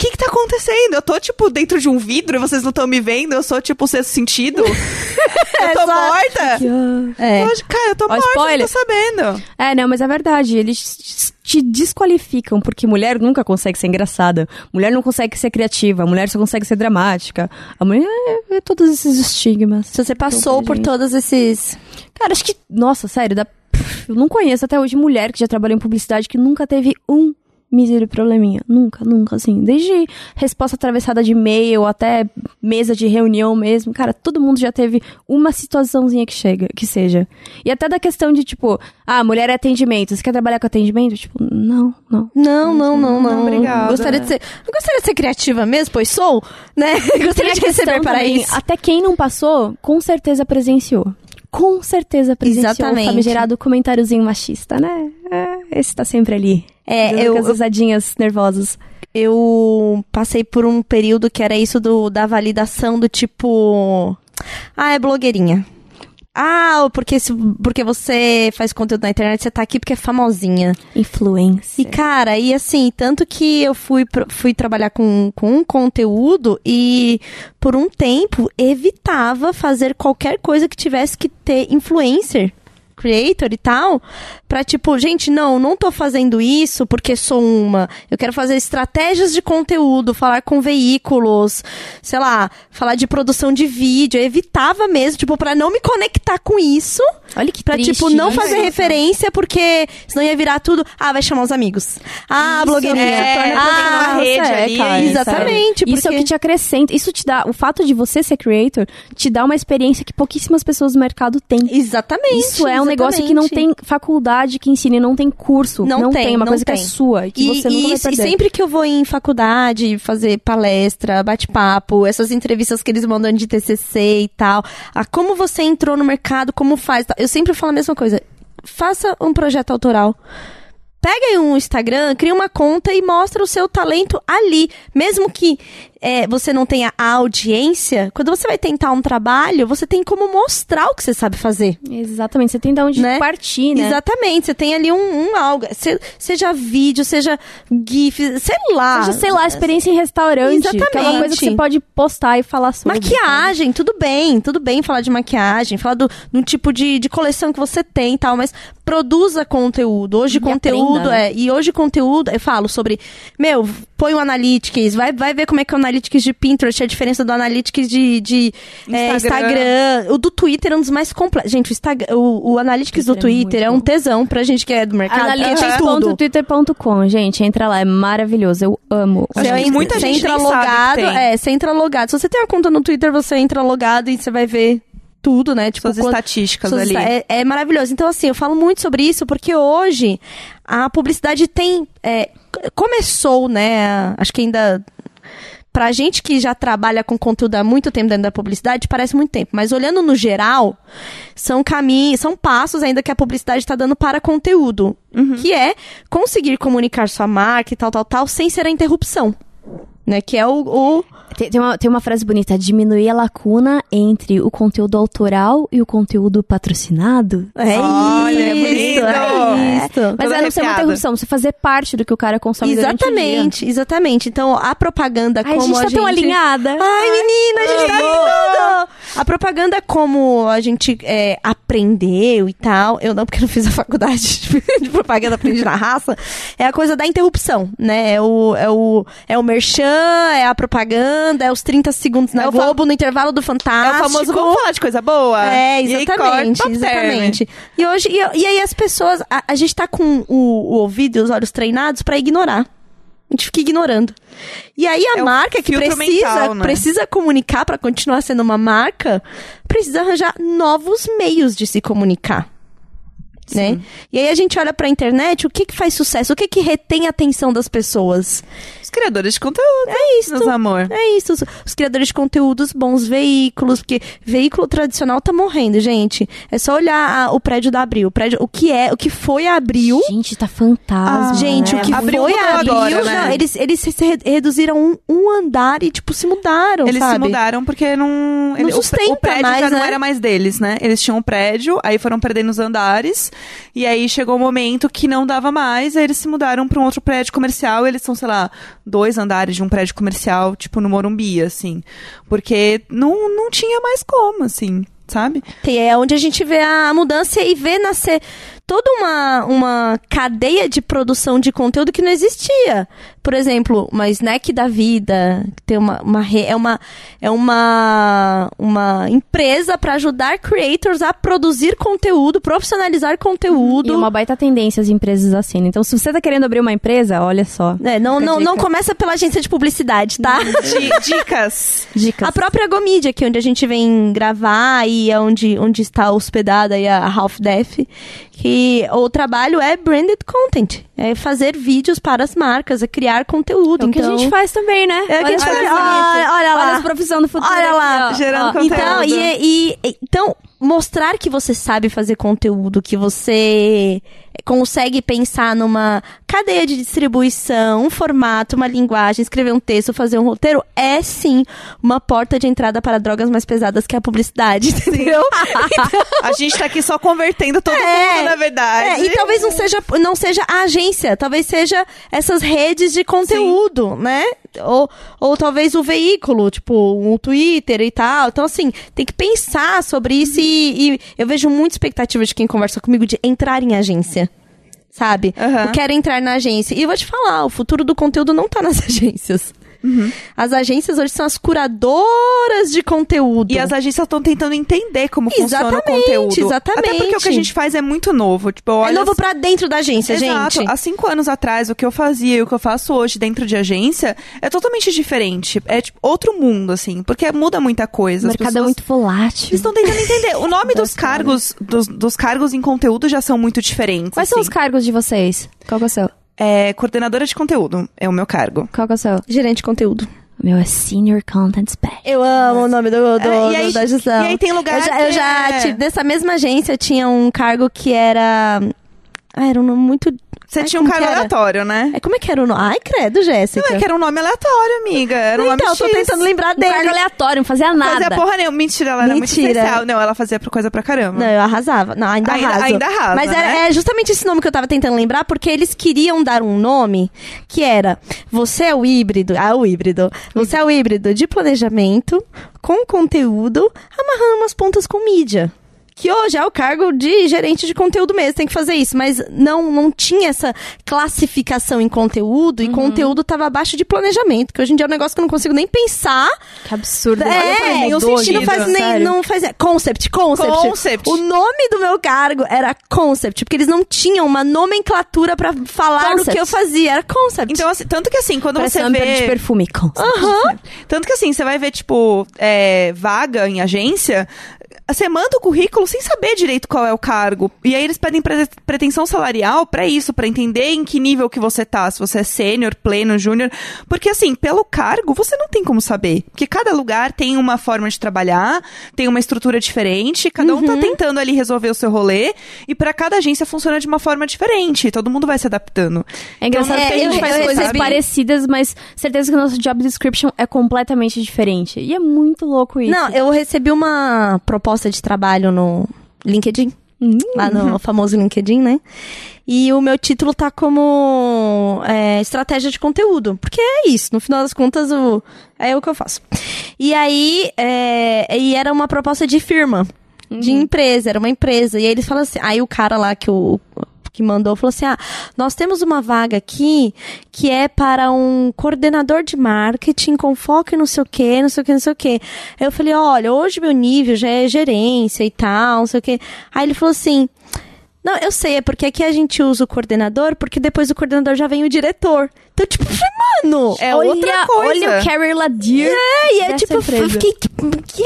Que que tá acontecendo? Eu tô, tipo, dentro de um vidro e vocês não estão me vendo? Eu sou, tipo, o sexto sentido? eu tô morta? É. Cara, eu tô Ó, morta, spoiler. não tô sabendo. É, não, mas é verdade. Eles te desqualificam, porque mulher nunca consegue ser engraçada. Mulher não consegue ser criativa. Mulher só consegue ser dramática. A mulher é, é todos esses estigmas. Se você passou por gente. todos esses. Cara, acho que. Nossa, sério, dá- eu não conheço até hoje mulher que já trabalhou em publicidade que nunca teve um mísero probleminha. Nunca, nunca, assim. Desde resposta atravessada de e-mail até mesa de reunião mesmo. Cara, todo mundo já teve uma situaçãozinha que chega, que seja. E até da questão de, tipo, ah, mulher é atendimento. Você quer trabalhar com atendimento? Tipo, não, não. Não, não, não, não. obrigada. Gostaria de ser. Eu gostaria de ser criativa mesmo, pois sou, né? Gostaria Tem a de receber para também, isso. Até quem não passou, com certeza presenciou. Com certeza presenciou Exatamente. o famigerado comentáriozinho machista, né? É, esse tá sempre ali. É, eu, as risadinhas nervosas. eu passei por um período que era isso do, da validação do tipo. Ah, é blogueirinha. Ah, porque, se, porque você faz conteúdo na internet, você tá aqui porque é famosinha. E, Influência. cara, e assim, tanto que eu fui, fui trabalhar com, com um conteúdo e, por um tempo, evitava fazer qualquer coisa que tivesse que ter influencer, creator e tal, pra tipo, gente, não, não tô fazendo isso porque sou uma. Eu quero fazer estratégias de conteúdo, falar com veículos, sei lá, falar de produção de vídeo. Eu evitava mesmo, tipo, pra não me conectar com isso. Olha que Pra, triste, tipo, não fazer referência, porque senão ia virar tudo. Ah, vai chamar os amigos. Ah, Isso, blogueirinha. é, torna torna ah, uma rede é, ali, cara, exatamente, Isso é o porque- que te acrescenta. Isso te dá. O fato de você ser creator te dá uma experiência que pouquíssimas pessoas do mercado têm. Exatamente. Isso é um negócio que não tem faculdade que ensine, não tem curso. Não tem, É uma não coisa que tem. é sua e que E, você nunca e vai isso- e perder. sempre que eu vou em faculdade fazer palestra, bate-papo, essas entrevistas que eles mandam de TCC e tal, a como você entrou no mercado, como faz, eu sempre falo a mesma coisa. Faça um projeto autoral. Pega aí um Instagram, cria uma conta e mostra o seu talento ali. Mesmo que é, você não tenha a audiência, quando você vai tentar um trabalho, você tem como mostrar o que você sabe fazer. Exatamente, você tem de onde Né? partir, né? Exatamente, você tem ali um, um algo, se- seja vídeo, seja GIF, sei lá. Seja, sei lá, experiência em restaurante. Que é uma coisa que Exatamente. você pode postar e falar sobre. Maquiagem, tudo bem, tudo bem falar de maquiagem, falar do, do tipo de, de coleção que você tem e tal, mas produza conteúdo. Hoje E conteúdo aprenda, né? é. E hoje conteúdo, eu falo sobre, meu, põe o Analytics, vai, vai ver como é que é o Analytics de Pinterest, a diferença do Analytics de, de é, Instagram. Instagram. O do Twitter é um dos mais completos. Gente, o, Instagram, o, o Analytics do Twitter é Twitter é, muito um tesão pra gente que é do mercado. Analytics.twitter.com, gente. Entra lá, é maravilhoso. Eu amo. Você, que entra, muita você gente entra nem sabe que logado, tem. é, você entra logado. Se você tem uma conta no Twitter, você entra logado e você vai ver tudo, né? Tipo, Suas quando- estatísticas suas- ali. É, é maravilhoso. Então, assim, eu falo muito sobre isso porque hoje a publicidade tem. é, começou, né? Acho que ainda. Pra gente que já trabalha com conteúdo há muito tempo dentro da publicidade, parece muito tempo. Mas olhando no geral, são caminhos, são passos ainda que a publicidade está dando para conteúdo. Que é conseguir comunicar sua marca e tal, tal, tal, sem ser a interrupção. Né? Que é o- o Tem, tem uma, tem uma frase bonita: diminuir a lacuna entre o conteúdo autoral e o conteúdo patrocinado. É Olha, isso, bonito. é isso. Mas Toda é não ser uma interrupção, você fazer parte do que o cara consome. Exatamente, exatamente. Então, a propaganda Ai, como a gente tá tão alinhada. Ai, menina, a gente tá em tudo! A propaganda como a gente é, aprendeu e tal, eu não, porque não fiz a faculdade de propaganda, aprendi na raça, é a coisa da interrupção, né? É o, é o, é o merchan, é a propaganda, é os 30 segundos na É Globo, no intervalo do É Fantástico. o famoso, vamos falar de coisa boa? É, E aí exatamente, exatamente. E hoje, e, e aí as pessoas, a, a gente tá com o, o ouvido e os olhos treinados pra ignorar. A gente fica ignorando. E aí a É marca que precisa, mental, né? precisa comunicar pra continuar sendo uma marca, precisa arranjar novos meios de se comunicar. Né? E aí a gente olha pra internet, o que que faz sucesso? O que que retém a atenção das pessoas? Criadores de conteúdo. É isso. Meus amor. É isso, os, os criadores de conteúdos, bons veículos, porque veículo tradicional tá morrendo, gente. É só olhar a- o prédio da Abril. O, prédio, o que é, o que foi a Abril. Gente, tá fantasma. Ah, gente, né? o que Abril foi a Abril, agora, né? não, eles, eles se re- reduziram um, um andar e, tipo, se mudaram, Eles sabe? se mudaram porque não. ele- o- sustenta o, prédio mais, já não né? era mais deles, né? Eles tinham um prédio, aí foram perdendo os andares. E aí chegou o momento que não dava mais, aí eles se mudaram pra um outro prédio comercial. Eles são, sei lá, dois andares de um prédio comercial, tipo no Morumbi, assim. Porque não, não tinha mais como, assim, sabe? Que é onde a gente vê a mudança e vê nascer toda uma, uma cadeia de produção de conteúdo que não existia. Por exemplo, uma snack da vida, que tem uma, uma re- é uma é uma uma empresa para ajudar creators a produzir conteúdo, profissionalizar conteúdo. E uma baita tendência as empresas assim. Então, se você tá querendo abrir uma empresa, olha só. É, não, não, não começa pela agência de publicidade, tá? Di- dicas. Dicas. A própria Gomedia, que é onde a gente vem gravar e é onde, onde está hospedada aí a Half Def, que o trabalho é branded content. É fazer vídeos para as marcas, é criar conteúdo. É o que então, a gente faz também, né? É o que a gente Olha faz. Olha- bonito. olha lá. Olha as profissão do futuro. Olha lá, aqui, ó. gerando Ó. conteúdo. Então, e, e- então, mostrar que você sabe fazer conteúdo, que você consegue pensar numa cadeia de distribuição, um formato, uma linguagem, escrever um texto, fazer um roteiro, é sim uma porta de entrada para drogas mais pesadas que a publicidade, entendeu? A gente tá aqui só convertendo todo É. mundo, na verdade. É, e talvez não seja, não seja a agência, talvez seja essas redes de conteúdo, né? Ou, ou talvez o veículo, tipo, o Twitter e tal. Então, assim, tem que pensar sobre isso e, e eu vejo muita expectativa de quem conversa comigo de entrar em agência. Sabe? Aham. Eu quero entrar na agência. E eu vou te falar, o futuro do conteúdo não tá nas agências. As agências hoje são as curadoras de conteúdo. E as agências estão tentando entender como funciona o Exatamente, conteúdo. exatamente. Até porque o que a gente faz é muito novo. Tipo, É olha novo pra dentro da agência, Exato. gente. Há cinco anos atrás, o que eu fazia e o que eu faço hoje dentro de agência é totalmente diferente. É tipo outro mundo, assim, porque muda muita O coisa. As mercado é pessoas muito volátil. estão tentando entender. O nome dos cargos, dos, dos cargos em conteúdo já são muito diferentes. Quais são assim. os cargos de vocês? Qual que é o seu? É, coordenadora de conteúdo é o meu cargo. Qual que é o seu? Gerente de conteúdo. O meu é Senior Content Spec. Eu amo o nome do, do, É, e aí- do- da gestão. e aí tem lugar Eu já, que eu já tive- dessa mesma agência tinha um cargo que era. Ah, era um nome muito. Você tinha um era? aleatório, né? É, como é que era o nome? Ai, credo, Jéssica. Não, é que era um nome aleatório, amiga. Era um então, nome eu tô X. tentando lembrar Um cargo dele. aleatório, não fazia nada. Fazia porra nenhuma. Mentira, ela era muito Mentira. especial. Não, ela fazia coisa pra caramba. Não, eu arrasava. Não, ainda, Ainda- arraso. ainda arrasa, Mas era, né? é justamente esse nome que eu tava tentando lembrar, porque eles queriam dar um nome que era você é o híbrido. Ah, o híbrido. Você é o híbrido de planejamento, com conteúdo, amarrando umas pontas com mídia. Que hoje é o cargo de gerente de conteúdo mesmo, tem que fazer isso. Mas não, não tinha essa classificação em conteúdo, e Uhum. conteúdo tava abaixo de planejamento, que hoje em dia é um negócio que eu não consigo nem pensar. Que absurdo. É, mudou, sentido, não faz nem. sério. Não faz, concept, concept. Concept. O nome do meu cargo era concept, porque eles não tinham uma nomenclatura pra falar Concept. do que eu fazia. Era concept. Então, assim, tanto que assim, quando Parece você nome de vê... perfume. Concept. Aham. Tanto que assim, você vai ver, tipo, é, vaga em agência, você manda o currículo sem saber direito qual é o cargo. E aí eles pedem pre- pretensão salarial pra isso, pra entender em que nível que você tá, se você é sênior, pleno, júnior. Porque assim, pelo cargo, você não tem como saber. Porque cada lugar tem uma forma de trabalhar, tem uma estrutura diferente, cada um tá tentando ali resolver o seu rolê, e pra cada agência funciona de uma forma diferente. Todo mundo vai se adaptando. É engraçado Então, que a é, gente eu- faz eu coisas recebi- parecidas, mas certeza que o nosso job description é completamente diferente. E é muito louco isso. Não, eu recebi uma proposta de trabalho no LinkedIn. Hum. Lá no famoso LinkedIn, né? E o meu título tá como é, estratégia de conteúdo. Porque é isso, no final das contas, o, é o que eu faço. E aí, é, e era uma proposta de firma, de empresa, era uma empresa. E aí eles falam assim, aí o cara lá que o que mandou falou assim: ah, nós temos uma vaga aqui que é para um coordenador de marketing com foco em não sei o que, não sei o que, não sei o que. Aí eu falei: olha, hoje meu nível já é gerência e tal, não sei o que. Aí ele falou assim. Não, eu sei, é porque aqui a gente usa o coordenador, porque depois do coordenador já vem o diretor. Então, tipo, mano. É olha, outra coisa. Olha o Carrie Ladir. É, e é tipo, eu fiquei tipo, quê?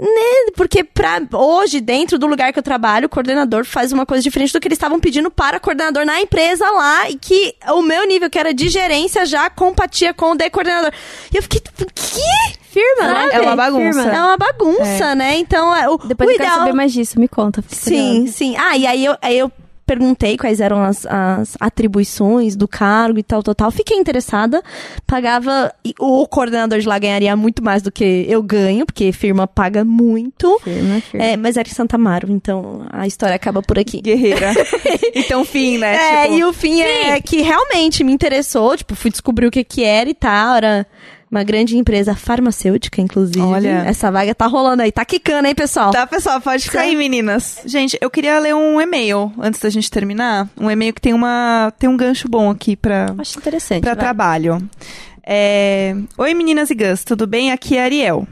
Né? Porque pra, hoje, dentro do lugar que eu trabalho, o coordenador faz uma coisa diferente do que eles estavam pedindo para coordenador na empresa lá, e que o meu nível, que era de gerência, já compatia com o de coordenador. E eu fiquei, tipo, que? Firma, né? É uma bagunça. Firma. É uma bagunça, né? Então, é, o, Depois o eu quero ideal... saber mais disso, me conta. Sim, curiosa. sim. Ah, e aí eu, aí eu perguntei quais eram as, as atribuições do cargo e tal, tal, tal. Fiquei interessada. Pagava. e O coordenador de lá ganharia muito mais do que eu ganho, porque firma paga muito. Firma, firma. É, mas era em Santa Amaro, então a história acaba por aqui. Guerreira. então, fim, né? É, Tipo, e o fim é que realmente me interessou, tipo, fui descobrir o que que era e tal, era uma grande empresa farmacêutica, inclusive. Olha. Essa vaga tá rolando aí, tá quicando, hein, pessoal? Tá, pessoal, pode ficar aí, meninas. Gente, eu queria ler um e-mail antes da gente terminar. Um e-mail que tem uma tem um gancho bom aqui pra, Acho interessante. pra vai. trabalho. É... Oi, meninas e Gus, tudo bem? Aqui é a Ariel.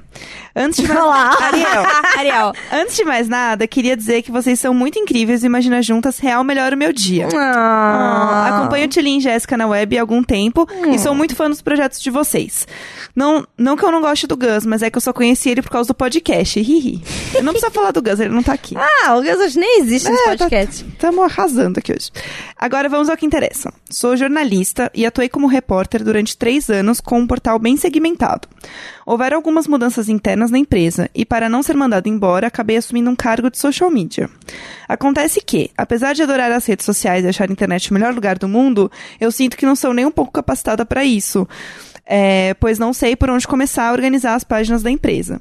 Antes de mais... Olá. Ariel. Ariel. Antes de mais nada, queria dizer que vocês são muito incríveis e Imagina Juntas real melhora o meu dia. Ah. Acompanho o Tilly e Jéssica na web há algum tempo e sou muito fã dos projetos de vocês. Não, não que eu não goste do Gus, mas é que eu só conheci ele por causa do podcast. Hihi. Eu não precisa falar do Gus, ele não tá aqui. Ah, o Gus hoje nem existe nesse É, tá- podcast. Estamos arrasando aqui hoje. Agora vamos ao que interessa. Sou jornalista e atuei como repórter durante três anos com um portal bem segmentado. Houveram algumas mudanças internas na empresa e, para não ser mandado embora, acabei assumindo um cargo de social media. Acontece que, apesar de adorar as redes sociais e achar a internet o melhor lugar do mundo, eu sinto que não sou nem um pouco capacitada para isso. é, pois não sei por onde começar a organizar as páginas da empresa.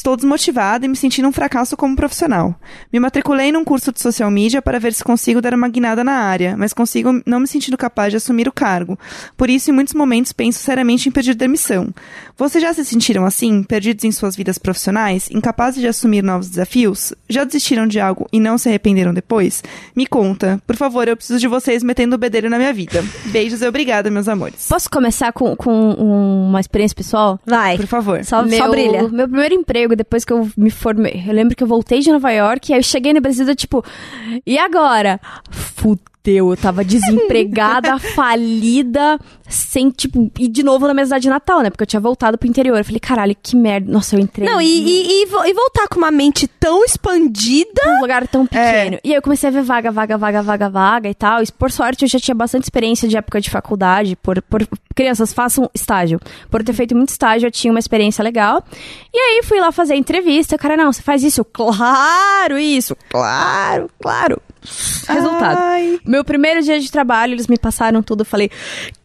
Estou desmotivada e me sentindo um fracasso como profissional. Me matriculei num curso de social media para ver se consigo dar uma guinada na área, mas consigo não me sentindo capaz de assumir o cargo. Por isso, em muitos momentos, penso seriamente em pedir demissão. Vocês já se sentiram assim, perdidos em suas vidas profissionais, incapazes de assumir novos desafios? Já desistiram de algo e não se arrependeram depois? Me conta. Por favor, eu preciso de vocês metendo o bedelho na minha vida. Beijos e obrigada, meus amores. Posso começar com, com uma experiência pessoal? Vai. Por favor. Só, meu, só brilha. Meu primeiro emprego, depois que eu me formei. Eu lembro que eu voltei de Nova York, e aí eu cheguei no Brasil, eu, tipo, e agora? Fudeu, eu tava desempregada, falida, sem, tipo, e de novo na minha cidade de Natal, né? Porque eu tinha voltado pro interior. Eu falei, caralho, que merda. Nossa, eu entrei. Não, e, e, e e voltar com uma mente tão expandida. num lugar tão pequeno. E aí eu comecei a ver vaga, vaga, vaga, vaga, vaga e tal. E por sorte eu já tinha bastante experiência de época de faculdade. Por, por crianças, façam estágio. Por ter feito muito estágio, eu tinha uma experiência legal. E aí fui lá fazer a entrevista. Cara, não, você faz isso? Claro, isso. Claro, claro. Resultado. Ai. Meu primeiro dia de trabalho, eles me passaram tudo. Eu falei,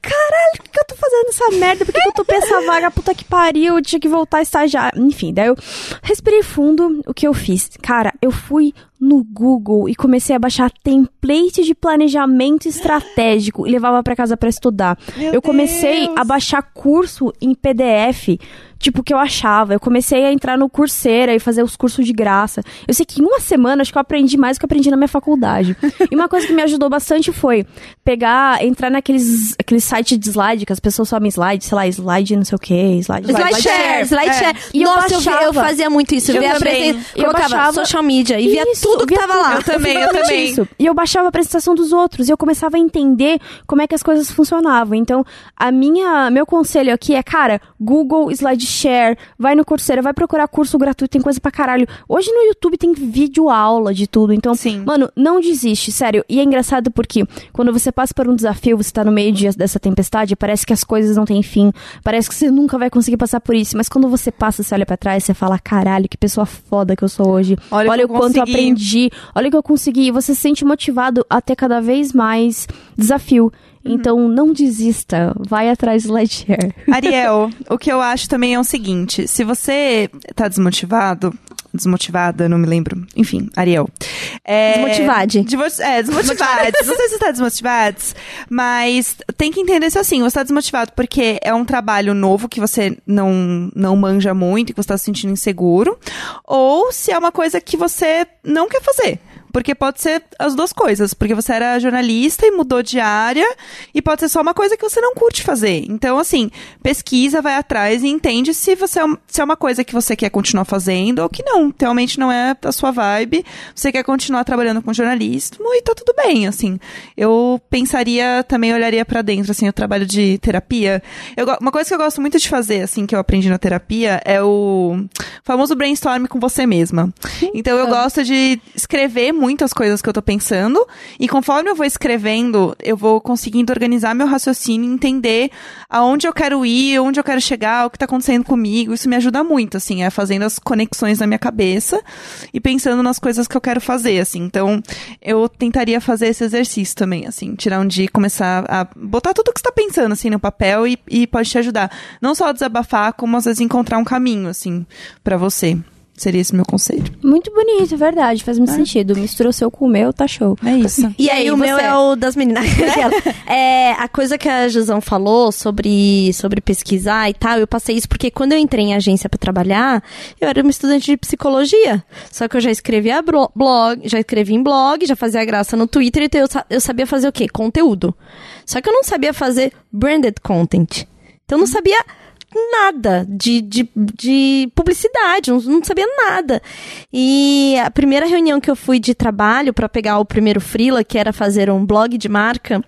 caralho, por que eu tô fazendo essa merda? Por que, que eu tô essa vaga? Puta que pariu, eu tinha que voltar a estagiar. Enfim, daí eu respirei fundo. O que eu fiz? Cara, eu fui no Google e comecei a baixar template de planejamento estratégico e levava pra casa pra estudar. Meu eu comecei Deus. a baixar curso em PDF, tipo, que eu achava. Eu comecei a entrar no Coursera e fazer os cursos de graça. Eu sei que em uma semana, acho que eu aprendi mais do que eu aprendi na minha faculdade. e uma coisa que me ajudou bastante foi pegar, entrar naqueles aqueles sites de slide, que as pessoas sobem slide, sei lá, slide não sei o que, slide... Slideshare, slideshare. E eu Nossa, eu, vi- eu baixava. fazia muito isso. Eu, Eu via Eu colocava baixava- social media e via Isso, tudo que via tava tudo. lá. Eu também, eu também. isso. E eu baixava a apresentação dos outros e eu começava a entender como é que as coisas funcionavam. Então, a minha, meu conselho aqui é, cara, Google SlideShare, vai no Coursera, vai procurar curso gratuito, tem coisa pra caralho. Hoje no YouTube tem vídeo aula de tudo. Então, Sim. mano, não desiste, sério. E é engraçado porque quando você passa por um desafio, você tá no meio de- dessa tempestade, parece que as coisas não têm fim, parece que você nunca vai conseguir passar por isso. Mas quando você passa, você olha pra trás, você fala, caralho, que pessoa foda que eu sou hoje. Olha o Olha, o eu quanto eu consegui." Olha o que eu consegui. E você se sente motivado a ter cada vez mais desafio. Uhum. Então, não desista. Vai atrás do SlideShare. Ariel, o que eu acho também é o seguinte: se você tá desmotivado, desmotivada, não me lembro. Enfim, Ariel. É, Desmotivade. Devo- é, desmotivados. não sei se você tá desmotivados, mas tem que entender isso assim: você tá desmotivado porque é um trabalho novo que você não, não manja muito, que você tá se sentindo inseguro, ou se é uma coisa que você não quer fazer. Porque pode ser as duas coisas. Porque você era jornalista e mudou de área. E pode ser só uma coisa que você não curte fazer. Então, assim, pesquisa, vai atrás e entende se, você é, se é uma coisa que você quer continuar fazendo ou que não. Realmente não é a sua vibe. Você quer continuar trabalhando com jornalismo e tá tudo bem, assim. Eu pensaria, também olharia pra dentro, assim, o trabalho de terapia. Eu, uma coisa que eu gosto muito de fazer, assim, que eu aprendi na terapia é o famoso brainstorm com você mesma. Então eu gosto de escrever muito muito as coisas que eu tô pensando. E conforme eu vou escrevendo, eu vou conseguindo organizar meu raciocínio, entender aonde eu quero ir, onde eu quero chegar, o que tá acontecendo comigo. Isso me ajuda muito, assim, é fazendo as conexões na minha cabeça e pensando nas coisas que eu quero fazer, assim. Então, eu tentaria fazer esse exercício também, assim, tirar um dia e começar a botar tudo que você tá pensando, assim, no papel e, e pode te ajudar. Não só a desabafar, como às vezes encontrar um caminho, assim, pra você. Seria esse meu conselho. Muito bonito, verdade. Faz muito sentido. Misturou seu com o meu, tá show. É isso. E aí, aí, o meu você? é o das meninas. Aquela. é, a coisa que a Jusão falou sobre, sobre pesquisar e tal, eu passei isso porque quando eu entrei em agência pra trabalhar, eu era uma estudante de psicologia. Só que eu já escrevia blog, já escrevi em blog, já fazia graça no Twitter, então eu, sa- eu sabia fazer o quê? Conteúdo. Só que eu não sabia fazer branded content. Então eu não sabia nada de, de, de publicidade, não, não sabia nada. E a primeira reunião que eu fui de trabalho para pegar o primeiro freela, que era fazer um blog de marca,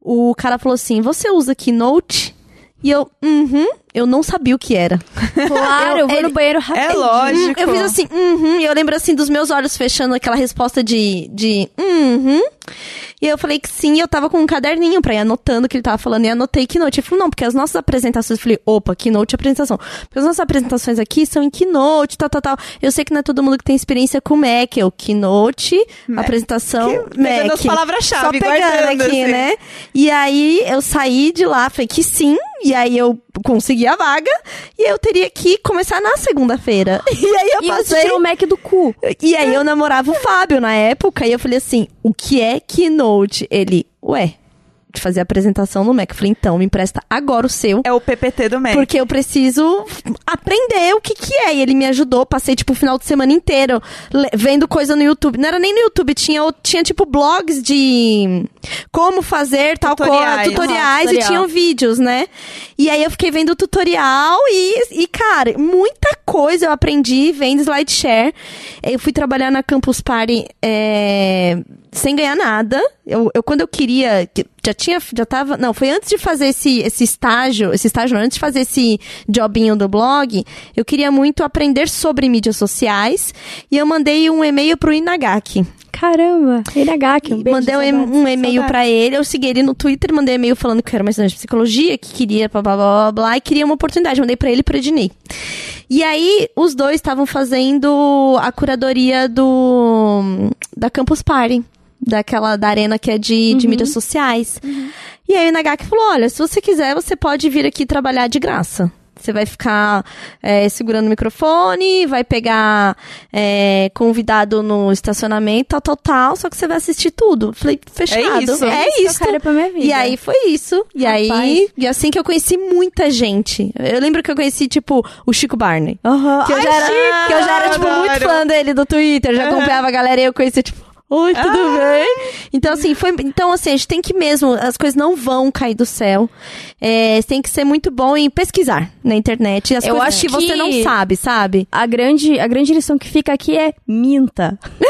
o cara falou assim: "Você usa Keynote?" E eu, uhum, eu não sabia o que era. Claro, eu, vou ele- no banheiro rapidinho. É lógico. Eu fiz assim, uhum, e eu lembro assim dos meus olhos fechando aquela resposta de, de uhum. E eu falei que sim, eu tava com um caderninho pra ir anotando o que ele tava falando, e anotei Keynote. Ele falou, não, porque as nossas apresentações, eu falei, opa, Keynote é apresentação. Porque as nossas apresentações aqui são em Keynote, tal, tal, tal. Eu sei que não é todo mundo que tem experiência com Mac, eu Keynote, apresentação, Que- pegando Mac. as palavras-chave, Só pegando guardando, aqui, assim. né? E aí eu saí de lá, falei que sim, e aí eu consegui a vaga, e eu teria que começar na segunda-feira. E aí eu E passei. o Mac do cu. E aí eu namorava o Fábio na época, e eu falei assim: o que é Keynote? Ele, ué, de fazer a apresentação no Mac. Eu falei, então, me empresta agora o seu. É o PPT do Mac. Porque eu preciso aprender o que que é. E ele me ajudou. Passei, tipo, o final de semana inteiro vendo coisa no YouTube. Não era nem no YouTube, tinha, tinha tipo, blogs de como fazer tal coisa, Tutoriais. tutoriais, Aham, e tinham vídeos, né? E aí eu fiquei vendo o tutorial e, e, cara, muita coisa eu aprendi vendo SlideShare. Eu fui trabalhar na Campus Party é, sem ganhar nada. Eu, eu, quando eu queria, que já tinha, já tava, não, foi antes de fazer esse, esse estágio, esse estágio não, antes de fazer esse jobinho do blog, eu queria muito aprender sobre mídias sociais e eu mandei um e-mail pro Inagaki. Caramba, que um beijo. mandei um, e-mail pra ele, eu segui ele no Twitter, mandei e-mail falando que eu era uma estudante de psicologia, que queria blá blá blá blá, e queria uma oportunidade. Mandei pra ele e pro Ednei. E aí, os dois estavam fazendo a curadoria do da Campus Party. Daquela, da arena que é de, de mídias sociais. E aí o Nagaki falou, olha, se você quiser, você pode vir aqui trabalhar de graça. Você vai ficar é, segurando o microfone, vai pegar é, convidado no estacionamento, tal, tal, tal, só que você vai assistir tudo. Falei, fechado. isso. É isso que eu isso. E aí foi isso. E Rapaz. aí, e assim que eu conheci muita gente. Eu lembro que eu conheci, tipo, o Chico Barney. Aham. Que eu, Ai, já era, Chico! que eu já era, tipo, muito fã dele do Twitter, já acompanhava a galera e eu conhecia, tipo, oi, tudo Ah. bem? Então, assim, foi. Então, assim, a gente tem que mesmo, as coisas não vão cair do céu. É, tem que ser muito bom em pesquisar na internet. As Eu coisas acho que você não sabe, sabe? A grande, a grande lição que fica aqui é minta. e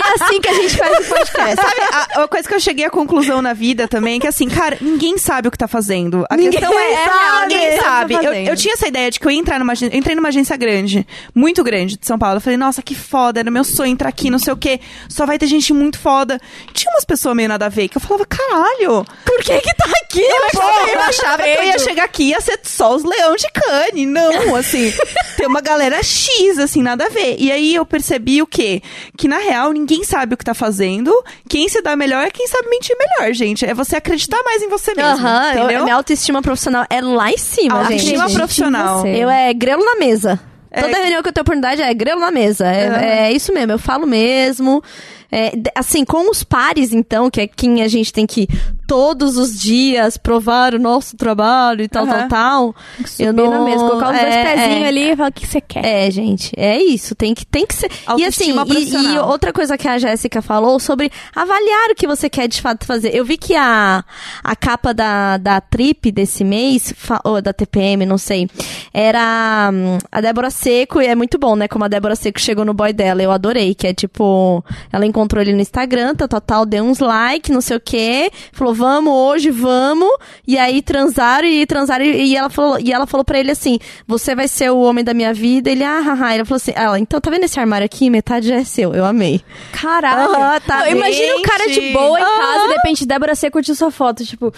é assim que a gente faz o podcast. Sabe, a, a coisa que eu cheguei à conclusão na vida também é que, assim, cara, ninguém sabe o que tá fazendo. A Ninguém questão é, é, sabe. ninguém Sabe o sabe. tá Eu, eu tinha essa ideia de que eu ia entrar numa agência, eu entrei numa agência grande, muito grande, de São Paulo. Eu falei, nossa, que foda, era meu sonho entrar aqui, não sei o quê. Só vai ter gente muito foda. Tinha umas pessoas meio nada a ver, que eu falava, caralho, Por que que tá aqui? eu achava, eu achava que eu ia chegar aqui e ia ser só os leões de cane. Não, assim, tem uma galera X, assim, nada a ver. E aí eu percebi o quê? Que na real ninguém sabe o que tá fazendo. Quem se dá melhor é quem sabe mentir melhor, gente. É você acreditar mais em você mesmo. Aham, eu- entendeu? minha autoestima profissional é lá em cima, gente. Autoestima profissional. Eu é grelo na mesa. É Toda que- reunião que eu tenho oportunidade é grelo na mesa. É, Aham. é isso mesmo, eu falo mesmo. É, assim, com os pares, então, que é quem a gente tem que todos os dias provar o nosso trabalho e tal, Aham. tal, tal. Subir na mesa, colocar os dois é, pezinhos é. ali e falar o que você quer. É, gente, é isso. Tem que, tem que ser. E assim, e, e outra coisa que a Jéssica falou sobre avaliar o que você quer de fato fazer. Eu vi que a, a capa da, da Trip desse mês, ou da TPM, não sei, era hum, a Débora Seco, e é muito bom, né? Como a Débora Seco chegou no boy dela. Eu adorei, que é tipo, ela encontrou encontrou ele no Instagram, tal, tal, tal, deu uns like, não sei o quê. Falou, vamos hoje, vamos. E aí transaram e transaram. E e ela falou, e ela falou pra ele assim: Você vai ser o homem da minha vida. Ele, ah, haha. Ela falou assim: ela, então tá vendo esse armário aqui? Metade já é seu. Eu amei. Caralho. Aham, tá Não, imagina o cara de boa em casa de repente Débora C curtiu sua foto, tipo.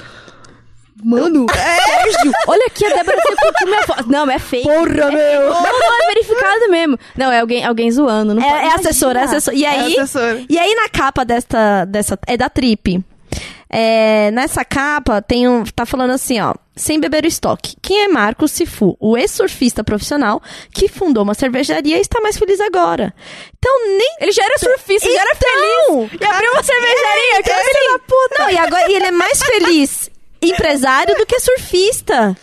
Mano, Sérgio, olha aqui, a Débora curtiu minha foto. Não, é fake. Porra, meu! Não, não, é verificado mesmo. Não, é alguém, alguém zoando. Não É, pode é assessora, é assessora. E aí, É assessora. e aí na capa desta, dessa, é da Trip. É, nessa capa tem um, tá falando assim, ó, sem beber o estoque. Quem é Marcos Sifu, o ex-surfista profissional que fundou uma cervejaria e está mais feliz agora. Então nem Ele já era surfista, já era Então, feliz. E abriu uma cervejaria. que filho da puta. Não, e agora e ele é mais feliz empresário do que surfista.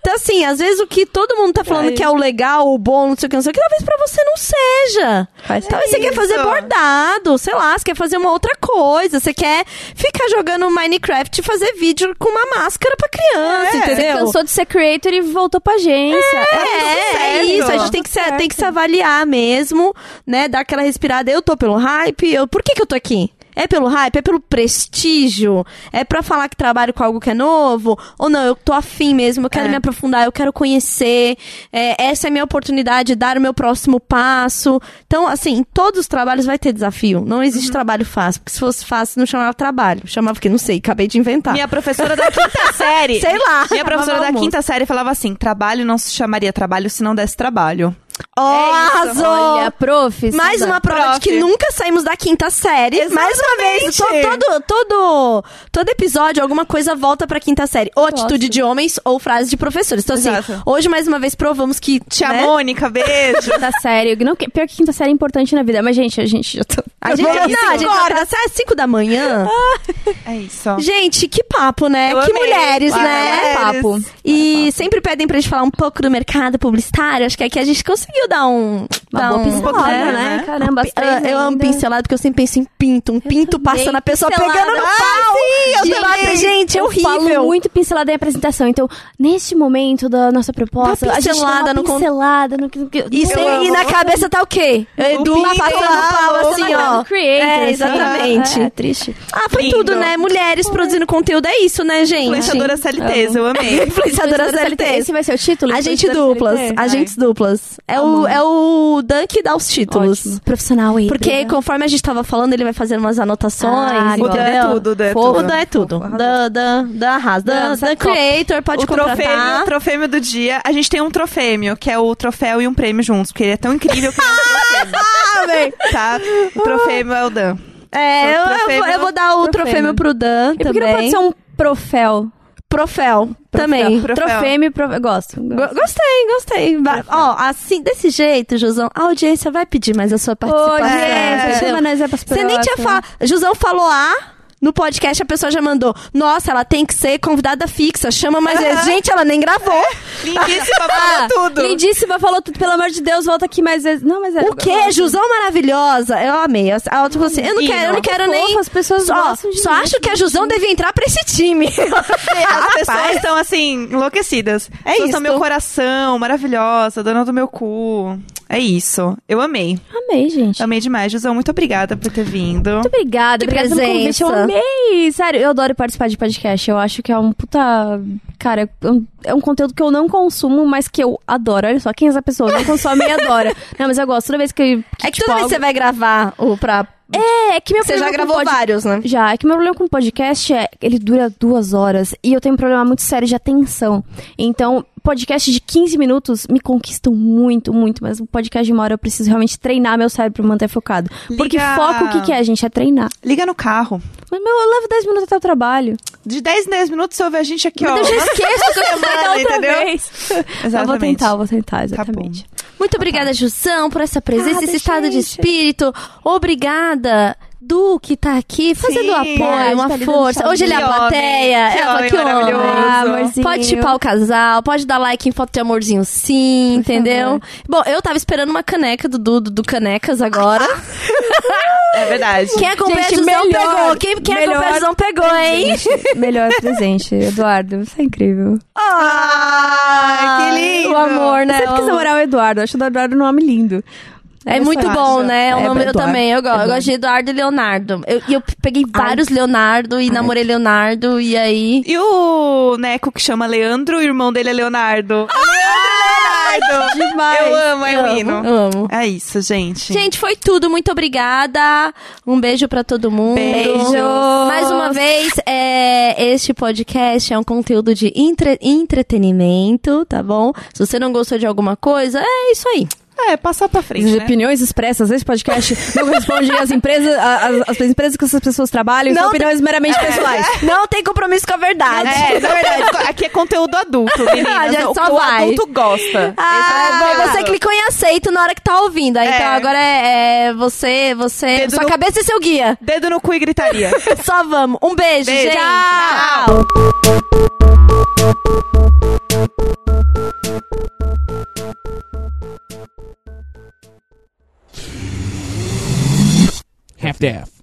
Então, assim, às vezes o que todo mundo tá falando Ai. que é o legal, o bom, não sei o que, não sei o que, talvez pra você não seja. Faz Talvez você quer fazer bordado, sei lá, você quer fazer uma outra coisa, você quer ficar jogando Minecraft e fazer vídeo com uma máscara pra criança, É, entendeu? Cansou de ser creator e voltou pra agência. É, é certo. isso, a gente tem que, se, tem que se avaliar mesmo, né? Dar aquela respirada. Eu tô pelo hype, eu, por que que eu tô aqui? É pelo hype? É pelo prestígio? É pra falar que trabalho com algo que é novo? Ou não, eu tô afim mesmo, eu quero É. me aprofundar, eu quero conhecer. é, essa é a minha oportunidade, dar o meu próximo passo. Então, assim, em todos os trabalhos vai ter desafio. Não existe Uhum. trabalho fácil. Porque se fosse fácil, não chamava trabalho. Chamava porque não sei, acabei de inventar. Minha professora da quinta série. Sei lá. Minha professora da quinta série falava assim: trabalho não se chamaria trabalho se não desse trabalho. Ó, arrasou! Olha, prof. Mais uma prova Prof. de que nunca saímos da quinta série. Mais uma vez, to- Exatamente. todo, todo, todo episódio, alguma coisa volta pra quinta série. Ou atitude de homens, ou frase de professores. Então, assim, Exato. hoje, mais uma vez, provamos que. Tia né? Mônica, beijo. Quinta série. Não, que- pior que quinta série é importante na vida. Mas, gente, a gente já tá... A gente, vou- não, a gente acorda às 5 da manhã. É isso. Gente, que papo, né? Eu que amei. mulheres, Para, né? mulheres. papo. E sempre pedem pra gente falar um pouco do mercado publicitário. Acho que aqui a gente conseguiu dar um. Uma dar boa um, pincelada, né? né? Caramba, as Ah, três eu amo pincelado porque eu sempre penso em pinto. Um pinto passando a pessoa pincelada. pegando no Ah, pau. sim, eu De também. Gente, é eu horrível. falo muito pincelada em apresentação. Então, neste momento da nossa proposta, Uma a gente dá pincelada uma pincelada no que... no que- E, no- e na cabeça tá o quê? Edu pinto passando pau assim, Tá ó. creator, É, assim. exatamente. É, é triste. Ah, foi Lindo. tudo, né? Mulheres produzindo conteúdo, é isso, né, gente? Influenciadora CLTs, eu amei. Influenciadora CLT. Esse vai ser o título? Agente Influenciadora duplas. CLT? Agentes duplas. É o, é o Dan que dá os títulos. Ótimo. Profissional aí. Porque conforme a gente tava falando, ele vai fazendo umas anotações, Ah, O Dan é tudo, o Dan é Fofo. O tudo. Dan é tudo. Dan, Dan, Dan arrasa. Dan, Dan, Dan Creator, pode o trofêmio, contratar. o trofêmio do dia. A gente tem um trofêmio, que é o troféu e um prêmio juntos, porque ele é tão incrível que ele é um trofêmio. Tá? O trofêmio é o Dan. É, eu, eu, vou- Trofêmio- eu vou dar o trofêmio. trofêmio pro Dan E por que não também. pode ser um profel? Profel, também. Troféu. Trofêmio, profe... Gosto. Go- Gostei, gostei. Ó, assim, desse jeito, Jusão, a audiência vai pedir mais a sua participação. Chama nós é pras Você nem tinha falado. Jusão falou A. No podcast a pessoa já mandou. Nossa, ela tem que ser convidada fixa. Chama mais vezes. Gente, ela nem gravou. Lindíssima, Ah, falou tudo. Lindíssima, falou tudo. Pelo amor de Deus, volta aqui mais vezes. Não, mas é... O quê? Jusão maravilhosa. Eu amei. A outra falou assim: eu não quero, eu não não. quero nem. as pessoas só só acho que a Jusão devia entrar pra esse time. As pessoas estão assim, enlouquecidas. É isso. meu coração, maravilhosa, dona do meu cu. É isso. Eu amei. Amei, gente. Amei demais, Jusão. Muito obrigada por ter vindo. Muito obrigada, obrigada pelo convite. Eu presença. amei. Sério, eu adoro participar de podcast. Eu acho que é um puta. Cara, é um, é um conteúdo que eu não consumo, mas que eu adoro. Olha só, quem é essa pessoa? Não consome e adora. Não, mas eu gosto. Toda vez que. É que tipo, toda vez algo- que você vai gravar o pra. É, é que meu Você já gravou pod- vários, né? Já, é que meu problema com podcast é ele dura duas horas e eu tenho um problema muito sério de atenção. Então, podcast de 15 minutos me conquistam muito, muito, mas um podcast de uma hora eu preciso realmente treinar meu cérebro pra manter focado. Porque Liga- foco, o que, que é, gente? É treinar. Liga no carro. Mas, meu, eu levo 10 minutos até o trabalho. De 10 em 10 minutos você ouve a gente aqui, ó. Mas eu já esqueço que eu semana, da outra entendeu? vez. Eu vou Exatamente. tentar, eu vou tentar, Tá exatamente. Muito obrigada, Jusão, por essa presença, esse estado de gente. espírito. Obrigada. Du, que tá aqui fazendo Sim, apoio, uma tá força. Hoje ele é a plateia. que Ela, homem que homem. Ah. Pode chipar o casal, pode dar like em foto de amorzinho sim, entendeu? Bom, eu tava esperando uma caneca do Dudu do Canecas agora. É verdade. Quem acompanha Gente, melhor, pegou. Quem, quem melhor acompanha pegou, hein? Melhor presente, Eduardo. Você é incrível. Ai, que lindo. O amor, né? Eu sempre quis amor. namorar o Eduardo. Acho o Eduardo um nome lindo. É muito bom, acha? né? O É, nome eu também, eu gosto. É eu gosto de Eduardo e Leonardo. Eu- E eu, peguei vários Leonardo e namorei Leonardo, e aí. E o Neco que chama Leandro, o irmão dele é Leonardo. Leandro e Leonardo! Demais. Eu amo, é Eu amo, hino. eu amo. É isso, gente. Gente, foi tudo. Muito obrigada. Um beijo pra todo mundo. Beijos. Mais uma vez, é, este podcast é um conteúdo de entre- entretenimento, tá bom? Se você não gostou de alguma coisa, é isso aí. É, passar pra frente, As né? opiniões expressas nesse podcast não correspondem às empresas, as, as empresas que essas pessoas trabalham, são Não opiniões meramente pessoais. Não tem compromisso com a verdade. É, na verdade, aqui é conteúdo adulto, meninas. Só o vai. adulto gosta. Ah, é bom, segredo. você clicou em aceito na hora que tá ouvindo. Aí, É. Então agora é, é você, você, Dedo sua no- cabeça e seu guia. Dedo no cu e gritaria. Só vamos. Um beijo, Beijo. gente. Tchau. half to half.